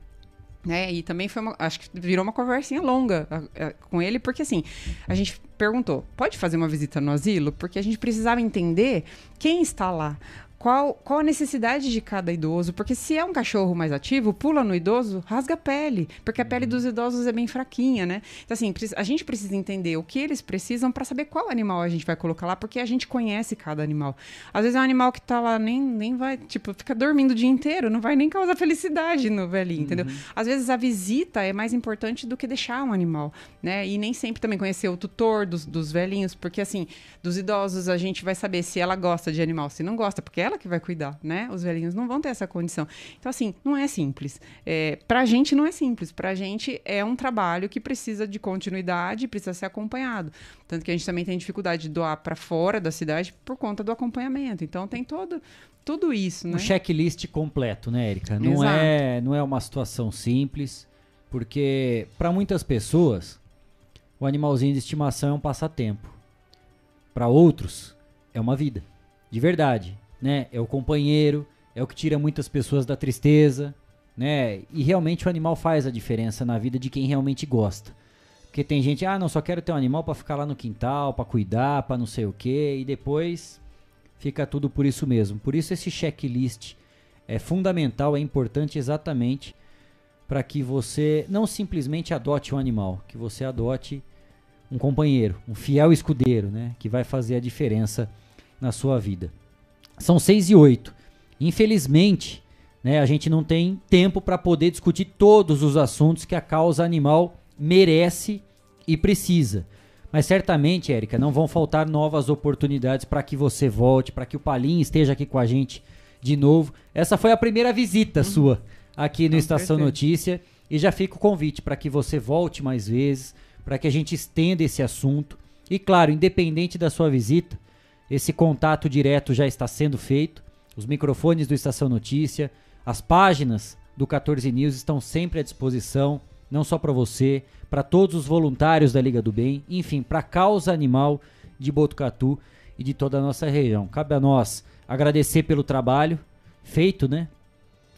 Né? E também foi uma, acho que virou uma conversinha longa a, a, com ele, porque assim, a gente perguntou: pode fazer uma visita no asilo? Porque a gente precisava entender quem está lá qual, qual a necessidade de cada idoso, porque se é um cachorro mais ativo, pula no idoso, rasga a pele, porque a pele dos idosos é bem fraquinha, né? Então, assim, a gente precisa entender o que eles precisam para saber qual animal a gente vai colocar lá, porque a gente conhece cada animal. Às vezes é um animal que tá lá, nem, nem vai, tipo, fica dormindo o dia inteiro, não vai nem causar felicidade no velhinho, uhum. entendeu? Às vezes a visita é mais importante do que deixar um animal, né? E nem sempre também conhecer o tutor dos, dos velhinhos, porque, assim, dos idosos a gente vai saber se ela gosta de animal, se não gosta, porque ela que vai cuidar, né? Os velhinhos não vão ter essa condição. Então, assim, não é simples. É, pra gente não é simples. Pra gente é um trabalho que precisa de continuidade, precisa ser acompanhado. Tanto que a gente também tem dificuldade de doar para fora da cidade por conta do acompanhamento. Então, tem todo tudo isso, né? Um checklist completo, né, Erika? Não é, não é uma situação simples, porque para muitas pessoas o animalzinho de estimação é um passatempo. Para outros é uma vida, de verdade né? É o companheiro, é o que tira muitas pessoas da tristeza, né? E realmente o animal faz a diferença na vida de quem realmente gosta. Porque tem gente, ah, não, só quero ter um animal para ficar lá no quintal, para cuidar, para não sei o quê, e depois fica tudo por isso mesmo. Por isso esse checklist é fundamental, é importante exatamente para que você não simplesmente adote um animal, que você adote um companheiro, um fiel escudeiro, né, que vai fazer a diferença na sua vida. São seis e oito. Infelizmente, né, a gente não tem tempo para poder discutir todos os assuntos que a causa animal merece e precisa. Mas certamente, Érica, não vão faltar novas oportunidades para que você volte, para que o Palim esteja aqui com a gente de novo. Essa foi a primeira visita uhum. sua aqui no Estação Notícia e já fica o convite para que você volte mais vezes, para que a gente estenda esse assunto. E claro, independente da sua visita, esse contato direto já está sendo feito. Os microfones do Estação Notícia, as páginas do 14 News estão sempre à disposição, não só para você, para todos os voluntários da Liga do Bem, enfim, para a causa animal de Botucatu e de toda a nossa região. Cabe a nós agradecer pelo trabalho feito, né?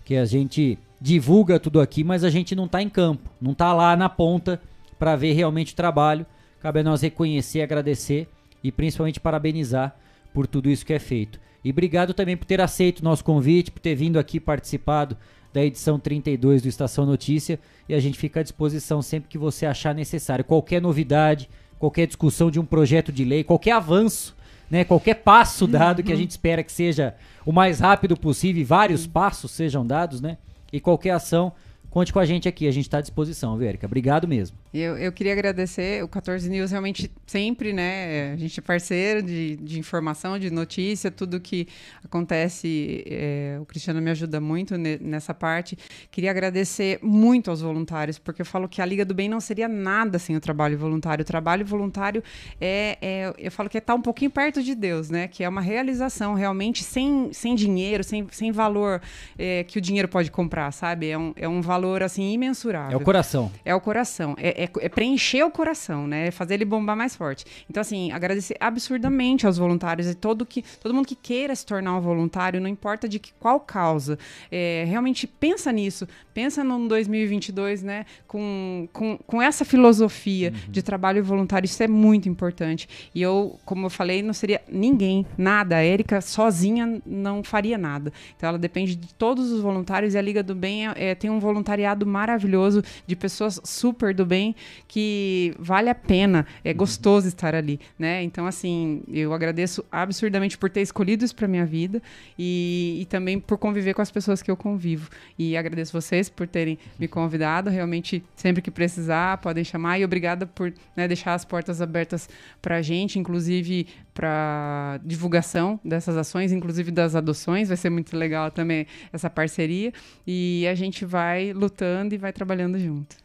Que a gente divulga tudo aqui, mas a gente não está em campo, não está lá na ponta para ver realmente o trabalho. Cabe a nós reconhecer, agradecer e principalmente parabenizar por tudo isso que é feito. E obrigado também por ter aceito o nosso convite, por ter vindo aqui participado da edição 32 do Estação Notícia e a gente fica à disposição sempre que você achar necessário. Qualquer novidade, qualquer discussão de um projeto de lei, qualquer avanço, né, qualquer passo dado uhum. que a gente espera que seja o mais rápido possível e vários passos sejam dados, né? E qualquer ação Conte com a gente aqui, a gente está à disposição, viu, Erika? Obrigado mesmo. Eu, eu queria agradecer o 14 News, realmente sempre, né? A gente é parceiro de, de informação, de notícia, tudo que acontece, é, o Cristiano me ajuda muito nessa parte. Queria agradecer muito aos voluntários, porque eu falo que a Liga do Bem não seria nada sem o trabalho voluntário. O trabalho voluntário é, é eu falo que é estar tá um pouquinho perto de Deus, né? Que é uma realização realmente sem, sem dinheiro, sem, sem valor é, que o dinheiro pode comprar, sabe? É um, é um valor valor assim imensurável. É o coração. É o coração. É, é, é preencher o coração, né? É fazer ele bombar mais forte. Então, assim, agradecer absurdamente aos voluntários e todo, que, todo mundo que queira se tornar um voluntário, não importa de que, qual causa. É, realmente pensa nisso. Pensa no 2022, né? Com, com, com essa filosofia uhum. de trabalho voluntário. Isso é muito importante. E eu, como eu falei, não seria ninguém, nada. A Érica sozinha não faria nada. Então, ela depende de todos os voluntários e a Liga do Bem é, é tem um voluntariado maravilhoso de pessoas super do bem que vale a pena, é gostoso estar ali, né? Então, assim, eu agradeço absurdamente por ter escolhido isso para minha vida e, e também por conviver com as pessoas que eu convivo. E agradeço vocês por terem me convidado. Realmente, sempre que precisar, podem chamar. E obrigada por né, deixar as portas abertas para a gente, inclusive para divulgação dessas ações, inclusive das adoções. Vai ser muito legal também essa parceria. E a gente vai lutando e vai trabalhando junto.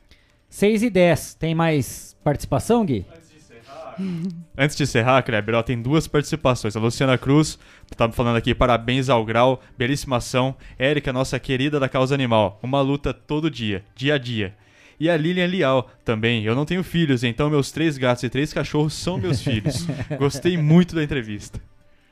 6 e 10. Tem mais participação, Gui? Antes de encerrar, Kleber, ó, tem duas participações. A Luciana Cruz tá falando aqui, parabéns ao Grau, belíssima ação. Érica, nossa querida da causa animal, uma luta todo dia, dia a dia. E a Lilian Lial também. Eu não tenho filhos, então meus três gatos e três cachorros são meus filhos. Gostei muito da entrevista.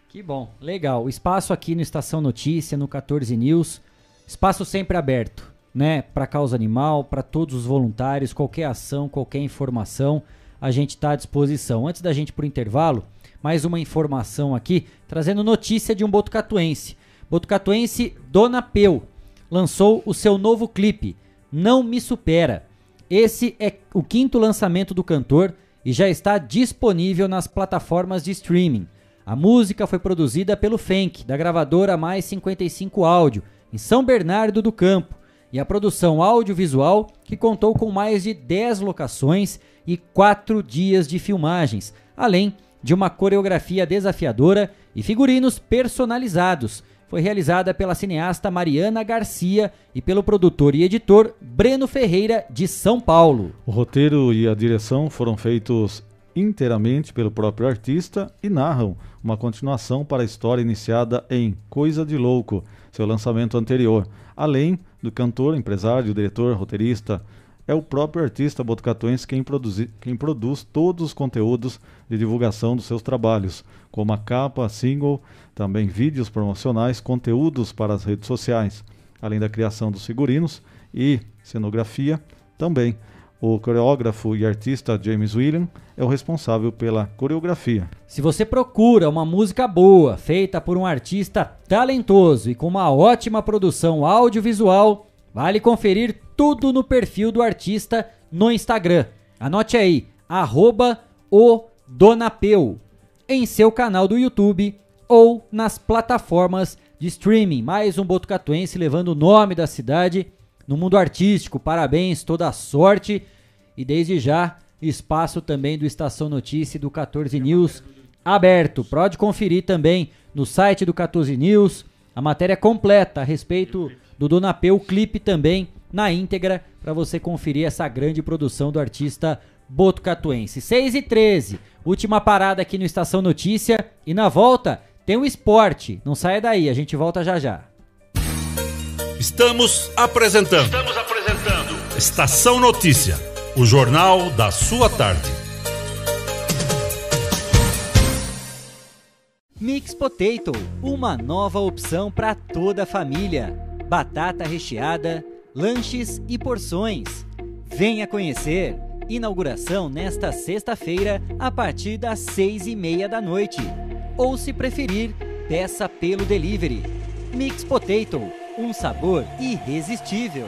Que bom, legal. O espaço aqui no Estação Notícia, no 14 News, espaço sempre aberto né, para causa animal, para todos os voluntários, qualquer ação, qualquer informação, a gente está à disposição. Antes da gente para o intervalo, mais uma informação aqui, trazendo notícia de um botucatuense. Botucatuense Dona Peu lançou o seu novo clipe, Não Me Supera. Esse é o quinto lançamento do cantor e já está disponível nas plataformas de streaming. A música foi produzida pelo Fenk, da gravadora Mais 55 Áudio, em São Bernardo do Campo e a produção audiovisual, que contou com mais de 10 locações e 4 dias de filmagens, além de uma coreografia desafiadora e figurinos personalizados. Foi realizada pela cineasta Mariana Garcia e pelo produtor e editor Breno Ferreira, de São Paulo. O roteiro e a direção foram feitos inteiramente pelo próprio artista e narram uma continuação para a história iniciada em Coisa de Louco, seu lançamento anterior, além do cantor, empresário, diretor, roteirista. É o próprio artista botucatuense quem, produzi, quem produz todos os conteúdos de divulgação dos seus trabalhos, como a capa, single, também vídeos promocionais, conteúdos para as redes sociais, além da criação dos figurinos e cenografia também. O coreógrafo e artista James William é o responsável pela coreografia. Se você procura uma música boa, feita por um artista talentoso e com uma ótima produção audiovisual, vale conferir tudo no perfil do artista no Instagram. Anote aí, arroba o Donapeu, em seu canal do YouTube ou nas plataformas de streaming. Mais um botucatuense levando o nome da cidade no mundo artístico. Parabéns, toda a sorte. E desde já, espaço também do Estação Notícia e do 14 News aberto. Pode conferir também no site do 14 News a matéria completa a respeito do Donapeu, o clipe também na íntegra para você conferir essa grande produção do artista botucatuense. 6 e 13, última parada aqui no Estação Notícia e na volta tem o esporte. Não saia daí, a gente volta já já. Estamos apresentando. Estamos apresentando. Estação Notícia, o jornal da sua tarde. Mix Potato, uma nova opção para toda a família. Batata recheada, lanches e porções. Venha conhecer. Inauguração nesta sexta-feira a partir das seis e meia da noite. Ou se preferir, peça pelo delivery. Mix Potato um sabor irresistível.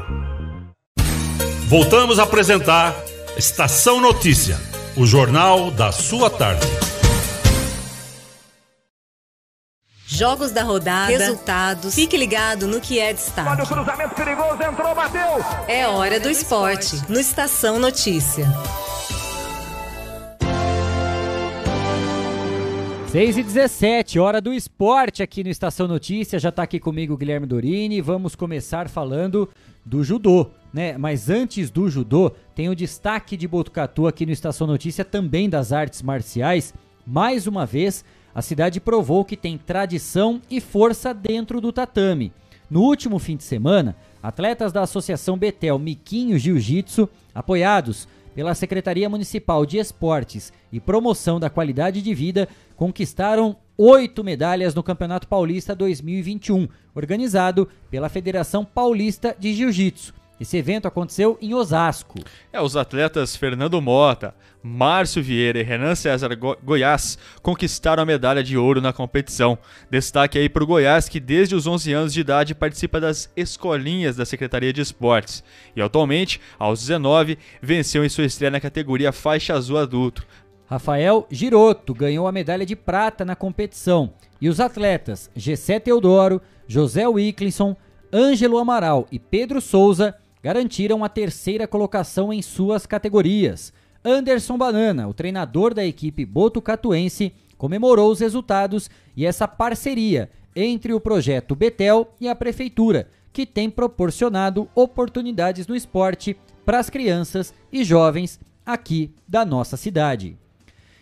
Voltamos a apresentar Estação Notícia, o jornal da sua tarde. Jogos da rodada, resultados. Fique ligado no que é destaque. Olha o cruzamento perigoso, entrou, bateu. É hora do esporte, no Estação Notícia. 6 e 17, hora do esporte aqui no Estação Notícia. Já está aqui comigo o Guilherme Dorini. Vamos começar falando do judô, né? Mas antes do judô, tem o destaque de Botucatu aqui no Estação Notícia, também das artes marciais. Mais uma vez, a cidade provou que tem tradição e força dentro do tatame. No último fim de semana, atletas da Associação Betel Miquinho Jiu-Jitsu, apoiados pela Secretaria Municipal de Esportes e Promoção da Qualidade de Vida, conquistaram oito medalhas no Campeonato Paulista 2021, organizado pela Federação Paulista de Jiu-Jitsu. Esse evento aconteceu em Osasco. É, os atletas Fernando Mota, Márcio Vieira e Renan César Go Goiás conquistaram a medalha de ouro na competição. Destaque aí para o Goiás, que desde os 11 anos de idade participa das escolinhas da Secretaria de Esportes. E atualmente, aos 19, venceu em sua estreia na categoria faixa azul adulto. Rafael Giroto ganhou a medalha de prata na competição. E os atletas Gessé Teodoro, José Wicklinson, Ângelo Amaral e Pedro Souza garantiram a terceira colocação em suas categorias. Anderson Banana, o treinador da equipe botucatuense, comemorou os resultados e essa parceria entre o projeto Betel e a prefeitura, que tem proporcionado oportunidades no esporte para as crianças e jovens aqui da nossa cidade.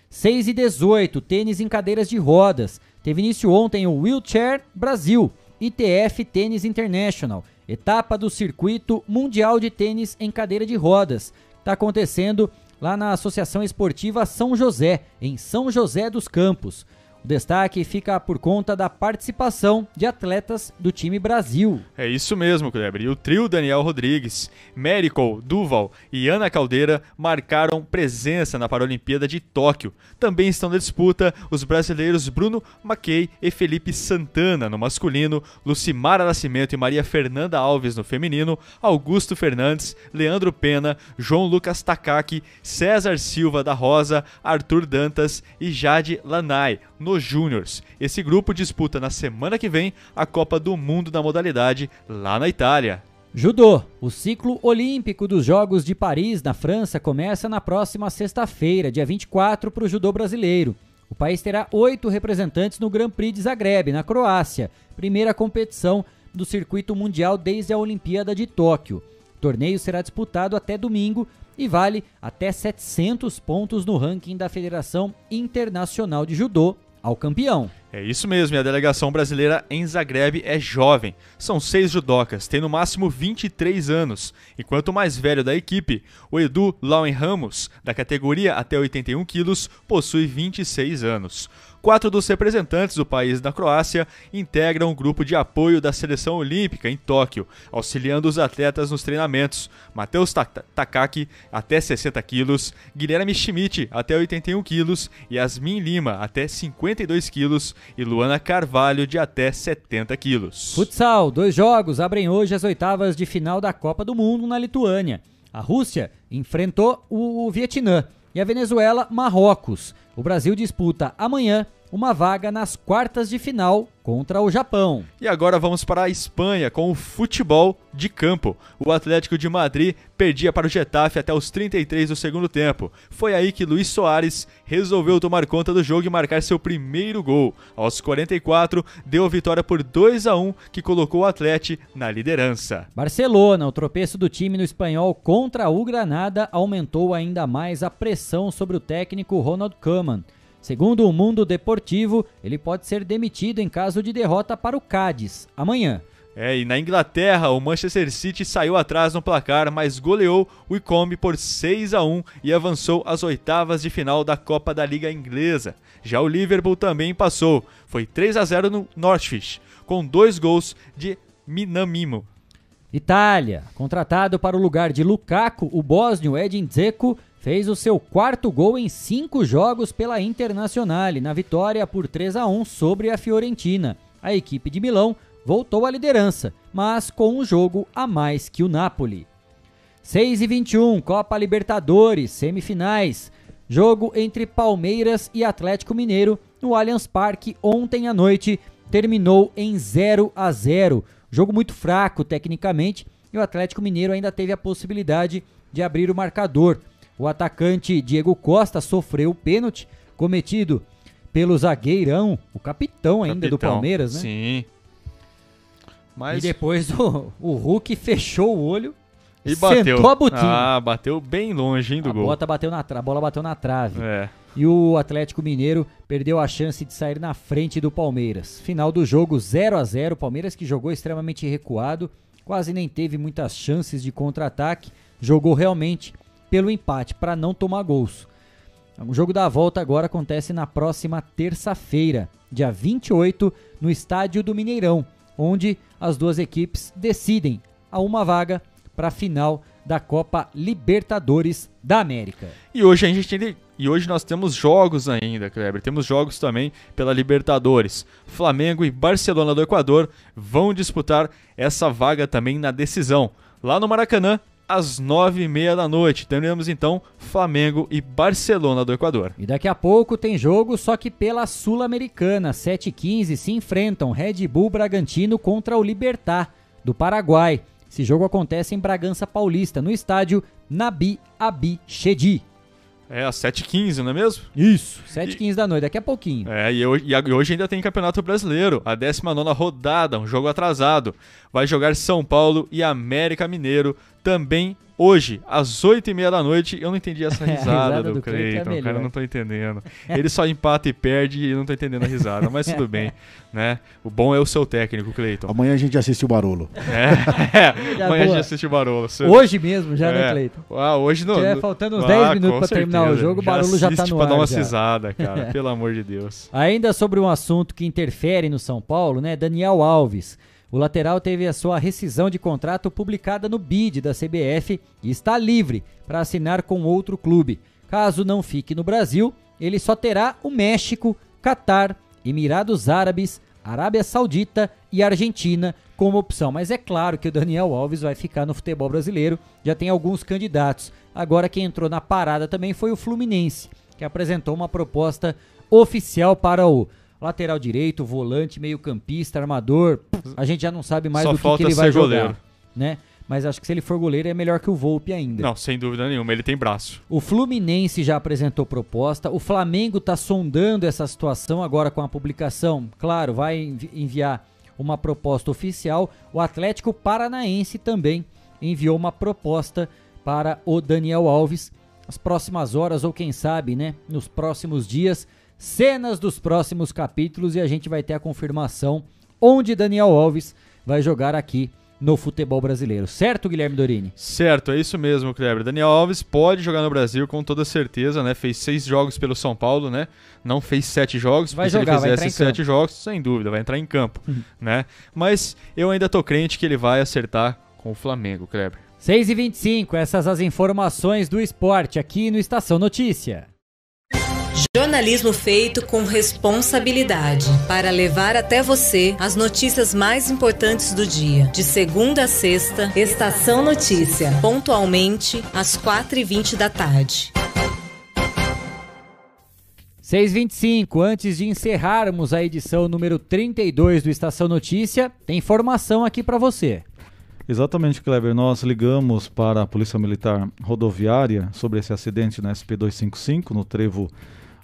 6 e 18, tênis em cadeiras de rodas. Teve início ontem o Wheelchair Brasil, ITF Tênis International, etapa do Circuito Mundial de Tênis em Cadeira de Rodas. Está acontecendo lá na Associação Esportiva São José, em São José dos Campos. Destaque fica por conta da participação de atletas do time Brasil. É isso mesmo, Kleber. E o trio Daniel Rodrigues, Mérico, Duval e Ana Caldeira marcaram presença na Paralimpíada de Tóquio. Também estão na disputa os brasileiros Bruno Mackey e Felipe Santana no masculino, Lucimara Nascimento e Maria Fernanda Alves no feminino, Augusto Fernandes, Leandro Pena, João Lucas Takaki, César Silva da Rosa, Arthur Dantas e Jade Lanai no nos Júniors. Esse grupo disputa na semana que vem a Copa do Mundo da modalidade lá na Itália. Judô. O ciclo olímpico dos Jogos de Paris, na França, começa na próxima sexta-feira, dia 24, para o judô brasileiro. O país terá oito representantes no Grand Prix de Zagreb, na Croácia, primeira competição do circuito mundial desde a Olimpíada de Tóquio. O torneio será disputado até domingo e vale até 700 pontos no ranking da Federação Internacional de Judô ao campeão. É isso mesmo, e a delegação brasileira em Zagreb é jovem. São seis judocas, tem no máximo 23 anos, enquanto o mais velho da equipe, o Edu Lauen Ramos, da categoria até 81 quilos, possui 26 anos. Quatro dos representantes do país da Croácia integram o grupo de apoio da seleção olímpica em Tóquio, auxiliando os atletas nos treinamentos. Matheus Takaki, até 60 quilos, Guilherme Schmidt, até 81 quilos, Yasmin Lima, até 52 quilos e Luana Carvalho, de até 70 quilos. Futsal, dois jogos abrem hoje as oitavas de final da Copa do Mundo na Lituânia. A Rússia enfrentou o Vietnã e a Venezuela, Marrocos. O Brasil disputa amanhã uma vaga nas quartas de final contra o Japão. E agora vamos para a Espanha com o futebol de campo. O Atlético de Madrid perdia para o Getafe até os 33 do segundo tempo. Foi aí que Luiz Soares resolveu tomar conta do jogo e marcar seu primeiro gol. Aos 44, deu a vitória por 2 a 1, que colocou o Atlético na liderança. Barcelona, o tropeço do time no espanhol contra o Granada aumentou ainda mais a pressão sobre o técnico Ronald Koeman. Segundo o Mundo Deportivo, ele pode ser demitido em caso de derrota para o Cádiz amanhã. É, e na Inglaterra, o Manchester City saiu atrás no placar, mas goleou o Icombe por 6 a 1 e avançou às oitavas de final da Copa da Liga Inglesa. Já o Liverpool também passou, foi 3 a 0 no Northfish, com dois gols de Minamimo. Itália, contratado para o lugar de Lukaku, o bósnio Edin Dzeko fez o seu quarto gol em cinco jogos pela Internazionale, na vitória por 3 a 1 sobre a Fiorentina. A equipe de Milão voltou à liderança, mas com um jogo a mais que o Napoli. 6 e 21, Copa Libertadores, semifinais. Jogo entre Palmeiras e Atlético Mineiro no Allianz Parque ontem à noite terminou em 0 a 0. Jogo muito fraco tecnicamente e o Atlético Mineiro ainda teve a possibilidade de abrir o marcador. O atacante Diego Costa sofreu o pênalti cometido pelo zagueirão, o capitão ainda capitão, do Palmeiras, né? Sim. Mas... E depois o, o Hulk fechou o olho e bateu. a botinha. Ah, bateu bem longe hein, do a gol. Bota bateu na a bola bateu na trave. É. E o Atlético Mineiro perdeu a chance de sair na frente do Palmeiras. Final do jogo 0 a 0 Palmeiras que jogou extremamente recuado, quase nem teve muitas chances de contra-ataque, jogou realmente pelo empate para não tomar gols. O jogo da volta agora acontece na próxima terça-feira, dia 28, no estádio do Mineirão, onde as duas equipes decidem a uma vaga para a final da Copa Libertadores da América. E hoje a gente tem, e hoje nós temos jogos ainda, Kleber. Temos jogos também pela Libertadores. Flamengo e Barcelona do Equador vão disputar essa vaga também na decisão. Lá no Maracanã, às nove e meia da noite. Teremos então Flamengo e Barcelona do Equador. E daqui a pouco tem jogo, só que pela Sul-Americana. 7h15 se enfrentam Red Bull Bragantino contra o Libertar do Paraguai. Esse jogo acontece em Bragança Paulista, no estádio Nabi Abi Chedi. É, às 7h15, não é mesmo? Isso, 7h15 da noite, daqui a pouquinho. É, e hoje, e hoje ainda tem Campeonato Brasileiro, a 19 rodada, um jogo atrasado. Vai jogar São Paulo e América Mineiro também hoje, às 8h30 da noite. Eu não entendi essa risada, risada do, do Cleiton, é cara, eu não tô entendendo. Ele só empata e perde e eu não tô entendendo a risada, mas tudo bem, né? O bom é o seu técnico, Cleiton. Amanhã a gente assiste o Barolo. É, é amanhã a gente assiste o Barolo. Hoje mesmo já, né, é. né, Cleiton? Ah, hoje não. É, faltando uns ah, 10 minutos para terminar o jogo, o Barolo já, já tá no pra ar. dar uma já. cisada, cara, pelo amor de Deus. Ainda sobre um assunto que interfere no São Paulo, né? Daniel Alves. O lateral teve a sua rescisão de contrato publicada no BID da CBF e está livre para assinar com outro clube. Caso não fique no Brasil, ele só terá o México, Catar, Emirados Árabes, Arábia Saudita e Argentina como opção. Mas é claro que o Daniel Alves vai ficar no futebol brasileiro, já tem alguns candidatos. Agora quem entrou na parada também foi o Fluminense, que apresentou uma proposta oficial para o lateral direito, volante, meio-campista, armador. A gente já não sabe mais Só do que, que ele vai goleiro. jogar, né? Mas acho que se ele for goleiro é melhor que o Volpe ainda. Não, sem dúvida nenhuma, ele tem braço. O Fluminense já apresentou proposta, o Flamengo está sondando essa situação agora com a publicação. Claro, vai enviar uma proposta oficial. O Atlético Paranaense também enviou uma proposta para o Daniel Alves. As próximas horas, ou quem sabe, né, nos próximos dias, cenas dos próximos capítulos e a gente vai ter a confirmação onde Daniel Alves vai jogar aqui no futebol brasileiro. Certo, Guilherme Dorini? Certo, é isso mesmo, Kleber. Daniel Alves pode jogar no Brasil com toda certeza, né? Fez seis jogos pelo São Paulo, né? Não fez sete jogos, vai jogar, se ele fizesse sete campo. jogos, sem dúvida, vai entrar em campo, uhum. né? Mas eu ainda tô crente que ele vai acertar com o Flamengo, Kleber. 6 e 25 essas as informações do esporte aqui no Estação Notícia. Jornalismo feito com responsabilidade para levar até você as notícias mais importantes do dia. De segunda a sexta, Estação Notícia, pontualmente às 4h20 da tarde. 6h25, antes de encerrarmos a edição número 32 do Estação Notícia, tem informação aqui para você. Exatamente, Kleber. Nós ligamos para a Polícia Militar Rodoviária sobre esse acidente na SP-255, no trevo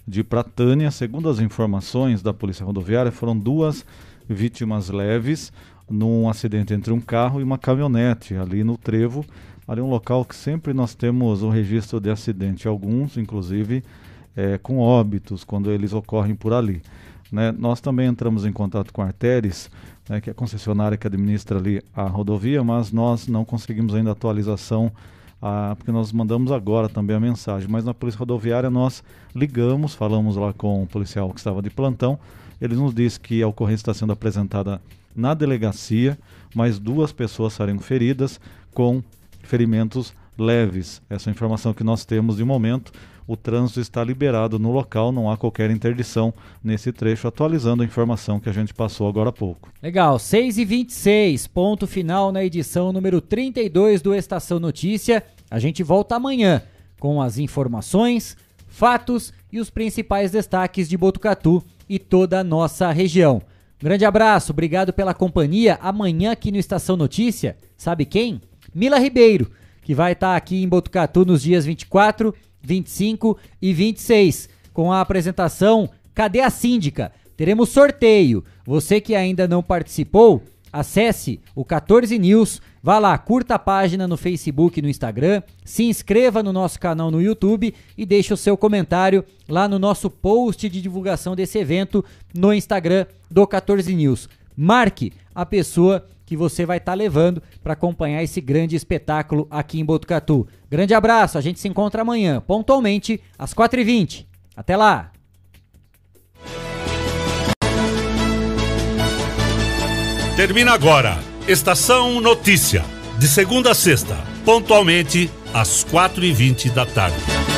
de Pratânia. Segundo as informações da Polícia Rodoviária, foram duas vítimas leves num acidente entre um carro e uma caminhonete ali no trevo. Ali é um local que sempre nós temos o registro de acidente, alguns inclusive é, com óbitos quando eles ocorrem por ali. Né? Nós também entramos em contato com a Arteres, né, que é a concessionária que administra ali a rodovia, mas nós não conseguimos ainda atualização ah, porque nós mandamos agora também a mensagem, mas na Polícia Rodoviária nós ligamos, falamos lá com o policial que estava de plantão, ele nos disse que a ocorrência está sendo apresentada na delegacia, mas duas pessoas saíram feridas com ferimentos leves. Essa é a informação que nós temos de momento. O trânsito está liberado no local, não há qualquer interdição nesse trecho, atualizando a informação que a gente passou agora há pouco. Legal, 6 e 26 ponto final na edição número 32 do Estação Notícia. A gente volta amanhã com as informações, fatos e os principais destaques de Botucatu e toda a nossa região. Grande abraço, obrigado pela companhia. Amanhã aqui no Estação Notícia, sabe quem? Mila Ribeiro, que vai estar aqui em Botucatu nos dias 24 25 e 26, com a apresentação Cadê a Síndica? Teremos sorteio. Você que ainda não participou, acesse o 14 News, vá lá, curta a página no Facebook e no Instagram, se inscreva no nosso canal no YouTube e deixe o seu comentário lá no nosso post de divulgação desse evento no Instagram do 14 News. Marque a pessoa que você vai estar tá levando para acompanhar esse grande espetáculo aqui em Botucatu. Grande abraço, a gente se encontra amanhã, pontualmente, às 4h20. Até lá! Termina agora. Estação Notícia. De segunda a sexta, pontualmente às 4h20 da tarde.